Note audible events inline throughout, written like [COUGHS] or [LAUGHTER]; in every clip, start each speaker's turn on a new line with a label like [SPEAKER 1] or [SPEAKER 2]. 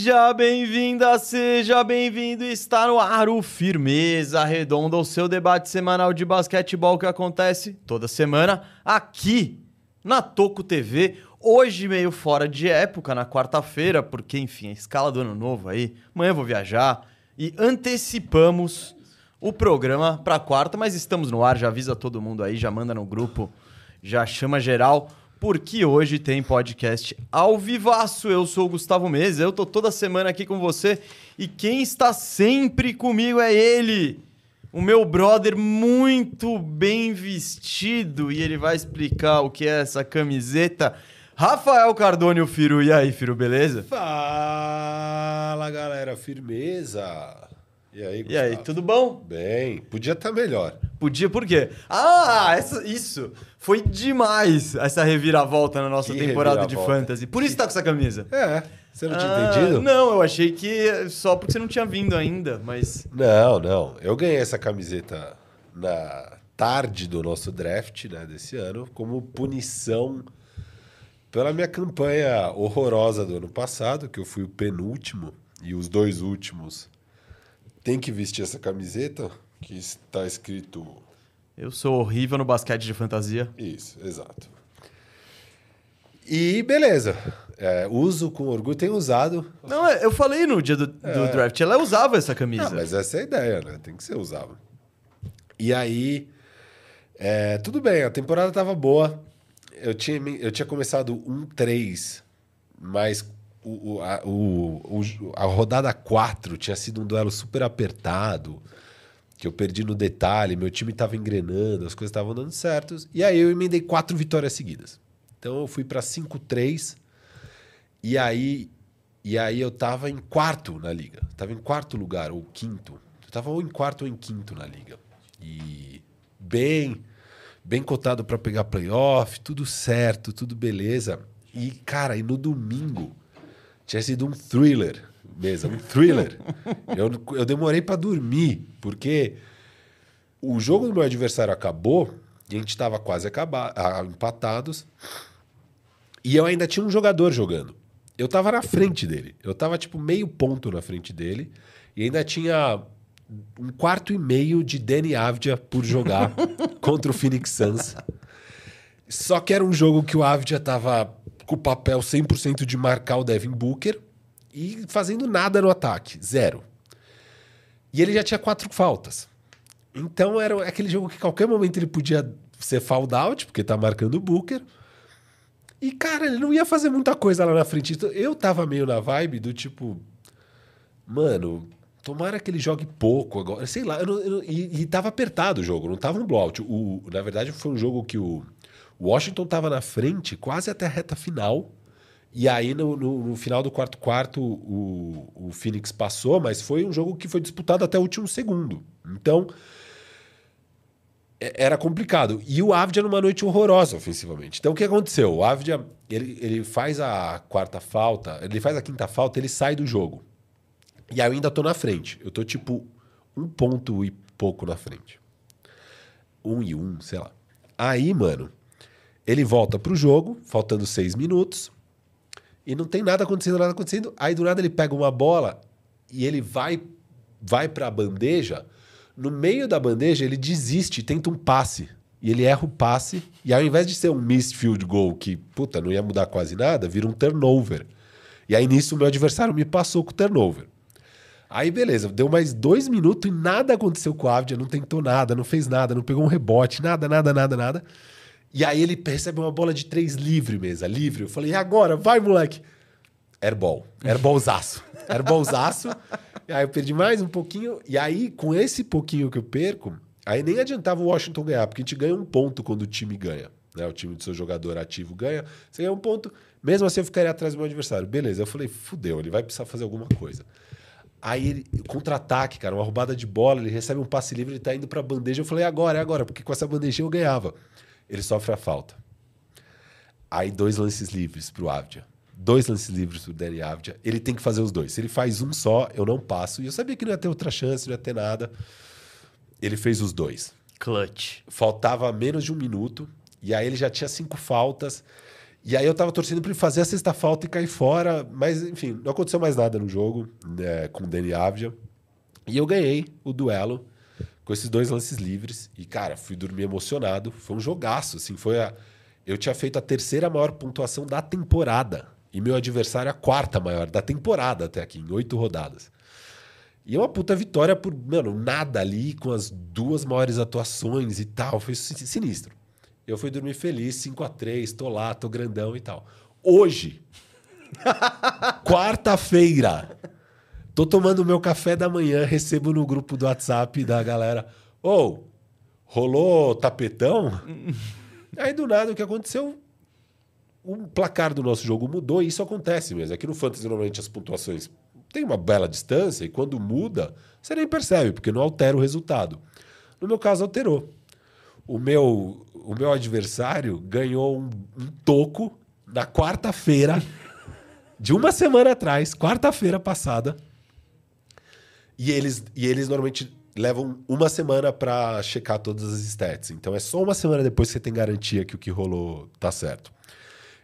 [SPEAKER 1] Seja bem-vinda, seja bem-vindo. Está no ar o Firmeza Redonda, o seu debate semanal de basquetebol que acontece toda semana aqui na Toco TV. Hoje meio fora de época, na quarta-feira, porque enfim, a escala do ano novo aí. Amanhã eu vou viajar e antecipamos o programa para quarta, mas estamos no ar, já avisa todo mundo aí, já manda no grupo, já chama geral porque hoje tem podcast ao vivaço. Eu sou o Gustavo Menezes, eu tô toda semana aqui com você e quem está sempre comigo é ele, o meu brother muito bem vestido e ele vai explicar o que é essa camiseta. Rafael Cardone, o Firo. E aí, Firo, beleza?
[SPEAKER 2] Fala, galera, firmeza. E aí,
[SPEAKER 1] E aí, tudo bom?
[SPEAKER 2] Bem, podia estar melhor.
[SPEAKER 1] Podia, por quê? Ah, essa, isso. Foi demais essa reviravolta na nossa
[SPEAKER 2] Que
[SPEAKER 1] temporada de fantasy. Por isso tá com essa camisa.
[SPEAKER 2] É, você não tinha
[SPEAKER 1] Ah,
[SPEAKER 2] entendido?
[SPEAKER 1] Não, eu achei que só porque você não tinha vindo ainda, mas.
[SPEAKER 2] Não, não. Eu ganhei essa camiseta na tarde do nosso draft, né, desse ano, como punição pela minha campanha horrorosa do ano passado, que eu fui o penúltimo e os dois últimos têm que vestir essa camiseta, que está escrito
[SPEAKER 1] Eu sou horrível no basquete de fantasia.
[SPEAKER 2] Isso, exato. E beleza. É, uso com orgulho, tenho usado.
[SPEAKER 1] Não, é, eu falei no dia do, do draft, ela usava essa camisa.
[SPEAKER 2] Ah, mas essa é a ideia, né? Tem que ser usável. E aí, é, tudo bem, a temporada tava boa. Eu tinha, eu tinha começado 1-3, mas o, a, o- a rodada 4 tinha sido um duelo super apertado, que eu perdi no detalhe, meu time tava engrenando, as coisas estavam dando certos. E aí eu emendei quatro vitórias seguidas. Então eu fui para 5-3, e aí, e aí eu tava em quarto na liga. Tava em quarto lugar, ou quinto. Eu tava ou em quarto ou em quinto na liga. E bem, bem cotado para pegar playoff, tudo certo, tudo beleza. E, cara, e no domingo tinha sido um thriller mesmo, um thriller. [LAUGHS] eu, eu demorei para dormir, porque o jogo do meu adversário acabou e a gente tava quase acaba- ah, empatados. E eu ainda tinha um jogador jogando. Eu tava na frente dele. Eu tava, tipo, meio ponto na frente dele. E ainda tinha um quarto e meio de Danny Avdia por jogar [LAUGHS] contra o Phoenix Suns. Só que era um jogo que o Avdia tava com o papel 100% de marcar o Devin Booker e fazendo nada no ataque. Zero. E ele já tinha quatro faltas. Então era aquele jogo que qualquer momento ele podia ser fouled out, porque tá marcando o Booker. E, cara, ele não ia fazer muita coisa lá na frente. Então, eu tava meio na vibe do tipo. Mano, tomara que ele jogue pouco agora. Sei lá, eu não- eu não- e, e tava apertado o jogo, não tava um blowout. O, na verdade, foi um jogo que o Washington tava na frente quase até a reta final. E aí, no, no- no final do quarto quarto, o, o Phoenix passou, mas foi um jogo que foi disputado até o último segundo. Então, é- era complicado. E o Avdia numa noite horrorosa ofensivamente. Então o que aconteceu? O Avdia, ele, ele faz a quarta falta, ele faz a quinta falta, ele sai do jogo. E aí eu ainda tô na frente. Eu tô tipo um ponto e pouco na frente. Um e um, sei lá. Aí, mano, ele volta pro jogo, faltando seis minutos, e não tem nada acontecendo, nada acontecendo. Aí do nada ele pega uma bola e ele vai vai para a bandeja. No meio da bandeja ele desiste, tenta um passe e ele erra o passe e ao invés de ser um missed field goal que puta não ia mudar quase nada, vira um turnover. E aí nisso o meu adversário me passou com o turnover. Aí beleza, deu mais dois minutos e nada aconteceu com o Avdia, não tentou nada, não fez nada, não pegou um rebote, nada, nada, nada, nada. E aí ele recebe uma bola de três livre mesa, livre. Eu falei, e agora? Vai, moleque! Airball. Airballzaço. [LAUGHS] Airballzaço. e aí eu perdi mais um pouquinho. E aí, com esse pouquinho que eu perco, aí nem adiantava o Washington ganhar, porque a gente ganha um ponto quando o time ganha. Né? O time do seu jogador ativo ganha. Você ganha um ponto. Mesmo assim, eu ficaria atrás do meu adversário. Beleza. Eu falei, fudeu, ele vai precisar fazer alguma coisa. Aí ele, contra-ataque, cara, uma roubada de bola, ele recebe um passe livre, ele tá indo pra bandeja. Eu falei, agora, é agora, porque com essa bandejinha eu ganhava ele sofre a falta. Aí dois lances livres para o Avdia. Dois lances livres para o Danny Avdia. Ele tem que fazer os dois. Se ele faz um só, eu não passo. E eu sabia que não ia ter outra chance, não ia ter nada. Ele fez os dois.
[SPEAKER 1] Clutch.
[SPEAKER 2] Faltava menos de um minuto. E aí ele já tinha cinco faltas. E aí eu tava torcendo para ele fazer a sexta falta e cair fora. Mas, enfim, não aconteceu mais nada no jogo né, com o Danny Avdia. E eu ganhei o duelo com esses dois lances livres. E, cara, fui dormir emocionado. Foi um jogaço, assim. Foi a... Eu tinha feito a terceira maior pontuação da temporada. E meu adversário a quarta maior da temporada até aqui, em oito rodadas. E é uma puta vitória por, mano, nada ali, com as duas maiores atuações e tal. Foi sinistro. Eu fui dormir feliz, 5 a 3 tô lá, tô grandão e tal. Hoje, [LAUGHS] quarta-feira, Tô tomando meu café da manhã, recebo no grupo do WhatsApp da galera: Ô, oh, rolou tapetão? [LAUGHS] Aí do nada o que aconteceu? O placar do nosso jogo mudou e isso acontece mesmo. Aqui no Fantasy, normalmente as pontuações têm uma bela distância e quando muda, você nem percebe, porque não altera o resultado. No meu caso, alterou. O meu, o meu adversário ganhou um, um toco na quarta-feira de uma semana atrás, quarta-feira passada e eles, e eles normalmente levam uma semana para checar todas as stats. Então é só uma semana depois que você tem garantia que o que rolou tá certo.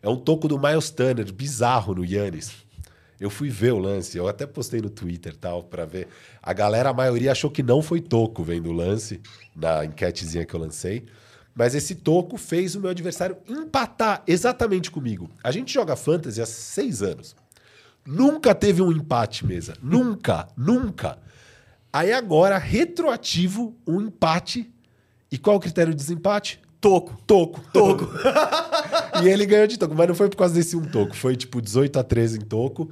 [SPEAKER 2] É um toco do Miles Turner, bizarro no Yannis. Eu fui ver o lance, eu até postei no Twitter tal para ver. A galera, a maioria achou que não foi toco vendo o lance na enquetezinha que eu lancei. Mas esse toco fez o meu adversário empatar exatamente comigo. A gente joga fantasy há seis anos. Nunca teve um empate, mesa. Nunca, nunca. Aí agora, retroativo, um empate. E qual o critério de desempate?
[SPEAKER 1] Toco.
[SPEAKER 2] Toco. Toco. [LAUGHS] e ele ganhou de toco, mas não foi por causa desse um toco. Foi tipo 18 a 13 em toco.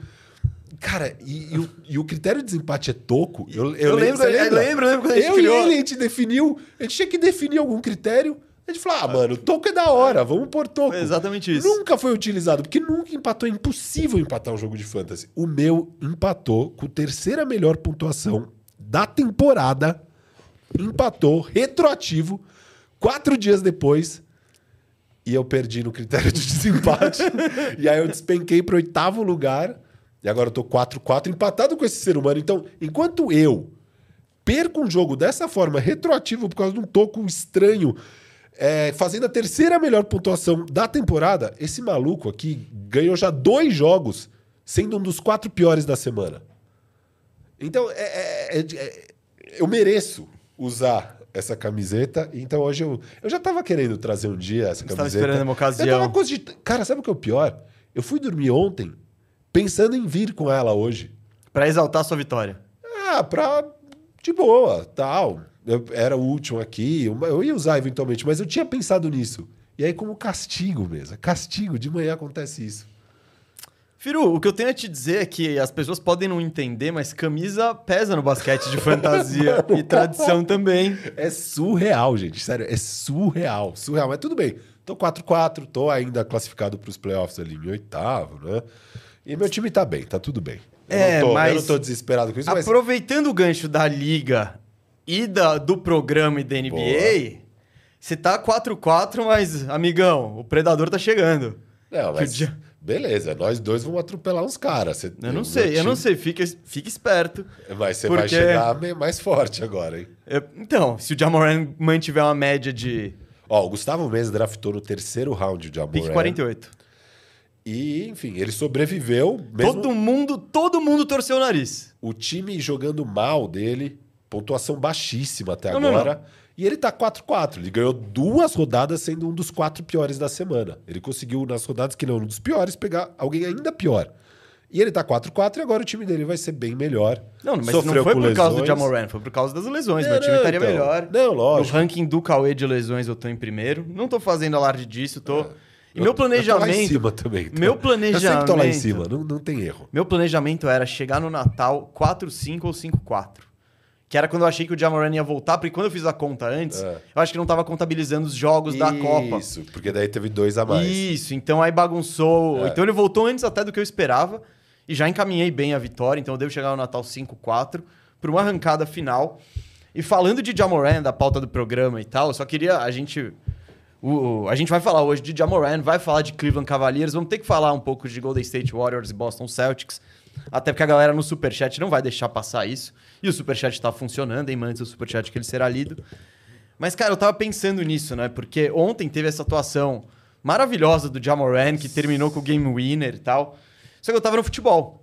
[SPEAKER 2] Cara, e, e, o, e, o, critério de desempate é toco.
[SPEAKER 1] Eu, eu, eu lembro, eu lembro, lembro quando a gente
[SPEAKER 2] eu
[SPEAKER 1] criou.
[SPEAKER 2] e ele, a gente definiu. A gente tinha que definir algum critério. A gente falou, ah, mano, toco é da hora, vamos pôr toco. Foi
[SPEAKER 1] exatamente isso.
[SPEAKER 2] Nunca foi utilizado, porque nunca empatou. É impossível empatar um jogo de fantasy. O meu empatou com terceira melhor pontuação da temporada. Empatou, retroativo, quatro dias depois. E eu perdi no critério de [LAUGHS] desempate. e aí eu despenquei para oitavo lugar. E agora eu tô 4-4 empatado com esse ser humano. Então, enquanto eu perco um jogo dessa forma, retroativo, por causa de um toco estranho é, fazendo a terceira melhor pontuação da temporada, esse maluco aqui ganhou já dois jogos, sendo um dos quatro piores da semana. Então, é, é, é, é eu mereço usar essa camiseta. Então, hoje eu, eu já estava querendo trazer um dia essa Você camiseta. Você
[SPEAKER 1] esperando uma ocasião.
[SPEAKER 2] De, cara, sabe o que é o pior? Eu fui dormir ontem pensando em vir com ela hoje.
[SPEAKER 1] Para exaltar a sua vitória.
[SPEAKER 2] Ah, pra... De boa, tal eu era o último aqui, eu ia usar eventualmente, mas eu tinha pensado nisso. E aí, como castigo mesmo, castigo, de manhã acontece isso.
[SPEAKER 1] Firu, o que eu tenho a te dizer é que as pessoas podem não entender, mas camisa pesa no basquete de fantasia [LAUGHS] e tradição também.
[SPEAKER 2] É surreal, gente. Sério, é surreal. Surreal. Mas tudo bem. Tô 4-4, tô ainda classificado para os playoffs ali em oitavo, né? E meu time tá bem, tá tudo bem. Eu é, não tô, mas. Eu não tô desesperado com isso,
[SPEAKER 1] Aproveitando mas... o gancho da liga e da, do programa e da NBA, Boa. você tá 4-4, mas, amigão, o predador tá chegando.
[SPEAKER 2] Não, mas, Beleza, nós dois vamos atropelar uns caras. Você-
[SPEAKER 1] Eu não
[SPEAKER 2] o
[SPEAKER 1] sei,
[SPEAKER 2] meu
[SPEAKER 1] eu não
[SPEAKER 2] time-
[SPEAKER 1] sei, fica, fica esperto.
[SPEAKER 2] Mas você vai
[SPEAKER 1] Porque-
[SPEAKER 2] chegar meio mais forte agora, hein?
[SPEAKER 1] Eu- então, se o Jamoran mantiver uma média de
[SPEAKER 2] Ó, o Gustavo Mendes draftou no terceiro round de
[SPEAKER 1] pique
[SPEAKER 2] Amor.
[SPEAKER 1] 48.
[SPEAKER 2] E, enfim, ele sobreviveu. Mesmo
[SPEAKER 1] Todo mundo, todo mundo torceu o nariz.
[SPEAKER 2] o time jogando mal dele, pontuação baixíssima até
[SPEAKER 1] Não, não,
[SPEAKER 2] agora. E ele tá 4-4. Ele ganhou duas rodadas sendo um dos quatro piores da semana. Ele conseguiu, nas rodadas que não um dos piores, pegar alguém ainda pior. E ele tá 4-4 e agora o time dele vai ser bem melhor.
[SPEAKER 1] Não, mas
[SPEAKER 2] Sofreu
[SPEAKER 1] não foi por causa do
[SPEAKER 2] lesões.
[SPEAKER 1] Jamoran, foi por causa das lesões.
[SPEAKER 2] Não,
[SPEAKER 1] Meu time estaria
[SPEAKER 2] então.
[SPEAKER 1] melhor.
[SPEAKER 2] Não, lógico.
[SPEAKER 1] No ranking do Cauê de lesões eu tô em primeiro. Não tô fazendo alarde disso, tô... E meu
[SPEAKER 2] Eu- Eu tô lá em
[SPEAKER 1] planejamento...
[SPEAKER 2] cima também. então.
[SPEAKER 1] Meu
[SPEAKER 2] Eu sempre tô lá em
[SPEAKER 1] planejamento-
[SPEAKER 2] cima, não, não tem erro.
[SPEAKER 1] Meu planejamento era chegar no Natal 4-5 ou 5-4. Que era quando eu achei que o Jamoran ia voltar, porque quando eu fiz a conta antes,
[SPEAKER 2] É.
[SPEAKER 1] eu acho que não tava contabilizando os jogos da Copa.
[SPEAKER 2] Isso, porque daí teve dois a mais.
[SPEAKER 1] Isso, então aí bagunçou.
[SPEAKER 2] É.
[SPEAKER 1] Então ele voltou antes até do que eu esperava. E já encaminhei bem a vitória, então eu devo chegar no Natal 5-4 por uma arrancada final. E falando de Jamoran, da pauta do programa e tal, eu só queria. A gente. o- a gente vai falar hoje de Jamoran, vai falar de Cleveland Cavaliers, vamos ter que falar um pouco de Golden State Warriors e Boston Celtics. Até porque a galera no Superchat não vai deixar passar isso. E o Superchat tá funcionando, hein? Antes do Superchat que ele será lido. Mas, cara, eu tava pensando nisso, né? Porque ontem teve essa atuação maravilhosa do Jamoran, que terminou com o game winner e tal. Só que eu tava no futebol.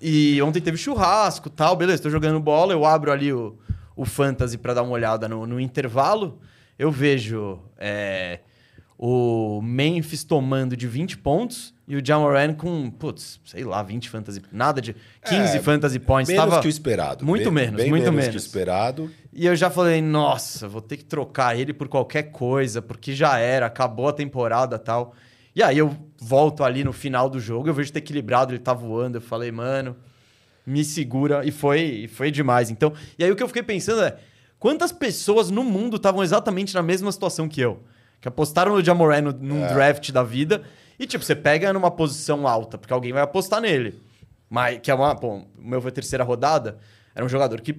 [SPEAKER 1] E ontem teve churrasco tal, beleza, tô jogando bola, eu abro ali o, o Fantasy pra dar uma olhada no, no intervalo. Eu vejo é, o Memphis tomando de 20 pontos e o Jamoran com, putz, sei lá, 20 fantasy, nada de 15
[SPEAKER 2] É,
[SPEAKER 1] fantasy points.
[SPEAKER 2] Menos
[SPEAKER 1] Tava...
[SPEAKER 2] que o esperado.
[SPEAKER 1] Muito
[SPEAKER 2] Bem-
[SPEAKER 1] menos,
[SPEAKER 2] bem
[SPEAKER 1] muito
[SPEAKER 2] menos.
[SPEAKER 1] menos.
[SPEAKER 2] que o esperado.
[SPEAKER 1] E eu já falei, nossa, vou ter que trocar ele por qualquer coisa, porque já era, acabou a temporada tal. E aí eu volto ali no final do jogo, eu vejo ter equilibrado, ele tá voando, eu falei, mano, me segura. E foi, e foi demais. Então, e aí o que eu fiquei pensando é, quantas pessoas no mundo estavam exatamente na mesma situação que eu? Que apostaram no Jamoran no- num
[SPEAKER 2] É.
[SPEAKER 1] draft da vida, e tipo, você pega numa posição alta, porque alguém vai apostar nele. Mas, que é uma, pô, o meu foi a terceira rodada, era um jogador que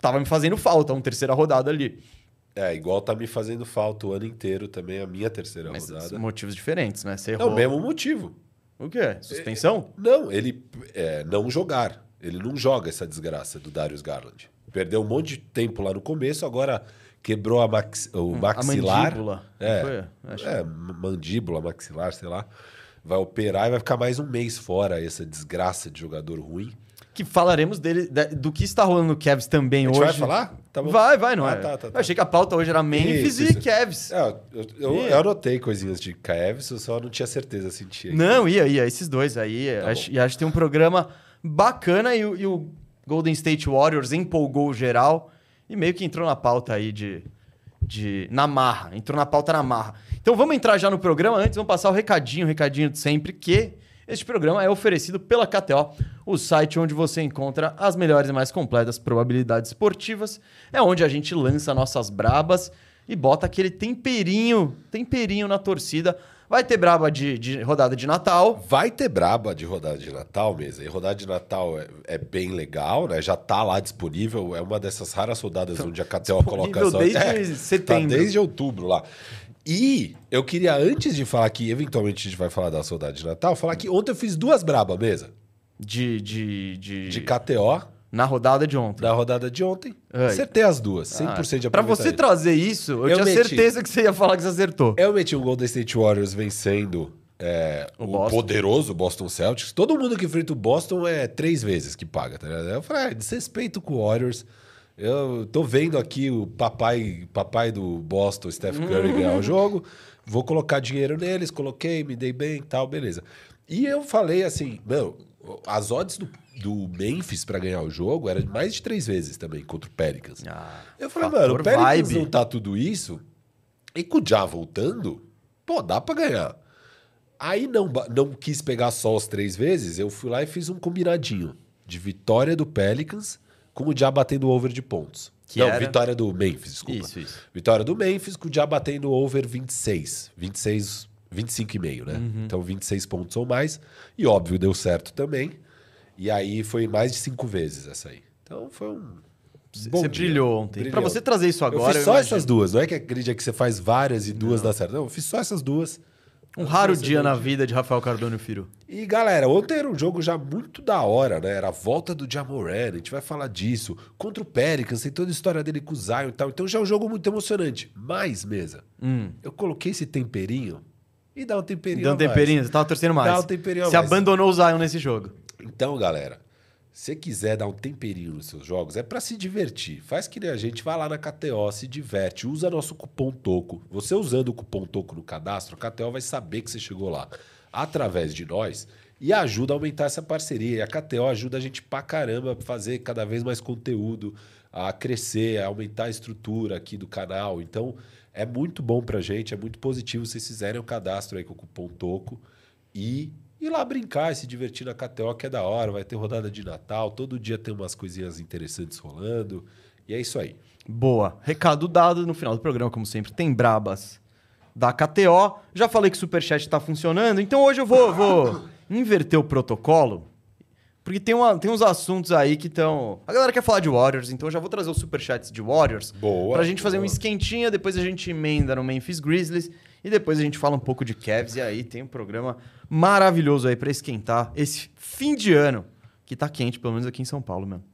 [SPEAKER 1] tava me fazendo falta, uma terceira rodada ali.
[SPEAKER 2] É, igual tá me fazendo falta o ano inteiro também, a minha terceira
[SPEAKER 1] Mas
[SPEAKER 2] rodada.
[SPEAKER 1] motivos diferentes, né? Você
[SPEAKER 2] É
[SPEAKER 1] errou.
[SPEAKER 2] o mesmo motivo.
[SPEAKER 1] O quê? Suspensão?
[SPEAKER 2] Não, ele é, não jogar. Ele não joga essa desgraça do Darius Garland. Perdeu um monte de tempo lá no começo, agora quebrou a max- o maxilar.
[SPEAKER 1] Hum, A mandíbula.
[SPEAKER 2] É, é, mandíbula, maxilar, sei lá. Vai operar e vai ficar mais um mês fora essa desgraça de jogador ruim.
[SPEAKER 1] Que falaremos dele, do que está rolando no Cavs também
[SPEAKER 2] A gente
[SPEAKER 1] hoje.
[SPEAKER 2] vai falar? Tá
[SPEAKER 1] vai, vai, não
[SPEAKER 2] Ah,
[SPEAKER 1] é?
[SPEAKER 2] tá, tá, tá.
[SPEAKER 1] Eu achei que a pauta hoje era Memphis
[SPEAKER 2] Isso,
[SPEAKER 1] e
[SPEAKER 2] isso.
[SPEAKER 1] Cavs.
[SPEAKER 2] É, eu, eu, eu anotei coisinhas de Cavs, eu só não tinha certeza se tinha.
[SPEAKER 1] Não, ia, ia, esses dois aí.
[SPEAKER 2] Tá
[SPEAKER 1] acho, e acho que tem um programa bacana e, e o Golden State Warriors empolgou o geral e meio que entrou na pauta aí de, de. na marra. Entrou na pauta na marra. Então vamos entrar já no programa. Antes, vamos passar o recadinho, o recadinho de sempre, que este programa é oferecido pela KTO, o site onde você encontra as melhores e mais completas probabilidades esportivas. É onde a gente lança nossas brabas e bota aquele temperinho, temperinho na torcida. Vai ter braba de, de rodada de Natal.
[SPEAKER 2] Vai ter braba de rodada de Natal mesmo. E rodada de Natal é, é bem legal, né? Já tá lá disponível. É uma dessas raras rodadas onde a KTO coloca as
[SPEAKER 1] desde
[SPEAKER 2] é,
[SPEAKER 1] setembro.
[SPEAKER 2] Tá desde outubro lá. E eu queria, antes de falar que eventualmente a gente vai falar da rodada de Natal, falar que ontem eu fiz duas braba mesa.
[SPEAKER 1] De, de, de,
[SPEAKER 2] De KTO,
[SPEAKER 1] Na rodada de ontem.
[SPEAKER 2] na rodada de ontem.
[SPEAKER 1] Ai.
[SPEAKER 2] Acertei as duas, 100% de
[SPEAKER 1] Ah, Pra você
[SPEAKER 2] aproveitamento.
[SPEAKER 1] trazer isso, eu,
[SPEAKER 2] Eu
[SPEAKER 1] tinha
[SPEAKER 2] meti.
[SPEAKER 1] certeza que você ia falar que você acertou.
[SPEAKER 2] Eu meti o Golden State Warriors vencendo é,
[SPEAKER 1] O
[SPEAKER 2] o,
[SPEAKER 1] Boston.
[SPEAKER 2] poderoso Boston Celtics. Todo mundo que enfrenta o Boston é três vezes que paga, tá ligado? Eu falei, ah, desrespeito com o Warriors. Eu tô vendo aqui o papai, papai do Boston, Steph Curry, [LAUGHS] ganhar o jogo. Vou colocar dinheiro neles, coloquei, me dei bem e tal, beleza. E eu falei assim, meu, as odds do, do Memphis pra ganhar o jogo era mais de três vezes também contra o Pelicans.
[SPEAKER 1] Ah,
[SPEAKER 2] Eu falei, mano, o Pelicans
[SPEAKER 1] vibe.
[SPEAKER 2] não tá tudo isso. E com o Já voltando, pô, dá pra ganhar. Aí não, não quis pegar só as três vezes, eu fui lá e fiz um combinadinho de vitória do Pelicans com o Já batendo over de pontos.
[SPEAKER 1] Que
[SPEAKER 2] não,
[SPEAKER 1] era?
[SPEAKER 2] vitória do Memphis, desculpa.
[SPEAKER 1] Isso, isso.
[SPEAKER 2] Vitória do Memphis com o Já batendo over 26. 26, 25,5, né?
[SPEAKER 1] Uhum.
[SPEAKER 2] Então 26 pontos ou mais. E óbvio, deu certo também. E aí foi mais de cinco vezes essa aí. Então foi um. bom
[SPEAKER 1] você
[SPEAKER 2] dia.
[SPEAKER 1] brilhou ontem. Pra você trazer isso agora.
[SPEAKER 2] eu fiz
[SPEAKER 1] eu
[SPEAKER 2] só
[SPEAKER 1] imagino.
[SPEAKER 2] essas duas. Não é que aquele dia que você faz várias e duas dá certo. Não, eu fiz só essas duas.
[SPEAKER 1] Um raro dia na vida de Rafael Cardone Firo.
[SPEAKER 2] E galera, ontem era um jogo já muito da hora, né? Era a volta do Jamoran, a gente vai falar disso. Contra o Pelicans, tem toda a história dele com o Zion e tal. Então já é um jogo muito emocionante. Mas, mesa,
[SPEAKER 1] Hum.
[SPEAKER 2] eu coloquei esse temperinho e dá um temperinho
[SPEAKER 1] Deu um
[SPEAKER 2] a mais.
[SPEAKER 1] temperinho, você tava torcendo mais.
[SPEAKER 2] Dá um temperinho a
[SPEAKER 1] Você
[SPEAKER 2] mais.
[SPEAKER 1] abandonou o Zion nesse jogo.
[SPEAKER 2] Então, galera, se quiser dar um temperinho nos seus jogos, é pra se divertir. Faz que nem a gente, vai lá na KTO, se diverte, usa nosso cupom TOCO. Você usando o cupom TOCO no cadastro, a KTO vai saber que você chegou lá através de nós e ajuda a aumentar essa parceria. E a KTO ajuda a gente pra caramba a fazer cada vez mais conteúdo, a crescer, a aumentar a estrutura aqui do canal. Então, é muito bom pra gente, é muito positivo vocês fizerem o cadastro aí com o cupom TOCO e ir lá brincar e se divertir na KTO, que é da hora. Vai ter rodada de Natal, todo dia tem umas coisinhas interessantes rolando. E é isso aí.
[SPEAKER 1] Boa. Recado dado no final do programa, como sempre, tem brabas da KTO. Já falei que o Superchat tá funcionando, então hoje eu vou, vou inverter o protocolo. Porque tem, uma, tem uns assuntos aí que estão. A galera quer falar de Warriors, então eu já vou trazer os superchats de Warriors.
[SPEAKER 2] Boa,
[SPEAKER 1] Pra gente fazer um
[SPEAKER 2] boa.
[SPEAKER 1] esquentinha, depois a gente emenda no Memphis Grizzlies e depois a gente fala um pouco de Cavs. E aí tem um programa maravilhoso aí pra esquentar esse fim de ano, que tá quente, pelo menos aqui em São Paulo mesmo.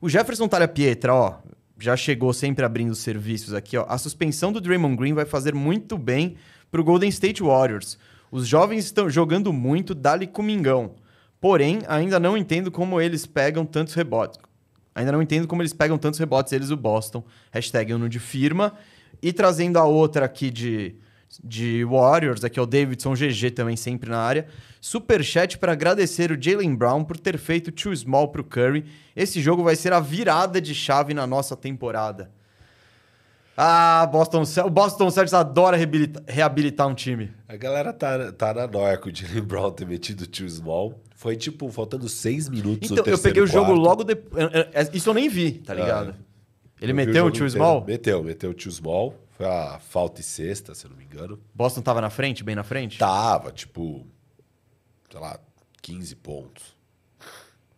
[SPEAKER 1] O Jefferson Talha Pietra, ó, já chegou sempre abrindo os serviços aqui, ó. A suspensão do Draymond Green vai fazer muito bem pro Golden State Warriors. Os jovens estão jogando muito, dali comingão. Porém, ainda não entendo como eles pegam tantos rebotes. Ainda não entendo como eles pegam tantos rebotes, eles o Boston. Hashtag Uno de firma. E trazendo a outra aqui de, de Warriors, aqui é o Davidson GG também sempre na área. Superchat para agradecer o Jalen Brown por ter feito too small pro Curry. Esse jogo vai ser a virada de chave na nossa temporada. Ah, Boston, o Boston Celtics adora reabilita- reabilitar um time.
[SPEAKER 2] A galera tá, tá na noia com o Jalen Brown ter metido o too small. Foi tipo, faltando seis minutos
[SPEAKER 1] Então, eu peguei o
[SPEAKER 2] terceiro
[SPEAKER 1] jogo
[SPEAKER 2] quarto.
[SPEAKER 1] logo depois. Isso eu nem vi, tá ligado? Ele
[SPEAKER 2] Eu vi
[SPEAKER 1] meteu o
[SPEAKER 2] jogo
[SPEAKER 1] too small?
[SPEAKER 2] Meteu, meteu o too small. Foi a falta e sexta, se eu não me engano.
[SPEAKER 1] Boston tava na frente, bem na frente?
[SPEAKER 2] Tava, tipo, sei lá, 15 pontos.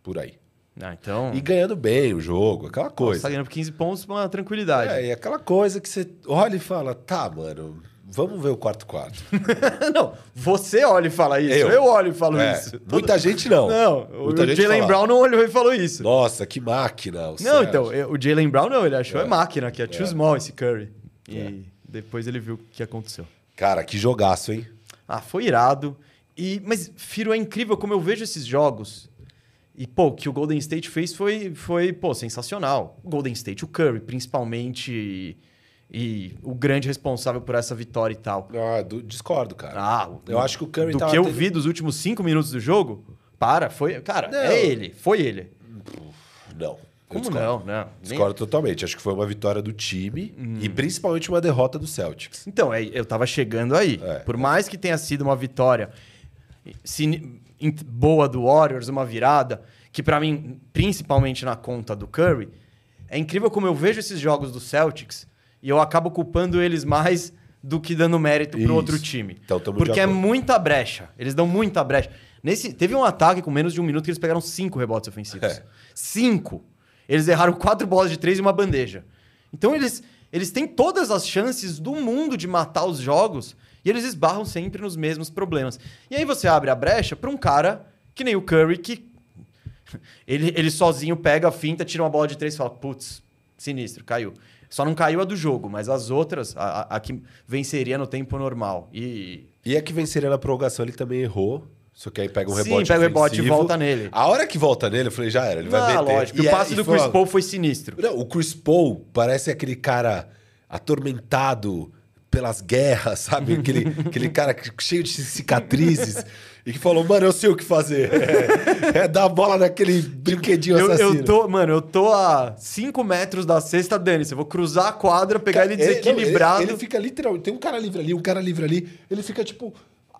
[SPEAKER 2] Por aí.
[SPEAKER 1] Ah, então.
[SPEAKER 2] E ganhando bem o jogo, aquela
[SPEAKER 1] Você
[SPEAKER 2] coisa.
[SPEAKER 1] tá ganhando por 15 pontos com uma tranquilidade.
[SPEAKER 2] É, e aquela coisa que você olha e fala, tá, mano, vamos ver o quarto quarto. [LAUGHS]
[SPEAKER 1] não, você olha e fala isso. Eu,
[SPEAKER 2] Eu?
[SPEAKER 1] olho e falo
[SPEAKER 2] É,
[SPEAKER 1] isso.
[SPEAKER 2] Muita gente não.
[SPEAKER 1] Não,
[SPEAKER 2] Muita
[SPEAKER 1] o Jalen Brown não olhou e falou isso.
[SPEAKER 2] Nossa, que máquina. o
[SPEAKER 1] não,
[SPEAKER 2] Sérgio."
[SPEAKER 1] então, o Jalen Brown não, ele achou é,
[SPEAKER 2] É.
[SPEAKER 1] máquina, que é too
[SPEAKER 2] É.
[SPEAKER 1] small esse Curry. E
[SPEAKER 2] É.
[SPEAKER 1] depois ele viu o que aconteceu.
[SPEAKER 2] Cara, que jogaço, hein?
[SPEAKER 1] Ah, foi irado. E, mas, Firo, é incrível como eu vejo esses jogos. E, pô, o que o Golden State fez foi, foi pô, sensacional. O Golden State, o Curry, principalmente, e, e o grande responsável por essa vitória e tal.
[SPEAKER 2] Ah, do- discordo, cara.
[SPEAKER 1] Ah,
[SPEAKER 2] eu acho que o Curry
[SPEAKER 1] do
[SPEAKER 2] tava
[SPEAKER 1] que eu
[SPEAKER 2] tendo-
[SPEAKER 1] vi dos últimos cinco minutos do jogo, para, foi. Cara,
[SPEAKER 2] Não.
[SPEAKER 1] é ele, foi ele.
[SPEAKER 2] Não.
[SPEAKER 1] Como não, não? Nem-
[SPEAKER 2] Discordo totalmente. Acho que foi uma vitória do time
[SPEAKER 1] Hum.
[SPEAKER 2] e principalmente uma derrota do Celtics.
[SPEAKER 1] Então, é, eu tava chegando aí.
[SPEAKER 2] É.
[SPEAKER 1] Por mais que tenha sido uma vitória in- boa do Warriors, uma virada, que pra mim, principalmente na conta do Curry, é incrível como eu vejo esses jogos do Celtics e eu acabo culpando eles mais do que dando mérito pro
[SPEAKER 2] Isso.
[SPEAKER 1] outro time.
[SPEAKER 2] Então,
[SPEAKER 1] Porque é muita brecha. Eles dão muita brecha. Nesse, teve um ataque com menos de um minuto que eles pegaram cinco rebotes ofensivos.
[SPEAKER 2] É.
[SPEAKER 1] Cinco. Eles erraram quatro bolas de três e uma bandeja. Então eles, eles têm todas as chances do mundo de matar os jogos e eles esbarram sempre nos mesmos problemas. E aí você abre a brecha para um cara que nem o Curry que [LAUGHS] ele, ele sozinho pega a finta, tira uma bola de três e fala: putz, sinistro, caiu. Só não caiu a do jogo, mas as outras, a, a- que venceria no tempo normal. E.
[SPEAKER 2] E a que venceria na prorrogação ele também errou. Só que aí pega um
[SPEAKER 1] Sim,
[SPEAKER 2] rebote
[SPEAKER 1] pega o rebote e volta nele.
[SPEAKER 2] A hora que volta nele, eu falei, já era, ele vai
[SPEAKER 1] ah,
[SPEAKER 2] meter.
[SPEAKER 1] lógico.
[SPEAKER 2] E
[SPEAKER 1] o
[SPEAKER 2] é-
[SPEAKER 1] passe do Chris Paul foi sinistro.
[SPEAKER 2] Não, o Chris Paul parece aquele cara atormentado pelas guerras, [LAUGHS] sabe? Aquele, aquele cara cheio de cicatrizes [LAUGHS] e que falou, mano, eu sei o que fazer. [LAUGHS] É, é dar a bola naquele brinquedinho
[SPEAKER 1] Eu,
[SPEAKER 2] assassino.
[SPEAKER 1] eu tô, mano, eu tô a 5 metros da cesta, dane-se. Eu vou cruzar a quadra, pegar ele
[SPEAKER 2] Ele- não,
[SPEAKER 1] desequilibrado.
[SPEAKER 2] Ele, ele fica literalmente. Tem um cara livre ali, um cara livre ali. Ele fica tipo.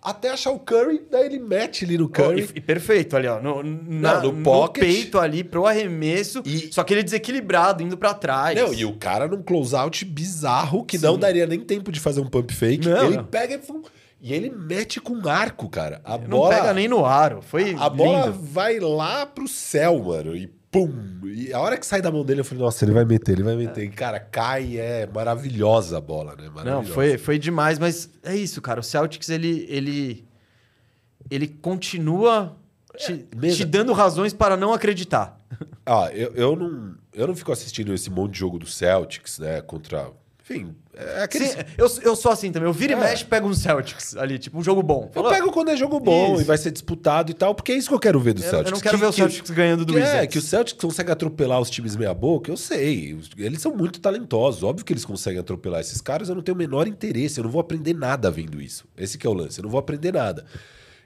[SPEAKER 2] Até achar o Curry, daí ele mete ali no
[SPEAKER 1] Oh,
[SPEAKER 2] Curry.
[SPEAKER 1] e, e perfeito ali, ó. No, na-
[SPEAKER 2] no pocket.
[SPEAKER 1] peito ali, pro arremesso.
[SPEAKER 2] E-
[SPEAKER 1] Só que ele desequilibrado, indo pra trás.
[SPEAKER 2] Não, e o cara num closeout bizarro que não daria nem tempo de fazer um pump fake.
[SPEAKER 1] Não,
[SPEAKER 2] ele
[SPEAKER 1] não.
[SPEAKER 2] pega e, e ele mete com arco, cara. A
[SPEAKER 1] Não
[SPEAKER 2] bola,
[SPEAKER 1] pega nem no aro. Foi
[SPEAKER 2] a bola vai lá pro céu, mano. E pum! E a hora que sai da mão dele, eu falei, nossa, ele vai meter, ele vai meter. E, cara, cai é maravilhosa a bola, né?
[SPEAKER 1] Não, foi, foi demais, mas é isso, cara. O Celtics, ele, ele, ele continua te,
[SPEAKER 2] mesmo.
[SPEAKER 1] te dando razões para não acreditar.
[SPEAKER 2] Ah, eu, eu, não, eu não fico assistindo esse monte de jogo do Celtics, né? Contra. Enfim, é aquele.
[SPEAKER 1] Sim, eu, eu sou assim também. Eu viro
[SPEAKER 2] É.
[SPEAKER 1] e mexe, pego um Celtics ali, tipo um jogo bom.
[SPEAKER 2] Eu
[SPEAKER 1] Fala,
[SPEAKER 2] pego quando é jogo bom
[SPEAKER 1] Isso.
[SPEAKER 2] e vai ser disputado e tal, porque é isso que eu quero ver do
[SPEAKER 1] eu,
[SPEAKER 2] Celtics.
[SPEAKER 1] eu não quero
[SPEAKER 2] Que-
[SPEAKER 1] ver o
[SPEAKER 2] que-
[SPEAKER 1] Celtics ganhando do
[SPEAKER 2] que É,
[SPEAKER 1] Wizards.
[SPEAKER 2] que o Celtics consegue atropelar os times meia-boca, eu sei. Eles são muito talentosos. Óbvio que eles conseguem atropelar esses caras, eu não tenho o menor interesse. Eu não vou aprender nada vendo isso. Esse que é o lance, eu não vou aprender nada.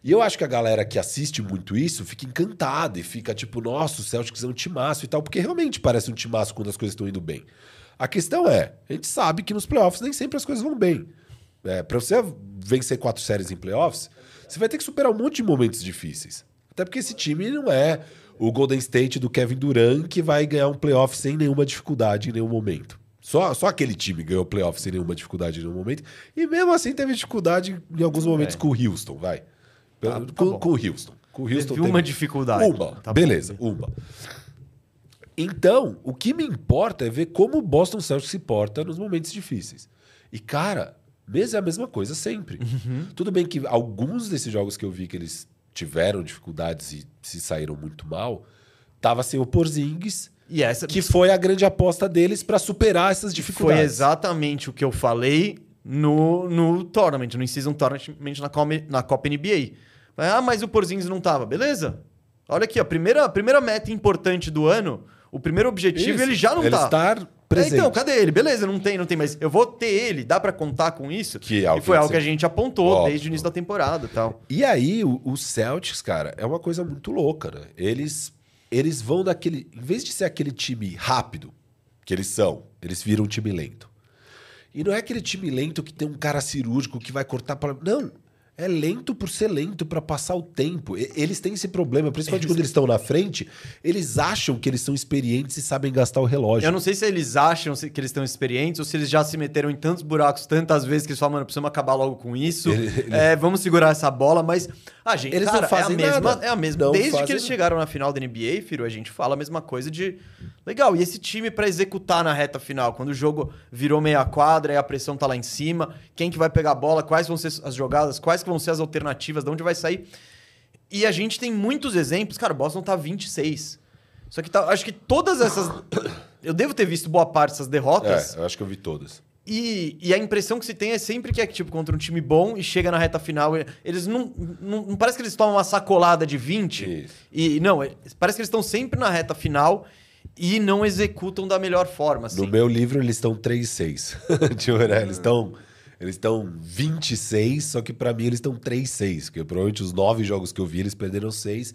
[SPEAKER 2] E eu acho que a galera que assiste muito isso fica encantada e fica tipo, nossa, o Celtics é um timaço e tal, porque realmente parece um timaço quando as coisas estão indo bem. A questão é, a gente sabe que nos playoffs nem sempre as coisas vão bem. É, para você vencer quatro séries em playoffs, você vai ter que superar um monte de momentos difíceis. Até porque esse time não é o Golden State do Kevin Durant que vai ganhar um playoff sem nenhuma dificuldade em nenhum momento. Só, só aquele time ganhou playoff sem nenhuma dificuldade em nenhum momento. E mesmo assim teve dificuldade em alguns momentos
[SPEAKER 1] É.
[SPEAKER 2] com o Houston, vai.
[SPEAKER 1] Tá- tá
[SPEAKER 2] com,
[SPEAKER 1] bom.
[SPEAKER 2] com o Houston. Com o Houston
[SPEAKER 1] Teve uma dificuldade.
[SPEAKER 2] Uma,
[SPEAKER 1] Tá bom.
[SPEAKER 2] beleza, uma. Então, o que me importa é ver como o Boston Celtics se porta nos momentos difíceis. E, cara, mesmo é a mesma coisa sempre.
[SPEAKER 1] Uhum.
[SPEAKER 2] Tudo bem que alguns desses jogos que eu vi que eles tiveram dificuldades e se saíram muito mal, tava sem o Porzingis,
[SPEAKER 1] E essa
[SPEAKER 2] que foi a grande aposta deles para superar essas
[SPEAKER 1] foi
[SPEAKER 2] dificuldades.
[SPEAKER 1] exatamente o que eu falei no, no Tournament, no In-Season Tournament na, Com- na Copa NBA. Ah, mas o Porzingis não tava. Beleza. Olha aqui, a primeira, a primeira meta importante do ano, o primeiro objetivo,
[SPEAKER 2] Isso,
[SPEAKER 1] ele já não
[SPEAKER 2] ele
[SPEAKER 1] tá.
[SPEAKER 2] estar presente.
[SPEAKER 1] É, então, cadê ele? Beleza, não tem, não tem, mas eu vou ter ele, dá pra contar com isso?
[SPEAKER 2] Que é
[SPEAKER 1] e foi algo que a gente apontou
[SPEAKER 2] Óbvio.
[SPEAKER 1] desde o início da temporada e tal.
[SPEAKER 2] E aí, o, o Celtics, cara, é uma coisa muito louca, né? Eles, eles vão daquele. Em vez de ser aquele time rápido, que eles são, eles viram um time lento. E não é aquele time lento que tem um cara cirúrgico que vai cortar para. Não. É lento por ser lento, para passar o tempo. E- Eles têm esse problema, principalmente quando eles estão na frente, eles acham que eles são experientes e sabem gastar o relógio.
[SPEAKER 1] Eu não sei se eles acham que eles estão experientes ou se eles já se meteram em tantos buracos tantas vezes que eles falam, mano, precisamos acabar logo com isso.
[SPEAKER 2] Ele- ele-
[SPEAKER 1] É, vamos segurar essa bola, mas. A gente,
[SPEAKER 2] Eles não
[SPEAKER 1] cara,
[SPEAKER 2] fazem
[SPEAKER 1] é a mesma,
[SPEAKER 2] nada.
[SPEAKER 1] É a mesma.
[SPEAKER 2] Não
[SPEAKER 1] Desde que eles
[SPEAKER 2] nada.
[SPEAKER 1] chegaram na final da NBA, Firo, a gente fala a mesma coisa de. Legal, e esse time pra executar na reta final, quando o jogo virou meia quadra e a pressão tá lá em cima, quem que vai pegar a bola, quais vão ser as jogadas, quais que vão ser as alternativas, de onde vai sair. E a gente tem muitos exemplos. Cara, o Boston tá 26. Só que tá, acho que todas essas. [COUGHS] Eu devo ter visto boa parte dessas derrotas.
[SPEAKER 2] É, eu acho que eu vi todas.
[SPEAKER 1] E, e a impressão que se tem é sempre que é tipo contra um time bom e chega na reta final. Eles não. Não, não parece que eles tomam uma sacolada de 20.
[SPEAKER 2] Isso.
[SPEAKER 1] E não, é- parece que eles estão sempre na reta final e não executam da melhor forma. Assim.
[SPEAKER 2] No meu livro, eles estão 3-6. tipo, [LAUGHS] né? Eles estão. Eles estão 26, só que pra mim eles estão 3-6. Porque provavelmente os nove jogos que eu vi, eles perderam seis.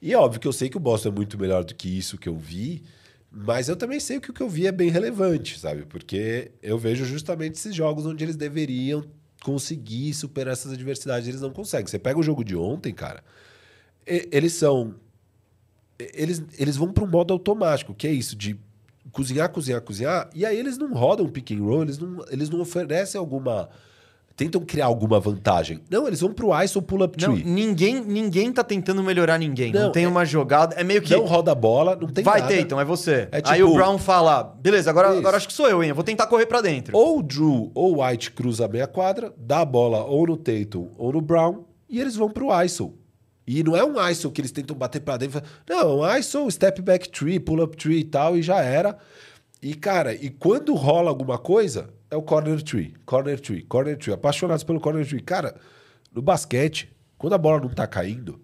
[SPEAKER 2] E é óbvio que eu sei que o Boston é muito melhor do que isso que eu vi. Mas eu também sei que o que eu vi é bem relevante, sabe? Porque eu vejo justamente esses jogos onde eles deveriam conseguir superar essas adversidades. Eles não conseguem. Você pega o jogo de ontem, cara. Eles são eles, eles vão para um modo automático, que é isso, de cozinhar, cozinhar, cozinhar, e aí eles não rodam pick and roll, eles não, eles não oferecem alguma. tentam criar alguma vantagem. Não, eles vão pro ISO pull-up
[SPEAKER 1] Não,
[SPEAKER 2] tree.
[SPEAKER 1] ninguém, ninguém tá tentando melhorar ninguém. Não,
[SPEAKER 2] Não,
[SPEAKER 1] tem
[SPEAKER 2] é-
[SPEAKER 1] uma jogada. É meio que.
[SPEAKER 2] Não roda a bola, não tem
[SPEAKER 1] vai
[SPEAKER 2] nada.
[SPEAKER 1] ter, então, é você.
[SPEAKER 2] É
[SPEAKER 1] Aí
[SPEAKER 2] tipo-
[SPEAKER 1] o Brown fala: beleza, agora,
[SPEAKER 2] Isso.
[SPEAKER 1] agora acho que sou eu, hein? Eu vou tentar correr pra dentro.
[SPEAKER 2] Ou o Drew ou o White cruza a meia quadra, dá a bola ou no Tatum ou no Brown, e eles vão pro ISO. E não é um ISO que eles tentam bater pra dentro. Não, um ISO, step back tree, pull up tree e tal, e já era. E, cara, e quando rola alguma coisa, é o corner tree, corner tree, corner tree. Apaixonados pelo corner tree. Cara, no basquete, quando a bola não tá caindo,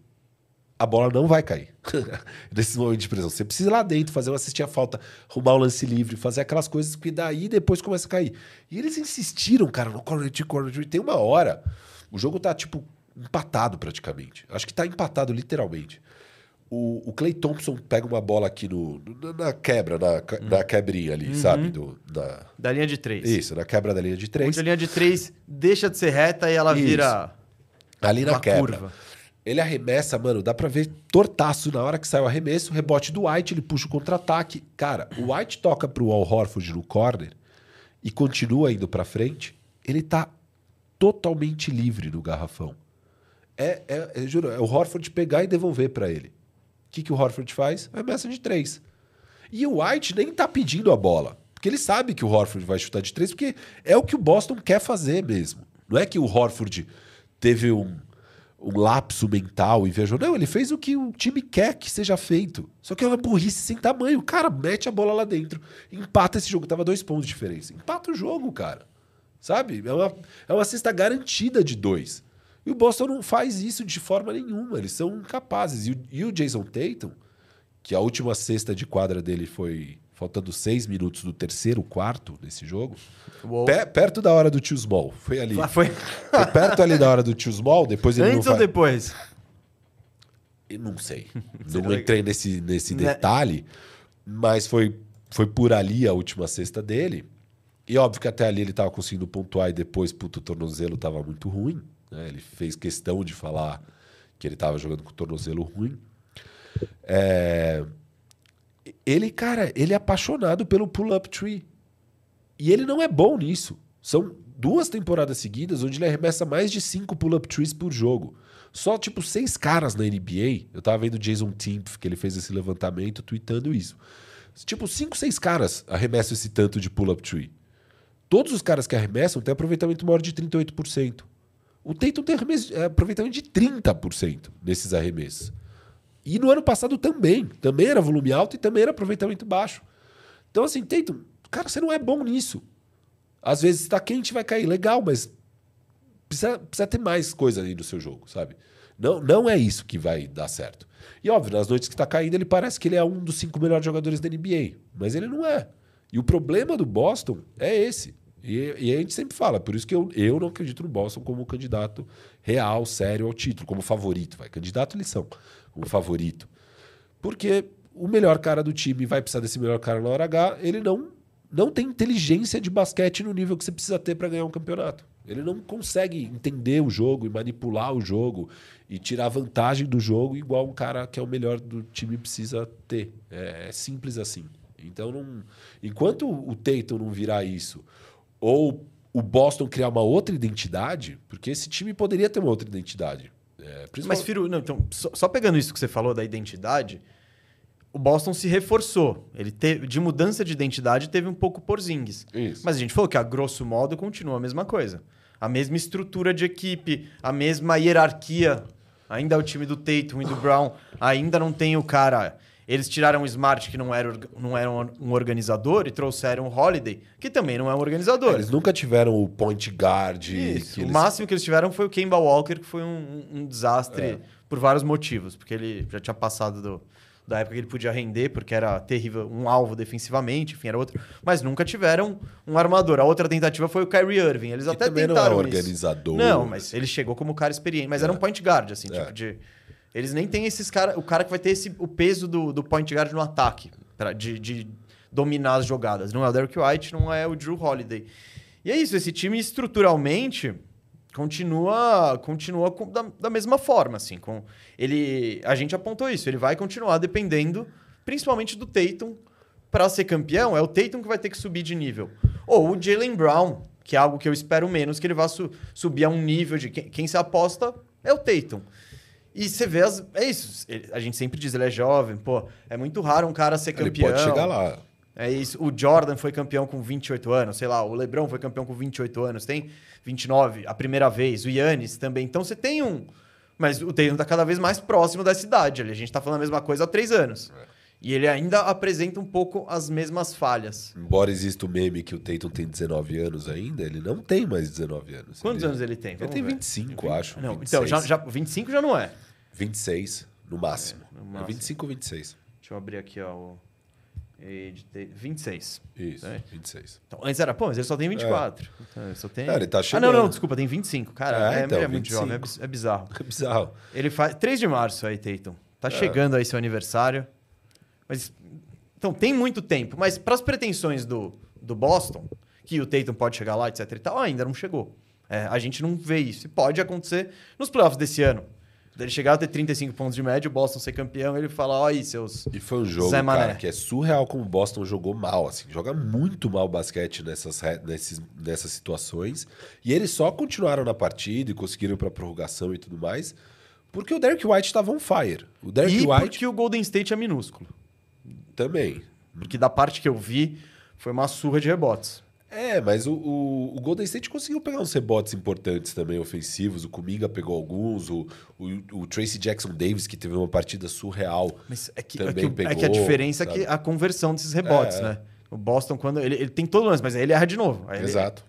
[SPEAKER 2] a bola não vai cair. [LAUGHS] Nesses momentos de pressão. Você precisa ir lá dentro, fazer uma cestinha falta, arrumar o lance livre, fazer aquelas coisas que daí depois começa a cair. E eles insistiram, cara, no corner tree, corner tree. Tem uma hora, o jogo tá, tipo, empatado praticamente. Acho que tá empatado literalmente. O, o Clay Thompson pega uma bola aqui no, no- na quebra, na, na quebrinha ali, sabe? Do, na,
[SPEAKER 1] Da linha de três.
[SPEAKER 2] isso, na quebra da linha de três.
[SPEAKER 1] Onde a linha de três deixa de ser reta e ela
[SPEAKER 2] Isso.
[SPEAKER 1] vira.
[SPEAKER 2] Ali na
[SPEAKER 1] Uma
[SPEAKER 2] quebra.
[SPEAKER 1] curva.
[SPEAKER 2] Ele arremessa, mano, dá pra ver tortaço na hora que sai o arremesso, rebote do White, ele puxa o contra-ataque. Cara, o White toca pro Al Horford no corner e continua indo pra frente, ele tá totalmente livre no garrafão. É, é, juro, é o Horford pegar e devolver pra ele. que, que o Horford faz? Arremessa de três. E o White nem tá pedindo a bola. Porque ele sabe que o Horford vai chutar de três, porque é o que o Boston quer fazer mesmo. Não é que o Horford teve um, um lapso mental e viajou. Não, ele fez o que o time quer que seja feito. Só que é uma burrice sem tamanho. Cara, mete a bola lá dentro. Empata esse jogo. Tava dois pontos de diferença. Empata o jogo, cara. Sabe? É uma, é uma cesta garantida de dois. E o Boston não faz isso de forma nenhuma. Eles são incapazes. E o, e o Jason Tatum, que a última cesta de quadra dele foi faltando seis minutos do terceiro quarto nesse jogo, pe- perto da hora do tio Small. Foi ali.
[SPEAKER 1] Ah, Foi
[SPEAKER 2] Foi perto ali da hora do tio Small, depois ele
[SPEAKER 1] antes ou
[SPEAKER 2] vai...
[SPEAKER 1] depois?
[SPEAKER 2] Eu não sei. [LAUGHS] Não entrei nesse, nesse
[SPEAKER 1] Né?
[SPEAKER 2] detalhe, mas foi, foi por ali a última cesta dele. E óbvio que até ali ele estava conseguindo pontuar e depois, puto, o tornozelo estava muito ruim. Né? Ele fez questão de falar que ele estava jogando com o tornozelo ruim. É, Ele, cara, ele é apaixonado pelo pull-up tree. E ele não é bom nisso. São duas temporadas seguidas onde ele arremessa mais de cinco pull-up trees por jogo. Só, tipo, seis caras na NBA. Eu tava vendo o Jason Timpf, que ele fez esse levantamento, tweetando isso. Tipo, cinco, seis caras arremessam esse tanto de pull-up tree. Todos os caras que arremessam têm aproveitamento maior de 38%. O Tatum tem arremesso- é, aproveitamento de 30% nesses arremessos. E no ano passado também. Também era volume alto e também era aproveitamento baixo. Então, assim, Tatum, cara, você não é bom nisso. Às vezes está quente vai cair. Legal, mas precisa, precisa ter mais coisa aí no seu jogo, sabe? Não, não é isso que vai dar certo. E óbvio, nas noites que está caindo, ele parece que ele é um dos cinco melhores jogadores da NBA. Mas ele não é. E o problema do Boston é esse. E, e a gente sempre fala, por isso que eu, eu não acredito no Boston como candidato real, sério ao título, como favorito. Vai, candidato eles são, como favorito. Porque o melhor cara do time vai precisar desse melhor cara na hora H, ele não, não tem inteligência de basquete no nível que você precisa ter para ganhar um campeonato. Ele não consegue entender o jogo e manipular o jogo e tirar vantagem do jogo igual um cara que é o melhor do time precisa ter. É, é simples assim. Então, não, enquanto o Tatum não virar isso, ou o Boston criar uma outra identidade, porque esse time poderia ter uma outra identidade. É,
[SPEAKER 1] Mas,
[SPEAKER 2] principalmente-
[SPEAKER 1] Firo, não, então, só, só pegando isso que você falou da identidade, o Boston se reforçou. Ele teve, de mudança de identidade teve um pouco por Zings.
[SPEAKER 2] Isso.
[SPEAKER 1] Mas a gente falou que, a grosso modo, continua a mesma coisa. A mesma estrutura de equipe, a mesma hierarquia. Ainda é o time do Tatum e do Brown. Ainda não tem o cara. Eles tiraram o Smart, que não era, não era um organizador, e trouxeram o Holiday, que também não é um organizador.
[SPEAKER 2] Eles nunca tiveram o point guard.
[SPEAKER 1] Isso.
[SPEAKER 2] que
[SPEAKER 1] O
[SPEAKER 2] eles-
[SPEAKER 1] máximo que eles tiveram foi o Kemba Walker, que foi um, um desastre
[SPEAKER 2] É.
[SPEAKER 1] por vários motivos. Porque ele já tinha passado do- da época que ele podia render, porque era terrível, um alvo defensivamente, enfim, era outro. Mas nunca tiveram um armador. A outra tentativa foi o Kyrie Irving. Eles
[SPEAKER 2] que
[SPEAKER 1] até
[SPEAKER 2] também não é
[SPEAKER 1] tentaram isso.
[SPEAKER 2] organizador.
[SPEAKER 1] Não, mas ele chegou como cara experiente. Mas era um point guard, assim,
[SPEAKER 2] É.
[SPEAKER 1] tipo de... Eles nem têm esses caras... O cara que vai ter esse, o peso do, do point guard no ataque, pra, de, de dominar as jogadas. Não é o Derek White, não é o Drew Holiday. E é isso, esse time estruturalmente continua continua com- da, da mesma forma, assim. Com ele, a gente apontou isso, ele vai continuar dependendo, principalmente do Tatum, para ser campeão. É o Tatum que vai ter que subir de nível. Ou o Jalen Brown, que é algo que eu espero menos que ele vá su- subir a um nível de quem, quem se aposta é o Tatum. E você vê as, é isso. ele- a gente sempre diz ele é jovem, pô, é muito raro um cara ser
[SPEAKER 2] Ele
[SPEAKER 1] campeão.
[SPEAKER 2] pode chegar lá.
[SPEAKER 1] É isso. O Jordan foi campeão com 28 anos, sei lá, o LeBron foi campeão com 28 anos, tem 29 a primeira vez, o Yannis também. Então você tem um. Mas o Tatum tá cada vez mais próximo dessa idade ali. A gente tá falando a mesma coisa há três anos. E ele ainda apresenta um pouco as mesmas falhas.
[SPEAKER 2] Embora exista o meme que o Tatum tem 19 anos ainda, ele não tem mais 19 anos.
[SPEAKER 1] Quantos
[SPEAKER 2] ele...
[SPEAKER 1] anos ele tem?
[SPEAKER 2] Ele
[SPEAKER 1] Vamos
[SPEAKER 2] tem
[SPEAKER 1] ver.
[SPEAKER 2] 25, acho.
[SPEAKER 1] Não,
[SPEAKER 2] 26.
[SPEAKER 1] então, já, já, 25 já não é.
[SPEAKER 2] 26, no máximo.
[SPEAKER 1] no
[SPEAKER 2] É,
[SPEAKER 1] máximo.
[SPEAKER 2] 25 ou 26.
[SPEAKER 1] Deixa eu abrir aqui, ó. O... age de- 26.
[SPEAKER 2] Isso,
[SPEAKER 1] É.
[SPEAKER 2] 26.
[SPEAKER 1] Então, antes era, pô, mas ele só tem 24. Então, ele só tem...
[SPEAKER 2] Não, ele tá
[SPEAKER 1] Ah,
[SPEAKER 2] chegando.
[SPEAKER 1] não, não, desculpa, tem 25. Cara,
[SPEAKER 2] É,
[SPEAKER 1] é,
[SPEAKER 2] então,
[SPEAKER 1] ele é muito
[SPEAKER 2] 25.
[SPEAKER 1] jovem, é biz- é bizarro.
[SPEAKER 2] É bizarro.
[SPEAKER 1] Ele faz 3 de março aí, Tatum. Tá
[SPEAKER 2] É.
[SPEAKER 1] chegando aí seu aniversário. Mas então tem muito tempo, mas para as pretensões do, do Boston, que o Tatum pode chegar lá, etc e tal, ainda não chegou. É, a gente não vê isso. E pode acontecer nos playoffs desse ano. Ele chegar a ter 35 pontos de média, o Boston ser campeão, ele fala: "Ó aí, seus
[SPEAKER 2] E foi um jogo, cara, que é surreal como o Boston jogou mal, assim. Joga muito mal basquete nessas, nesses, nessas situações. E eles só continuaram na partida e conseguiram ir pra prorrogação e tudo mais, Porque o Derek White estava on fire. O Derek
[SPEAKER 1] e
[SPEAKER 2] White
[SPEAKER 1] porque o Golden State é minúsculo.
[SPEAKER 2] Também.
[SPEAKER 1] Porque da parte que eu vi, foi uma surra de rebotes.
[SPEAKER 2] É, mas o, o, o Golden State conseguiu pegar uns rebotes importantes também, ofensivos. O Kuminga pegou alguns, o, o, o Tracy Jackson Davis, que teve uma partida surreal.
[SPEAKER 1] Mas é que, é
[SPEAKER 2] Também
[SPEAKER 1] que, é que a
[SPEAKER 2] pegou,
[SPEAKER 1] diferença é
[SPEAKER 2] sabe?
[SPEAKER 1] que a conversão desses rebotes,
[SPEAKER 2] É.
[SPEAKER 1] né? O Boston, quando. Ele, ele tem todo o lance, mas aí ele erra de novo. Aí ele-
[SPEAKER 2] Exato.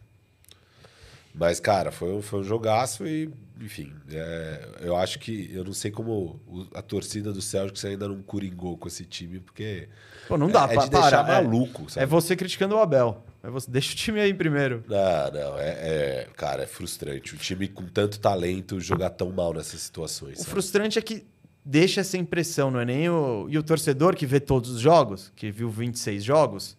[SPEAKER 2] Mas, cara, foi, um- foi um jogaço e, enfim, é, eu acho que. Eu não sei como a torcida do Celtics ainda não curingou com esse time, porque.
[SPEAKER 1] Pô, não dá
[SPEAKER 2] é, é
[SPEAKER 1] pra
[SPEAKER 2] de deixar
[SPEAKER 1] parar, é-
[SPEAKER 2] maluco, sabe?
[SPEAKER 1] É você criticando o Abel. É você, deixa o time aí primeiro.
[SPEAKER 2] Não, não, é, é- Cara, é frustrante. O time com tanto talento jogar tão mal nessas situações.
[SPEAKER 1] O
[SPEAKER 2] sabe?
[SPEAKER 1] frustrante é que deixa essa impressão, não é nem o. E o torcedor que vê todos os jogos, que viu 26 jogos,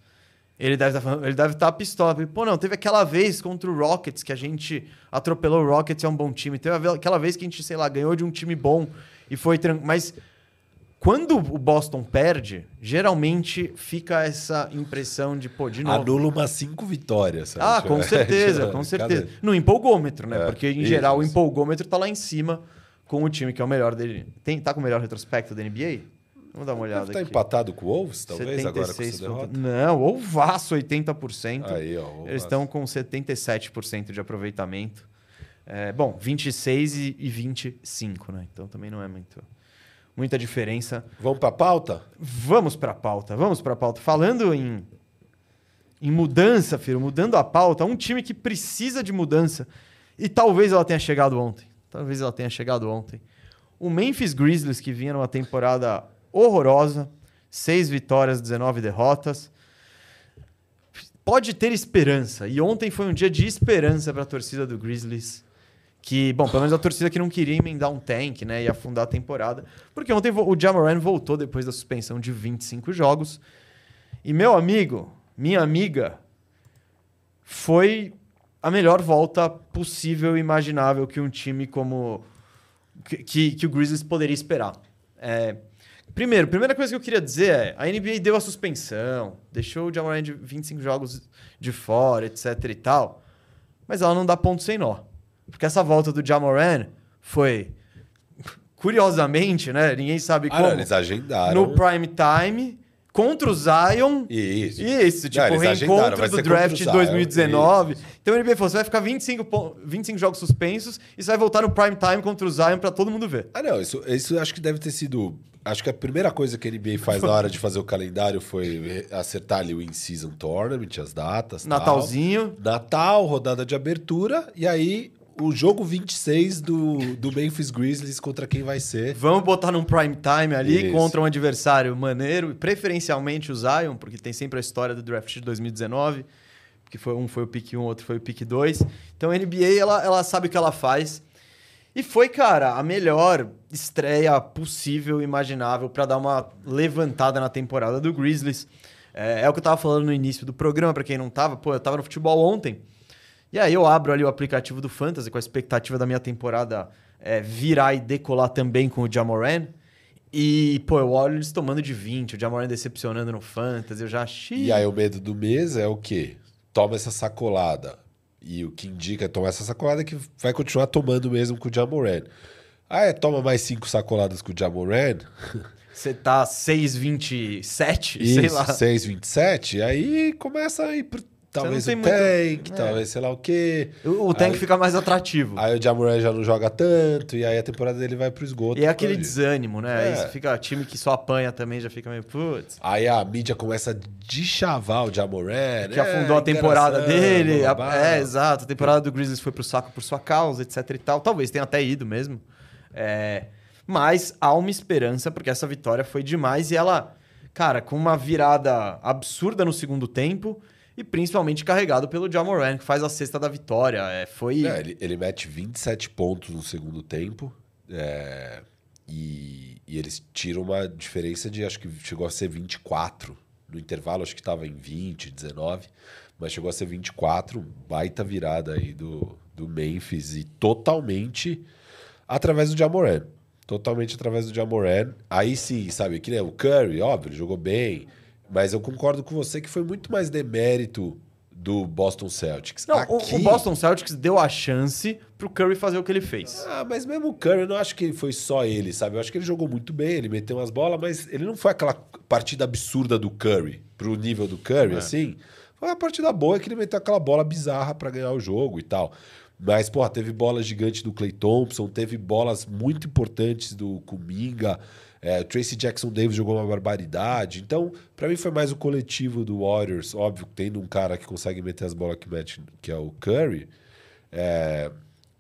[SPEAKER 1] ele deve estar deve estar pistola. porque, Pô, não, teve aquela vez contra o Rockets que a gente atropelou o Rockets, é um bom time. Teve aquela vez que a gente, sei lá, ganhou de um time bom e foi tranquilo. Mas quando o Boston perde, geralmente fica essa impressão de, pô, de novo.
[SPEAKER 2] Anula umas cinco vitórias, sabe?
[SPEAKER 1] Ah, com
[SPEAKER 2] Tipo, [LAUGHS]
[SPEAKER 1] certeza,
[SPEAKER 2] é,
[SPEAKER 1] com certeza. No empolgômetro, né?
[SPEAKER 2] É,
[SPEAKER 1] Porque, em
[SPEAKER 2] isso,
[SPEAKER 1] geral, o empolgômetro tá lá em cima com o time que é o melhor dele. Tem, tá com o melhor retrospecto da NBA? Vamos dar uma olhada
[SPEAKER 2] Deve tá
[SPEAKER 1] aqui.
[SPEAKER 2] empatado com o Wolves, talvez, agora com
[SPEAKER 1] 76
[SPEAKER 2] essa derrota.
[SPEAKER 1] Não, ou vaço 80%.
[SPEAKER 2] Aí, ó. o
[SPEAKER 1] Eles estão com 77% de aproveitamento. É, bom, 26 e, e 25, né? Então também não é muito, muita diferença.
[SPEAKER 2] Vamos pra pauta?
[SPEAKER 1] Vamos para a pauta, vamos para a pauta. Falando em, em mudança, Firo, mudando a pauta, um time que precisa de mudança e talvez ela tenha chegado ontem. Talvez ela tenha chegado ontem. O Memphis Grizzlies, que vinha numa temporada horrorosa, seis vitórias, 19 derrotas, pode ter esperança. E ontem foi um dia de esperança para a torcida do Grizzlies. Que, bom, pelo menos a torcida que não queria emendar um tank, né? E afundar a temporada. Porque ontem o Jamoran voltou depois da suspensão de 25 jogos. E meu amigo, minha amiga, foi a melhor volta possível e imaginável que um time como. que, que, que o Grizzlies poderia esperar. É, primeiro, primeira coisa que eu queria dizer é: a NBA deu a suspensão, deixou o Jamoran de 25 jogos de fora, etc e tal. Mas ela não dá ponto sem nó. Porque essa volta do Jamoran foi. Curiosamente, né? Ninguém sabe
[SPEAKER 2] Ah,
[SPEAKER 1] como.
[SPEAKER 2] não, eles agendaram.
[SPEAKER 1] no prime time, contra o Zion.
[SPEAKER 2] Isso.
[SPEAKER 1] Isso, tipo,
[SPEAKER 2] Não,
[SPEAKER 1] reencontro do draft de
[SPEAKER 2] o Zion,
[SPEAKER 1] 2019.
[SPEAKER 2] isso.
[SPEAKER 1] Então o NBA falou: você vai ficar 25, pon- 25 jogos suspensos e você vai voltar no prime time contra o Zion pra todo mundo ver.
[SPEAKER 2] Ah, não, isso, isso acho que deve ter sido. Acho que a primeira coisa que a NBA faz na hora de fazer o calendário foi acertar ali o In-Season Tournament, as datas. tal.
[SPEAKER 1] Natalzinho.
[SPEAKER 2] Natal, rodada de abertura, e aí o jogo 26 do, do Memphis Grizzlies contra quem vai ser.
[SPEAKER 1] Vamos botar num prime time ali
[SPEAKER 2] Isso.
[SPEAKER 1] contra um adversário maneiro, preferencialmente o Zion, porque tem sempre a história do draft de 2019, que foi um foi o pick 1, outro foi o pick 2. Então a NBA ela, ela sabe o que ela faz. E foi, cara, a melhor estreia possível imaginável para dar uma levantada na temporada do Grizzlies. É, é o que eu tava falando no início do programa, para quem não tava. Pô, eu tava no futebol ontem. E aí eu abro ali o aplicativo do Fantasy com a expectativa da minha temporada é, virar e decolar também com o Jamoran. E, pô, eu olho eles tomando de 20, o Jamoran decepcionando no Fantasy, eu já achei...
[SPEAKER 2] E aí o medo do mês é o quê? Toma essa sacolada. E o que indica é tomar essa sacolada que vai continuar tomando mesmo com o Jamoran. Ah, é, toma mais cinco sacoladas com o Jamoran. [LAUGHS]
[SPEAKER 1] Você tá 6,27, sei lá.
[SPEAKER 2] 6,27. Aí começa a ir pro, talvez o
[SPEAKER 1] muito-
[SPEAKER 2] tank,
[SPEAKER 1] é.
[SPEAKER 2] talvez sei lá o quê.
[SPEAKER 1] O, o tank
[SPEAKER 2] Aí-
[SPEAKER 1] fica mais atrativo.
[SPEAKER 2] Aí o Jamoran já não joga tanto, e aí a temporada dele vai pro esgoto.
[SPEAKER 1] E é aquele desânimo, né? Aí
[SPEAKER 2] É.
[SPEAKER 1] você fica time que só apanha também, já fica meio, putz.
[SPEAKER 2] Aí a mídia começa a deschavar o Jamoran.
[SPEAKER 1] Que afundou a temporada
[SPEAKER 2] enganação,
[SPEAKER 1] dele. a- é, exato. A temporada do Grizzlies foi pro saco por sua causa, etc e tal. Talvez tenha até ido mesmo. É, mas há uma esperança, porque essa vitória foi demais e ela, cara, com uma virada absurda no segundo tempo e principalmente carregado pelo Jamoran, que faz a cesta da vitória. É, foi.
[SPEAKER 2] É, ele, ele mete 27 pontos no segundo tempo. é, e, e eles tiram uma diferença de acho que chegou a ser 24. No intervalo, acho que estava em 20, 19. Mas chegou a ser 24. Baita virada aí do, do Memphis. E totalmente através do Jamoran. Totalmente através do Jamoran. Aí sim, sabe? Que o Curry, óbvio, ele jogou bem. Mas eu concordo com você que foi muito mais demérito do Boston Celtics.
[SPEAKER 1] Não, Aqui... o, Boston Celtics deu a chance pro Curry fazer o que ele fez.
[SPEAKER 2] Ah, mas mesmo o Curry, eu não acho que foi só ele, sabe? Eu acho que ele jogou muito bem, ele meteu umas bolas, mas ele não foi aquela partida absurda do Curry, pro nível do Curry, é. assim. Foi uma partida boa que ele meteu aquela bola bizarra para ganhar o jogo e tal. Mas, porra, teve bolas gigantes do Clay Thompson, teve bolas muito importantes do Kuminga. É, Tracy Jackson Davis jogou uma barbaridade. Então, para mim foi mais o coletivo do Warriors. Óbvio, tendo um cara que consegue meter as bolas que mete, que é o Curry. É...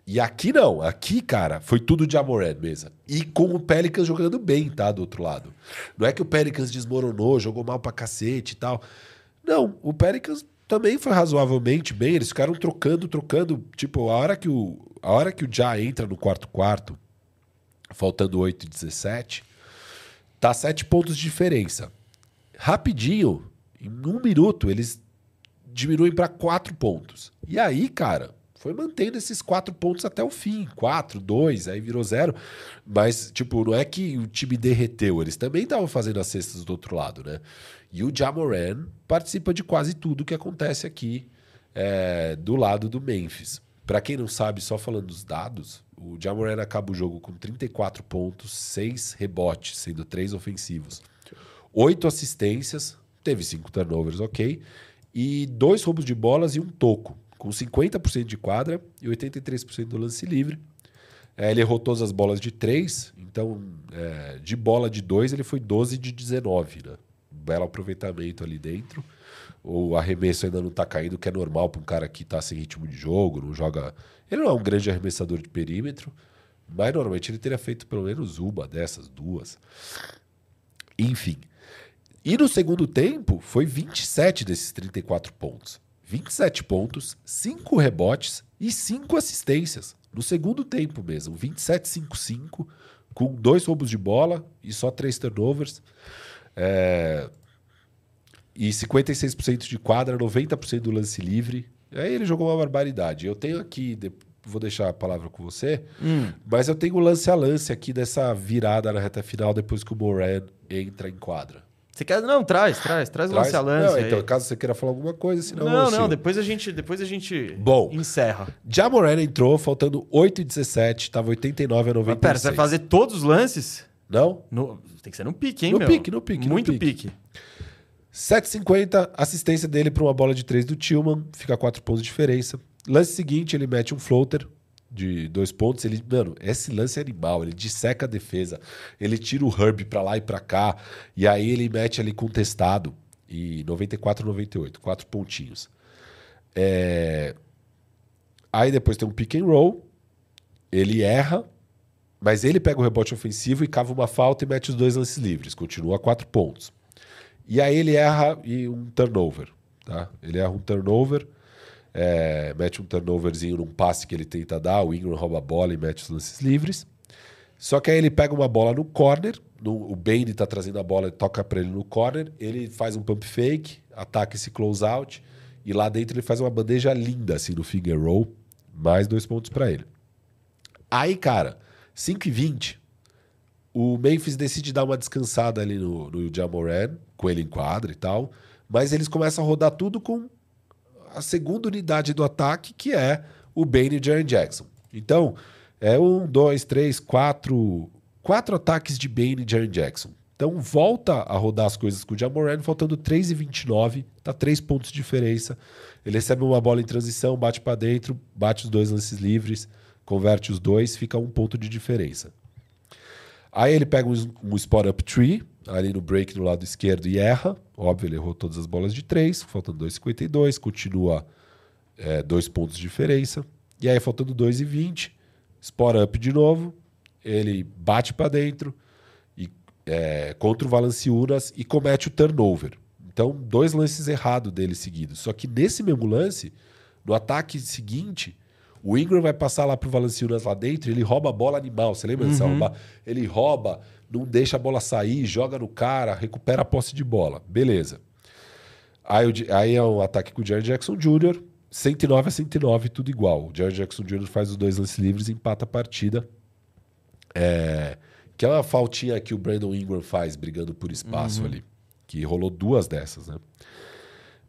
[SPEAKER 2] E aqui não. Aqui, cara, foi tudo de Amored mesmo. E com o Pelicans jogando bem, tá? Do outro lado. Não é que o Pelicans desmoronou, jogou mal pra cacete e tal. Não, o Pelicans também foi razoavelmente bem. Eles ficaram trocando, trocando. Tipo, a hora que o, a hora que o Já entra no quarto quarto, faltando 8 e 17, Tá sete pontos de diferença. Rapidinho, em um minuto, eles diminuem para quatro pontos. E aí, cara, foi mantendo esses quatro pontos até o fim. Quatro, dois, aí virou zero. Mas, tipo, não é que o time derreteu. Eles também estavam fazendo as cestas do outro lado, né? E o Jamoran participa de quase tudo que acontece aqui é, do lado do Memphis. Para quem não sabe, só falando dos dados, o Jamoran acaba o jogo com 34 pontos, 6 rebotes, sendo 3 ofensivos. 8 assistências, teve 5 turnovers, ok. E 2 roubos de bolas e um toco, com 50% de quadra e 83% do lance livre. É, ele errou todas as bolas de 3, então é, de bola de 2 ele foi 12 de 19. Né? Belo aproveitamento ali dentro. O arremesso ainda não está caindo, que é normal para um cara que está sem ritmo de jogo, não joga ele não é um grande arremessador de perímetro, mas normalmente ele teria feito pelo menos uma dessas, duas. Enfim. E no segundo tempo, foi 27 desses 34 pontos. 27 pontos, 5 rebotes e 5 assistências. No segundo tempo mesmo, 27-5-5, com dois roubos de bola e só três turnovers. É... E 56% de quadra, 90% do lance livre. Aí ele jogou uma barbaridade. Eu tenho aqui, vou deixar a palavra com você, hum. mas eu tenho lance a lance aqui dessa virada na reta final depois que o Moran entra em quadra.
[SPEAKER 1] Você quer? Não, traz, traz, traz o lance a lance.
[SPEAKER 2] Não, então, caso você queira falar alguma coisa, senão.
[SPEAKER 1] Não, não, depois a gente, depois a gente Bom, encerra.
[SPEAKER 2] Já Moran entrou, faltando 8 e 17, tava 89 a 96. Mas pera,
[SPEAKER 1] você vai fazer todos os lances?
[SPEAKER 2] Não?
[SPEAKER 1] No, tem que ser no pique, hein,
[SPEAKER 2] no
[SPEAKER 1] meu?
[SPEAKER 2] Pique, no pique,
[SPEAKER 1] Muito
[SPEAKER 2] no
[SPEAKER 1] pique. pique.
[SPEAKER 2] 7,50, assistência dele para uma bola de 3 do Tillman, fica 4 pontos de diferença. Lance seguinte, ele mete um floater de dois pontos. Ele, mano, esse lance é animal, ele disseca a defesa, ele tira o Herb para lá e para cá, e aí ele mete ali contestado. E 94, 98, quatro pontinhos. É... Aí depois tem um pick and roll, ele erra, mas ele pega o rebote ofensivo e cava uma falta e mete os dois lances livres, continua a quatro pontos. E aí ele erra e um turnover. Tá? Ele erra um turnover, é, mete um turnoverzinho num passe que ele tenta dar, o Ingram rouba a bola e mete os lances livres. Só que aí ele pega uma bola no corner, no, o Bane tá trazendo a bola toca para ele no corner, ele faz um pump fake, ataca esse close out, e lá dentro ele faz uma bandeja linda, assim, no finger roll, mais dois pontos para ele. Aí, cara, 5 e 20, o Memphis decide dar uma descansada ali no, no Jamoran, com ele em quadra e tal. Mas eles começam a rodar tudo com a segunda unidade do ataque, que é o Bane e o Jaren Jackson. Então, é um, dois, três, quatro. Quatro ataques de Bane e Jaren Jackson. Então, volta a rodar as coisas com o Jamoran, faltando 3 e 29, tá 3 pontos de diferença. Ele recebe uma bola em transição, bate para dentro, bate os dois lances livres, converte os dois, fica um ponto de diferença. Aí ele pega um, um spot up tree, ali no break no lado esquerdo e erra. Óbvio, ele errou todas as bolas de três, faltando 2,52, continua é, dois pontos de diferença. E aí, faltando 2,20, spot up de novo, ele bate para dentro e, é, contra o Valanciunas e comete o turnover. Então, dois lances errados dele seguidos. Só que nesse mesmo lance, no ataque seguinte, o Ingram vai passar lá pro Valanciunas lá dentro, ele rouba a bola animal. Você lembra uhum. dessa Ele rouba não deixa a bola sair, joga no cara, recupera a posse de bola. Beleza. Aí, aí é um ataque com o Jerry Jackson Jr., 109 a 109, tudo igual. O Jerry Jackson Jr. faz os dois lances livres e empata a partida. É, que é uma faltinha que o Brandon Ingram faz brigando por espaço uhum. ali. Que rolou duas dessas, né?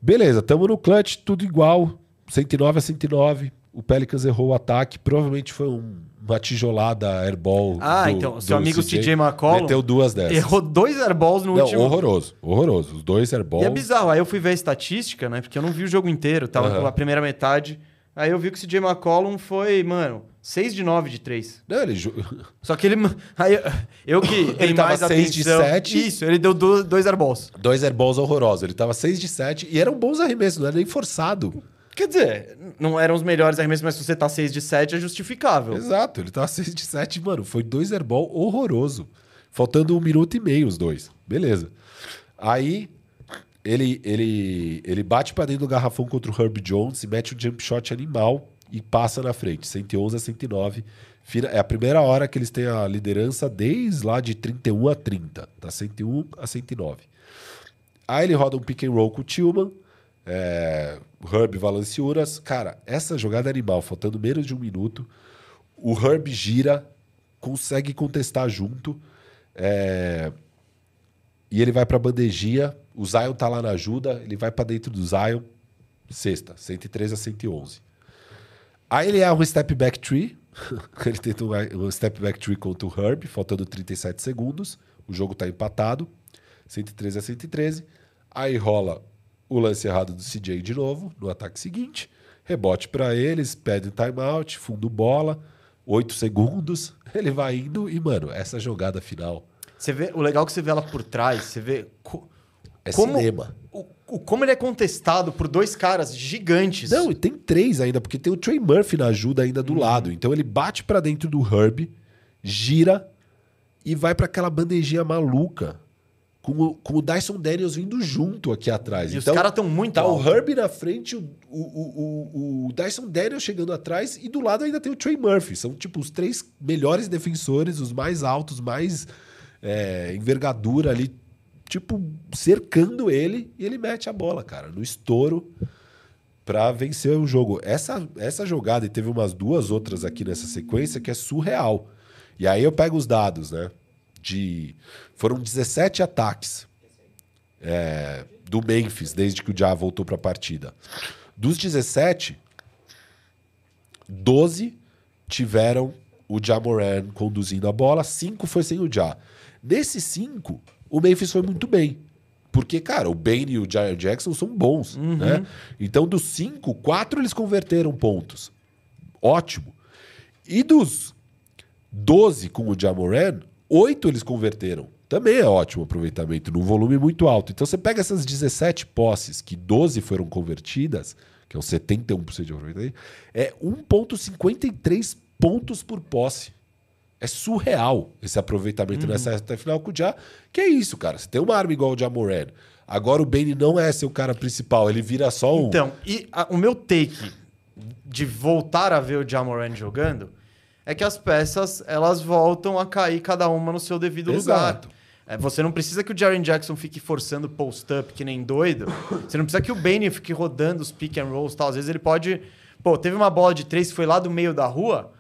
[SPEAKER 2] Beleza, tamo no clutch, tudo igual. 109 a 109. O Pelicans errou o ataque. Provavelmente foi um, uma tijolada airball.
[SPEAKER 1] Ah,
[SPEAKER 2] do-
[SPEAKER 1] então, seu
[SPEAKER 2] do
[SPEAKER 1] amigo CJ McCollum
[SPEAKER 2] Meteu duas dessas.
[SPEAKER 1] Errou dois airballs no
[SPEAKER 2] Não,
[SPEAKER 1] último.
[SPEAKER 2] horroroso. Horroroso. Os dois airballs.
[SPEAKER 1] E é bizarro. Aí eu fui ver a estatística, né? Porque eu não vi o jogo inteiro. Tava
[SPEAKER 2] Aham.
[SPEAKER 1] com a primeira metade. Aí eu vi que o CJ McCollum foi, mano, 6 de 9 de 3.
[SPEAKER 2] Não, ele... [LAUGHS]
[SPEAKER 1] Só que ele. [LAUGHS] Aí eu, que dei
[SPEAKER 2] tava
[SPEAKER 1] mais
[SPEAKER 2] seis de
[SPEAKER 1] atenção.
[SPEAKER 2] sete.
[SPEAKER 1] Isso, ele deu do- dois airballs.
[SPEAKER 2] Dois airballs horrorosos. Ele tava 6 de 7 e eram bons arremessos, não era nem forçado.
[SPEAKER 1] Quer dizer, não eram os melhores arremessos, mas se você tá 6 de 7 é justificável.
[SPEAKER 2] Exato, ele tava 6 de 7, mano. Foi dois airball horroroso. Faltando um minuto e meio os dois. Beleza. Aí ele, ele, ele bate pra dentro do garrafão contra o Herb Jones e mete um jump shot animal e passa na frente. 111 a 109. Fina- É a primeira hora que eles têm a liderança desde lá de 31 a 30. Tá 101 a 109. Aí ele roda um pick and roll com o Tillman. É, Herb Valanciunas. Cara, essa jogada é animal, faltando menos de um minuto. O Herb gira, consegue contestar junto. é, e ele vai pra bandejinha. O Zion tá lá na ajuda. Ele vai pra dentro do Zion. Sexta, 113 a 111. Aí ele erra um step back tree. [LAUGHS] ele tenta um um step back tree contra o Herb, faltando 37 segundos. O jogo tá empatado. 113 a 113. Aí rola o lance errado do CJ de novo, no ataque seguinte. Rebote pra eles, pede timeout, fundo bola, 8 segundos. [LAUGHS] Ele vai indo e, mano, essa jogada final
[SPEAKER 1] Você vê, o legal é que você vê ela por trás, você vê co-
[SPEAKER 2] é
[SPEAKER 1] como,
[SPEAKER 2] cinema.
[SPEAKER 1] o, o- como ele é contestado por dois caras gigantes.
[SPEAKER 2] Não, e tem três ainda, porque tem o Trey Murphy na ajuda ainda do lado. Então ele bate pra dentro do Herb, gira e vai pra aquela bandejinha maluca. Com o, com o Dyson Daniels vindo junto aqui atrás.
[SPEAKER 1] E
[SPEAKER 2] então,
[SPEAKER 1] os caras estão muito
[SPEAKER 2] Tá
[SPEAKER 1] altos.
[SPEAKER 2] o Herb na frente, o, o, o, o Dyson Daniels chegando atrás e do lado ainda tem o Trey Murphy. São tipo os três melhores defensores, os mais altos, mais é, envergadura ali, tipo, cercando ele e ele mete a bola, cara, no estouro pra vencer o jogo. Essa, essa jogada, e teve umas duas outras aqui nessa sequência, que é surreal. E aí eu pego os dados, né? De. Foram 17 ataques é, do Memphis desde que o Ja voltou pra partida. Dos 17, 12 tiveram o Ja Moran conduzindo a bola, 5 foi sem o Ja. Nesses 5, o Memphis foi muito bem. Porque, cara, o Bane e o Jair Jackson são bons, né? Então, dos 5, 4 eles converteram pontos. Ótimo. E dos 12 com o Jamoran, 8 eles converteram. Também é ótimo aproveitamento, num volume muito alto. Então você pega essas 17 posses, que 12 foram convertidas, que é um 71% de aproveitamento, é 1,53 pontos por posse. É surreal esse aproveitamento nessa reta final com o Ja. Que é isso, cara. Você tem uma arma igual o Jamoran. Agora o Bane não é seu cara principal, ele vira só um.
[SPEAKER 1] Então, e a- o meu take de voltar a ver o Jamoran jogando é que as peças elas voltam a cair cada uma no seu devido
[SPEAKER 2] Exato.
[SPEAKER 1] lugar. É, você não precisa que o Jaren Jackson fique forçando post-up que nem doido. Você não precisa que o Bane fique rodando os pick and rolls tal. Às vezes ele pode. Pô, teve uma bola de três que foi lá do meio da rua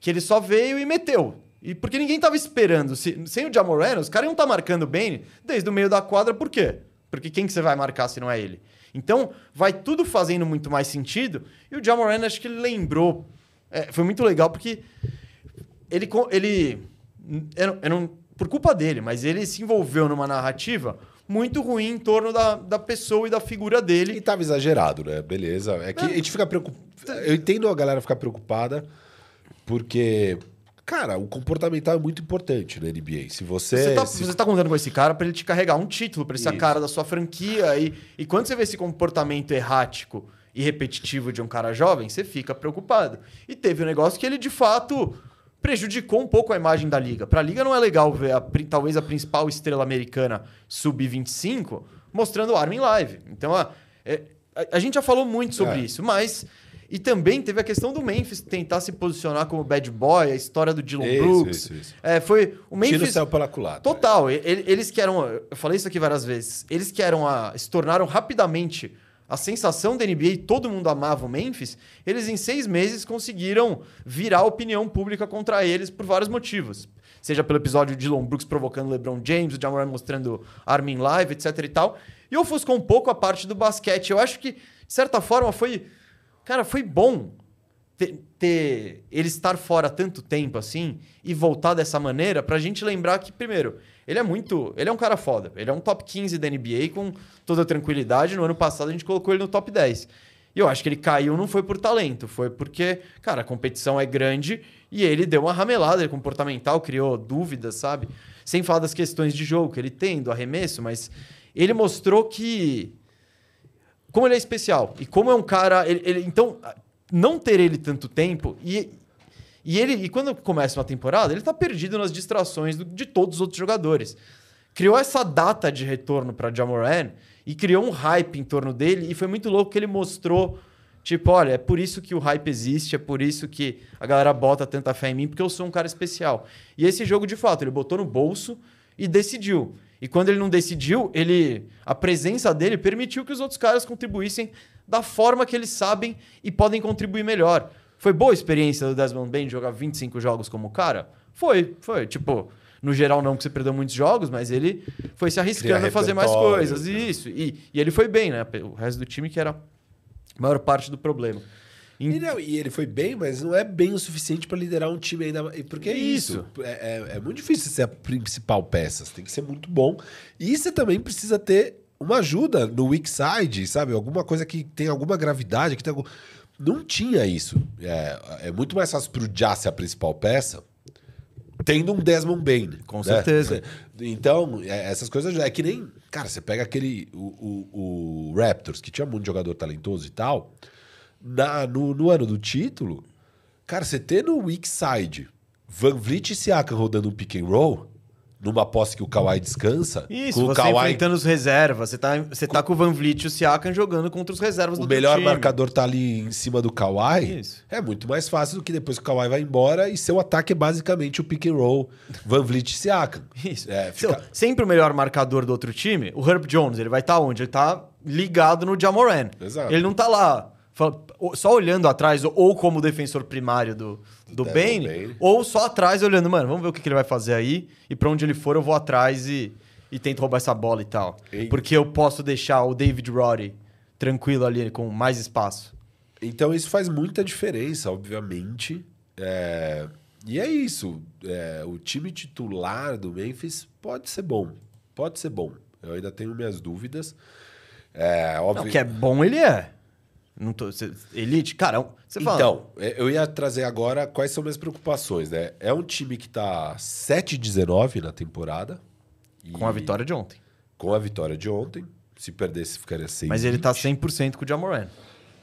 [SPEAKER 1] que ele só veio e meteu. E porque ninguém tava esperando. Se- sem o Jamoran, os caras iam estar marcando o Bane desde o meio da quadra, por quê? Porque quem que você vai marcar se não é ele? Então, vai tudo fazendo muito mais sentido. E o Jamoran, acho que ele lembrou. É, foi muito legal porque ele. ele eu eu não- por culpa dele, mas ele se envolveu numa narrativa muito ruim em torno da, da pessoa e da figura
[SPEAKER 2] E
[SPEAKER 1] dele.
[SPEAKER 2] tava exagerado, né? Beleza. É que a gente fica preocupado. Eu entendo a galera ficar preocupada, porque, cara, o comportamental é muito importante na NBA. Se você.
[SPEAKER 1] Você tá,
[SPEAKER 2] se-
[SPEAKER 1] você tá contando com esse cara pra ele te carregar um título, ser a cara da sua franquia. E, e quando você vê esse comportamento errático e repetitivo de um cara jovem, você fica preocupado. E teve um negócio que ele, de fato, prejudicou um pouco a imagem da liga. Pra liga não é legal ver a talvez a principal estrela americana sub-25 mostrando arma em live. Então, a, é- a- a gente já falou muito sobre
[SPEAKER 2] É.
[SPEAKER 1] isso, mas... E também teve a questão do Memphis tentar se posicionar como bad boy, a história do Dylan
[SPEAKER 2] Isso,
[SPEAKER 1] Brooks.
[SPEAKER 2] isso, isso.
[SPEAKER 1] É, foi o
[SPEAKER 2] Tira o
[SPEAKER 1] Memphis
[SPEAKER 2] céu pela culatra.
[SPEAKER 1] Total. Ele- Eles que eram. Eu falei isso aqui várias vezes. Eles que eram a. Se tornaram rapidamente a sensação da NBA, todo mundo amava o Memphis, eles em seis meses conseguiram virar a opinião pública contra eles por vários motivos. Seja pelo episódio de Dylan Brooks provocando LeBron James, o Jamoran mostrando Armin Live, etc e tal. E ofuscou um pouco a parte do basquete. Eu acho que, de certa forma, foi... Cara, foi bom ter, ter ele estar fora tanto tempo assim e voltar dessa maneira pra gente lembrar que, primeiro, ele é muito. Ele é um cara foda. Ele é um top 15 da NBA com toda tranquilidade. No ano passado a gente colocou ele no top 10. E eu acho que ele caiu não foi por talento, foi porque, cara, a competição é grande e ele deu uma ramelada comportamental, criou dúvidas, sabe? Sem falar das questões de jogo que ele tem, do arremesso, mas ele mostrou que. Como ele é especial. E como é um cara. Ele, ele, então, não ter ele tanto tempo. E, e ele e quando começa uma temporada, ele tá perdido nas distrações do, de todos os outros jogadores. Criou essa data de retorno para Jamoran e criou um hype em torno dele. E foi muito louco que ele mostrou. Tipo, olha, é por isso que o hype existe, é por isso que a galera bota tanta fé em mim, porque eu sou um cara especial. E esse jogo, de fato, ele botou no bolso e decidiu. E quando ele não decidiu, ele a presença dele permitiu que os outros caras contribuíssem da forma que eles sabem e podem contribuir melhor. Foi boa a experiência do Desmond Bain de jogar 25 jogos como cara? Foi, foi. Tipo, no geral não, porque você perdeu muitos jogos, mas ele foi se arriscando a fazer mais coisas. Né? Isso. E, e ele foi bem, né? O resto do time que era a maior parte do problema.
[SPEAKER 2] E, não, e ele foi bem, mas não é bem o suficiente para liderar um time ainda. Porque é isso. isso. É, é, é, muito difícil ser a principal peça. Você tem que ser muito bom. E você também precisa ter uma ajuda no weak side, sabe? Alguma coisa que tem alguma gravidade, que tem algum... Não tinha isso. É, é muito mais fácil pro Já ser a principal peça tendo um Desmond Bain.
[SPEAKER 1] Com né? certeza.
[SPEAKER 2] Então, é, essas coisas já é que nem. Cara, você pega aquele. O, o, o Raptors, que tinha muito jogador talentoso e tal. Na, no, no ano do título, cara, você ter no weak side Van Vliet e Siakam rodando um pick and roll numa posse que o Kawhi descansa.
[SPEAKER 1] Isso, com você o Kawhi... enfrentando os reservas. Você tá, você tá com o Van Vliet e o Siakam jogando contra os reservas
[SPEAKER 2] o
[SPEAKER 1] do
[SPEAKER 2] O melhor marcador tá ali em cima do Kawhi. Isso. É muito mais fácil do que depois que o Kawhi vai embora e seu ataque é basicamente o pick and roll Van Vliet e Siakam. [LAUGHS]
[SPEAKER 1] Isso. É, fica... Sempre o melhor marcador do outro time, o Herb Jones, ele vai estar tá onde? Ele tá ligado no Jamoran. Exato. Ele não tá lá só olhando atrás, ou como defensor primário do, do, do Bane, Bane, ou só atrás olhando, mano, vamos ver o que, que ele vai fazer aí, e para onde ele for eu vou atrás e, e tento roubar essa bola e tal. Porque eu posso deixar o David Roddy tranquilo ali, com mais espaço.
[SPEAKER 2] Então isso faz muita diferença, obviamente. É... E é isso. É... O time titular do Memphis pode ser bom. Pode ser bom. Eu ainda tenho minhas dúvidas.
[SPEAKER 1] É, óbvio... Não, que é bom, ele é. Não tô, cê, elite, cara, você fala.
[SPEAKER 2] Então, é, eu ia trazer agora quais são minhas preocupações, né? É um time que tá 7-19 na temporada.
[SPEAKER 1] Com a vitória de ontem.
[SPEAKER 2] Com a vitória de ontem. Se perdesse, ficaria 6
[SPEAKER 1] Mas ele tá 100% com o Jamoran.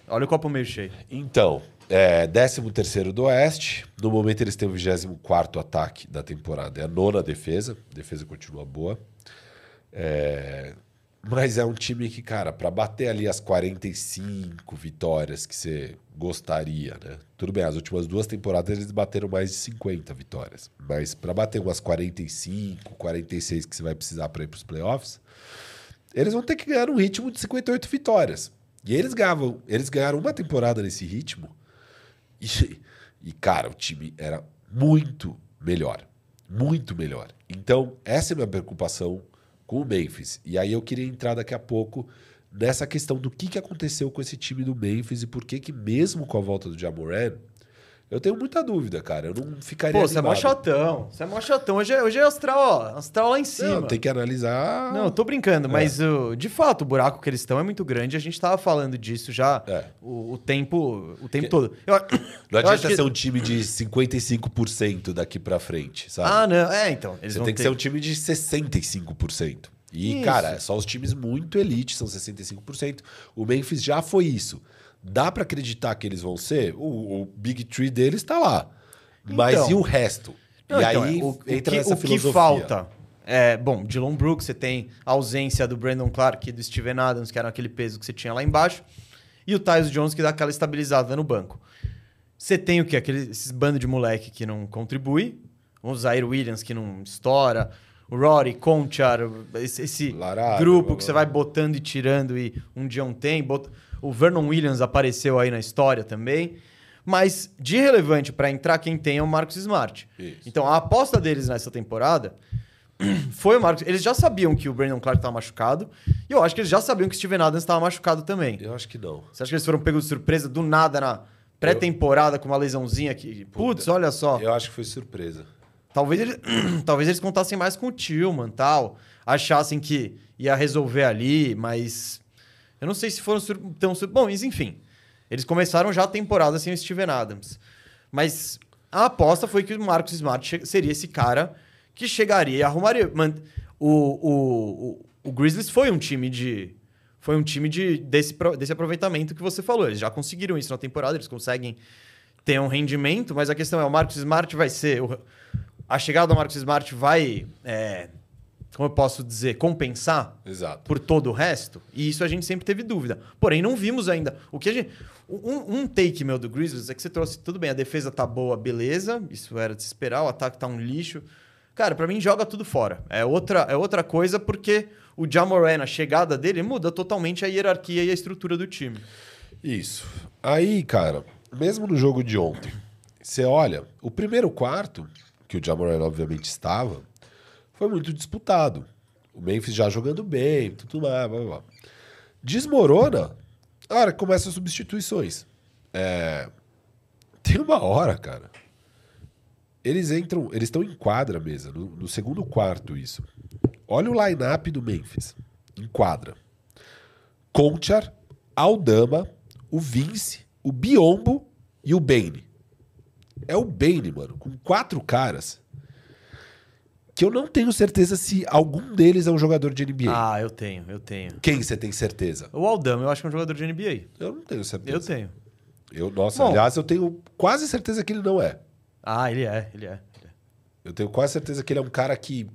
[SPEAKER 1] Olha o copo meio cheio.
[SPEAKER 2] Então, é 13 do Oeste. No momento, eles têm o 24 ataque da temporada. É a nona defesa. A defesa continua boa. É, mas é um time que, cara, para bater ali as 45 vitórias que você gostaria, né? Tudo bem, as últimas duas temporadas eles bateram mais de 50 vitórias. Mas para bater umas 45, 46 que você vai precisar para ir para os playoffs, eles vão ter que ganhar um ritmo de 58 vitórias. E eles ganhavam, eles ganharam uma temporada nesse ritmo. E, e cara, o time era muito melhor. Muito melhor. Então, essa é a minha preocupação com o Memphis. E aí eu queria entrar daqui a pouco nessa questão do que, que aconteceu com esse time do Memphis e por que que mesmo com a volta do Jamoran, eu tenho muita dúvida, cara. Eu não ficaria.
[SPEAKER 1] Pô, você é mó chatão. Você é mó chatão. Hoje é, hoje é astral, ó. Astral lá em cima.
[SPEAKER 2] Não, tem que analisar.
[SPEAKER 1] Não, eu tô brincando, é. mas uh, de fato o buraco que eles estão é muito grande. A gente tava falando disso já é. o, o, tempo, o tempo que... todo.
[SPEAKER 2] Eu, não adianta que... ser um time de 55% daqui pra frente, sabe?
[SPEAKER 1] Ah, não. É, então.
[SPEAKER 2] Você tem ter... que ser um time de 65%. E, isso. cara, só os times muito elite são 65%. O Memphis já foi isso. Dá para acreditar que eles vão ser? O, o Big Tree deles está lá. Mas então, e o resto?
[SPEAKER 1] Não, e então, aí o, entra o que, nessa filosofia. O que falta? É, bom, Dylan Brooks, você tem a ausência do Brandon Clark e do Steven Adams, que era aquele peso que você tinha lá embaixo. E o Tyus Jones, que dá aquela estabilizada no banco. Você tem o quê? Aquele, esses bando de moleque que não contribui. O Zaire Williams, que não estoura. o Rory, Conchar, esse, esse
[SPEAKER 2] Larado,
[SPEAKER 1] grupo
[SPEAKER 2] blá,
[SPEAKER 1] que você
[SPEAKER 2] blá.
[SPEAKER 1] vai botando e tirando e um dia um tem. bot- O Vernon Williams apareceu aí na história também. Mas de relevante para entrar, quem tem é o Marcos Smart.
[SPEAKER 2] Isso.
[SPEAKER 1] Então a aposta deles nessa temporada [CLEARS THROAT] foi o Marcos. Eles já sabiam que o Brandon Clark estava machucado. E eu acho que eles já sabiam que o Steven Adams estava machucado também.
[SPEAKER 2] Eu acho que não.
[SPEAKER 1] Você acha que eles foram pegos de surpresa do nada na pré-temporada com uma lesãozinha aqui? Putz, olha só.
[SPEAKER 2] Eu acho que foi surpresa.
[SPEAKER 1] Talvez eles, [CLEARS THROAT] talvez eles contassem mais com o Tillman tal. Achassem que ia resolver ali, mas. Eu não sei se foram sur- tão. sur- Bom, mas enfim. Eles começaram já a temporada sem o Steven Adams. Mas a aposta foi que o Marcos Smart seria esse cara que chegaria e arrumaria. O, o, o, o Grizzlies foi um time de. Foi um time de, desse, desse aproveitamento que você falou. Eles já conseguiram isso na temporada, eles conseguem ter um rendimento, mas a questão é: o Marcos Smart vai ser. o- a chegada do Marcos Smart vai. é, como eu posso dizer? Compensar
[SPEAKER 2] Exato.
[SPEAKER 1] por todo o resto? E isso a gente sempre teve dúvida. Porém, não vimos ainda. O que a gente. Um, um take meu do Grizzlies é que você trouxe tudo bem, a defesa tá boa, beleza. Isso era de se esperar, o ataque tá um lixo. Cara, pra mim joga tudo fora. É outra, é outra coisa porque o Jamoran, a chegada dele, muda totalmente a hierarquia e a estrutura do time.
[SPEAKER 2] Isso. Aí, cara, mesmo no jogo de ontem, você olha, o primeiro quarto, que o Jamoran obviamente estava, foi muito disputado. O Memphis já jogando bem, tudo mais, blá, blá, blá. Desmorona a hora que começam as substituições. É, Tem uma hora, cara. Eles entram, eles estão em quadra mesmo, no, no segundo quarto isso. Olha o line-up do Memphis. Em quadra. Conchar, Aldama, o Vince, o Biombo e o Bane. É o Bane, mano, com quatro caras. Que eu não tenho certeza se algum deles é um jogador de NBA.
[SPEAKER 1] Ah, eu tenho, eu tenho.
[SPEAKER 2] Quem você tem certeza?
[SPEAKER 1] O Aldama, eu acho que é um jogador de NBA.
[SPEAKER 2] Eu não tenho certeza.
[SPEAKER 1] Eu tenho.
[SPEAKER 2] Eu, nossa,
[SPEAKER 1] Bom.
[SPEAKER 2] aliás, eu tenho quase certeza que ele não é.
[SPEAKER 1] Ah, ele é, ele é. ele é.
[SPEAKER 2] Eu tenho quase certeza que ele é um cara que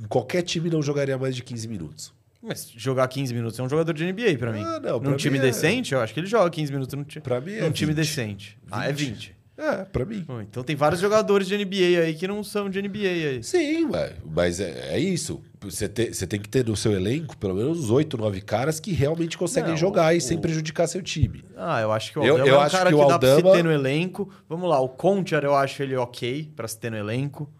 [SPEAKER 2] em qualquer time não jogaria mais de 15 minutos.
[SPEAKER 1] Mas jogar 15 minutos é um jogador de NBA pra mim.
[SPEAKER 2] Ah, não,
[SPEAKER 1] Num time
[SPEAKER 2] é-
[SPEAKER 1] decente, eu acho que ele joga 15 minutos num, ti-
[SPEAKER 2] Pra mim é
[SPEAKER 1] num time
[SPEAKER 2] 20.
[SPEAKER 1] decente. Ah, é 20.
[SPEAKER 2] É, pra mim.
[SPEAKER 1] Bom, então tem vários jogadores de NBA aí que não são de NBA aí.
[SPEAKER 2] Sim, ué, mas é, é isso. Você, te- você tem que ter no seu elenco pelo menos 8, 9 caras que realmente conseguem
[SPEAKER 1] Não,
[SPEAKER 2] jogar e
[SPEAKER 1] o-
[SPEAKER 2] sem prejudicar seu time.
[SPEAKER 1] Ah, eu acho que o
[SPEAKER 2] Eu-
[SPEAKER 1] Aldama
[SPEAKER 2] eu
[SPEAKER 1] é um
[SPEAKER 2] acho
[SPEAKER 1] cara
[SPEAKER 2] que
[SPEAKER 1] que,
[SPEAKER 2] o
[SPEAKER 1] dá pra
[SPEAKER 2] Aldama-
[SPEAKER 1] se ter no elenco. Vamos lá, o Conchar eu acho ele ok pra se ter no elenco.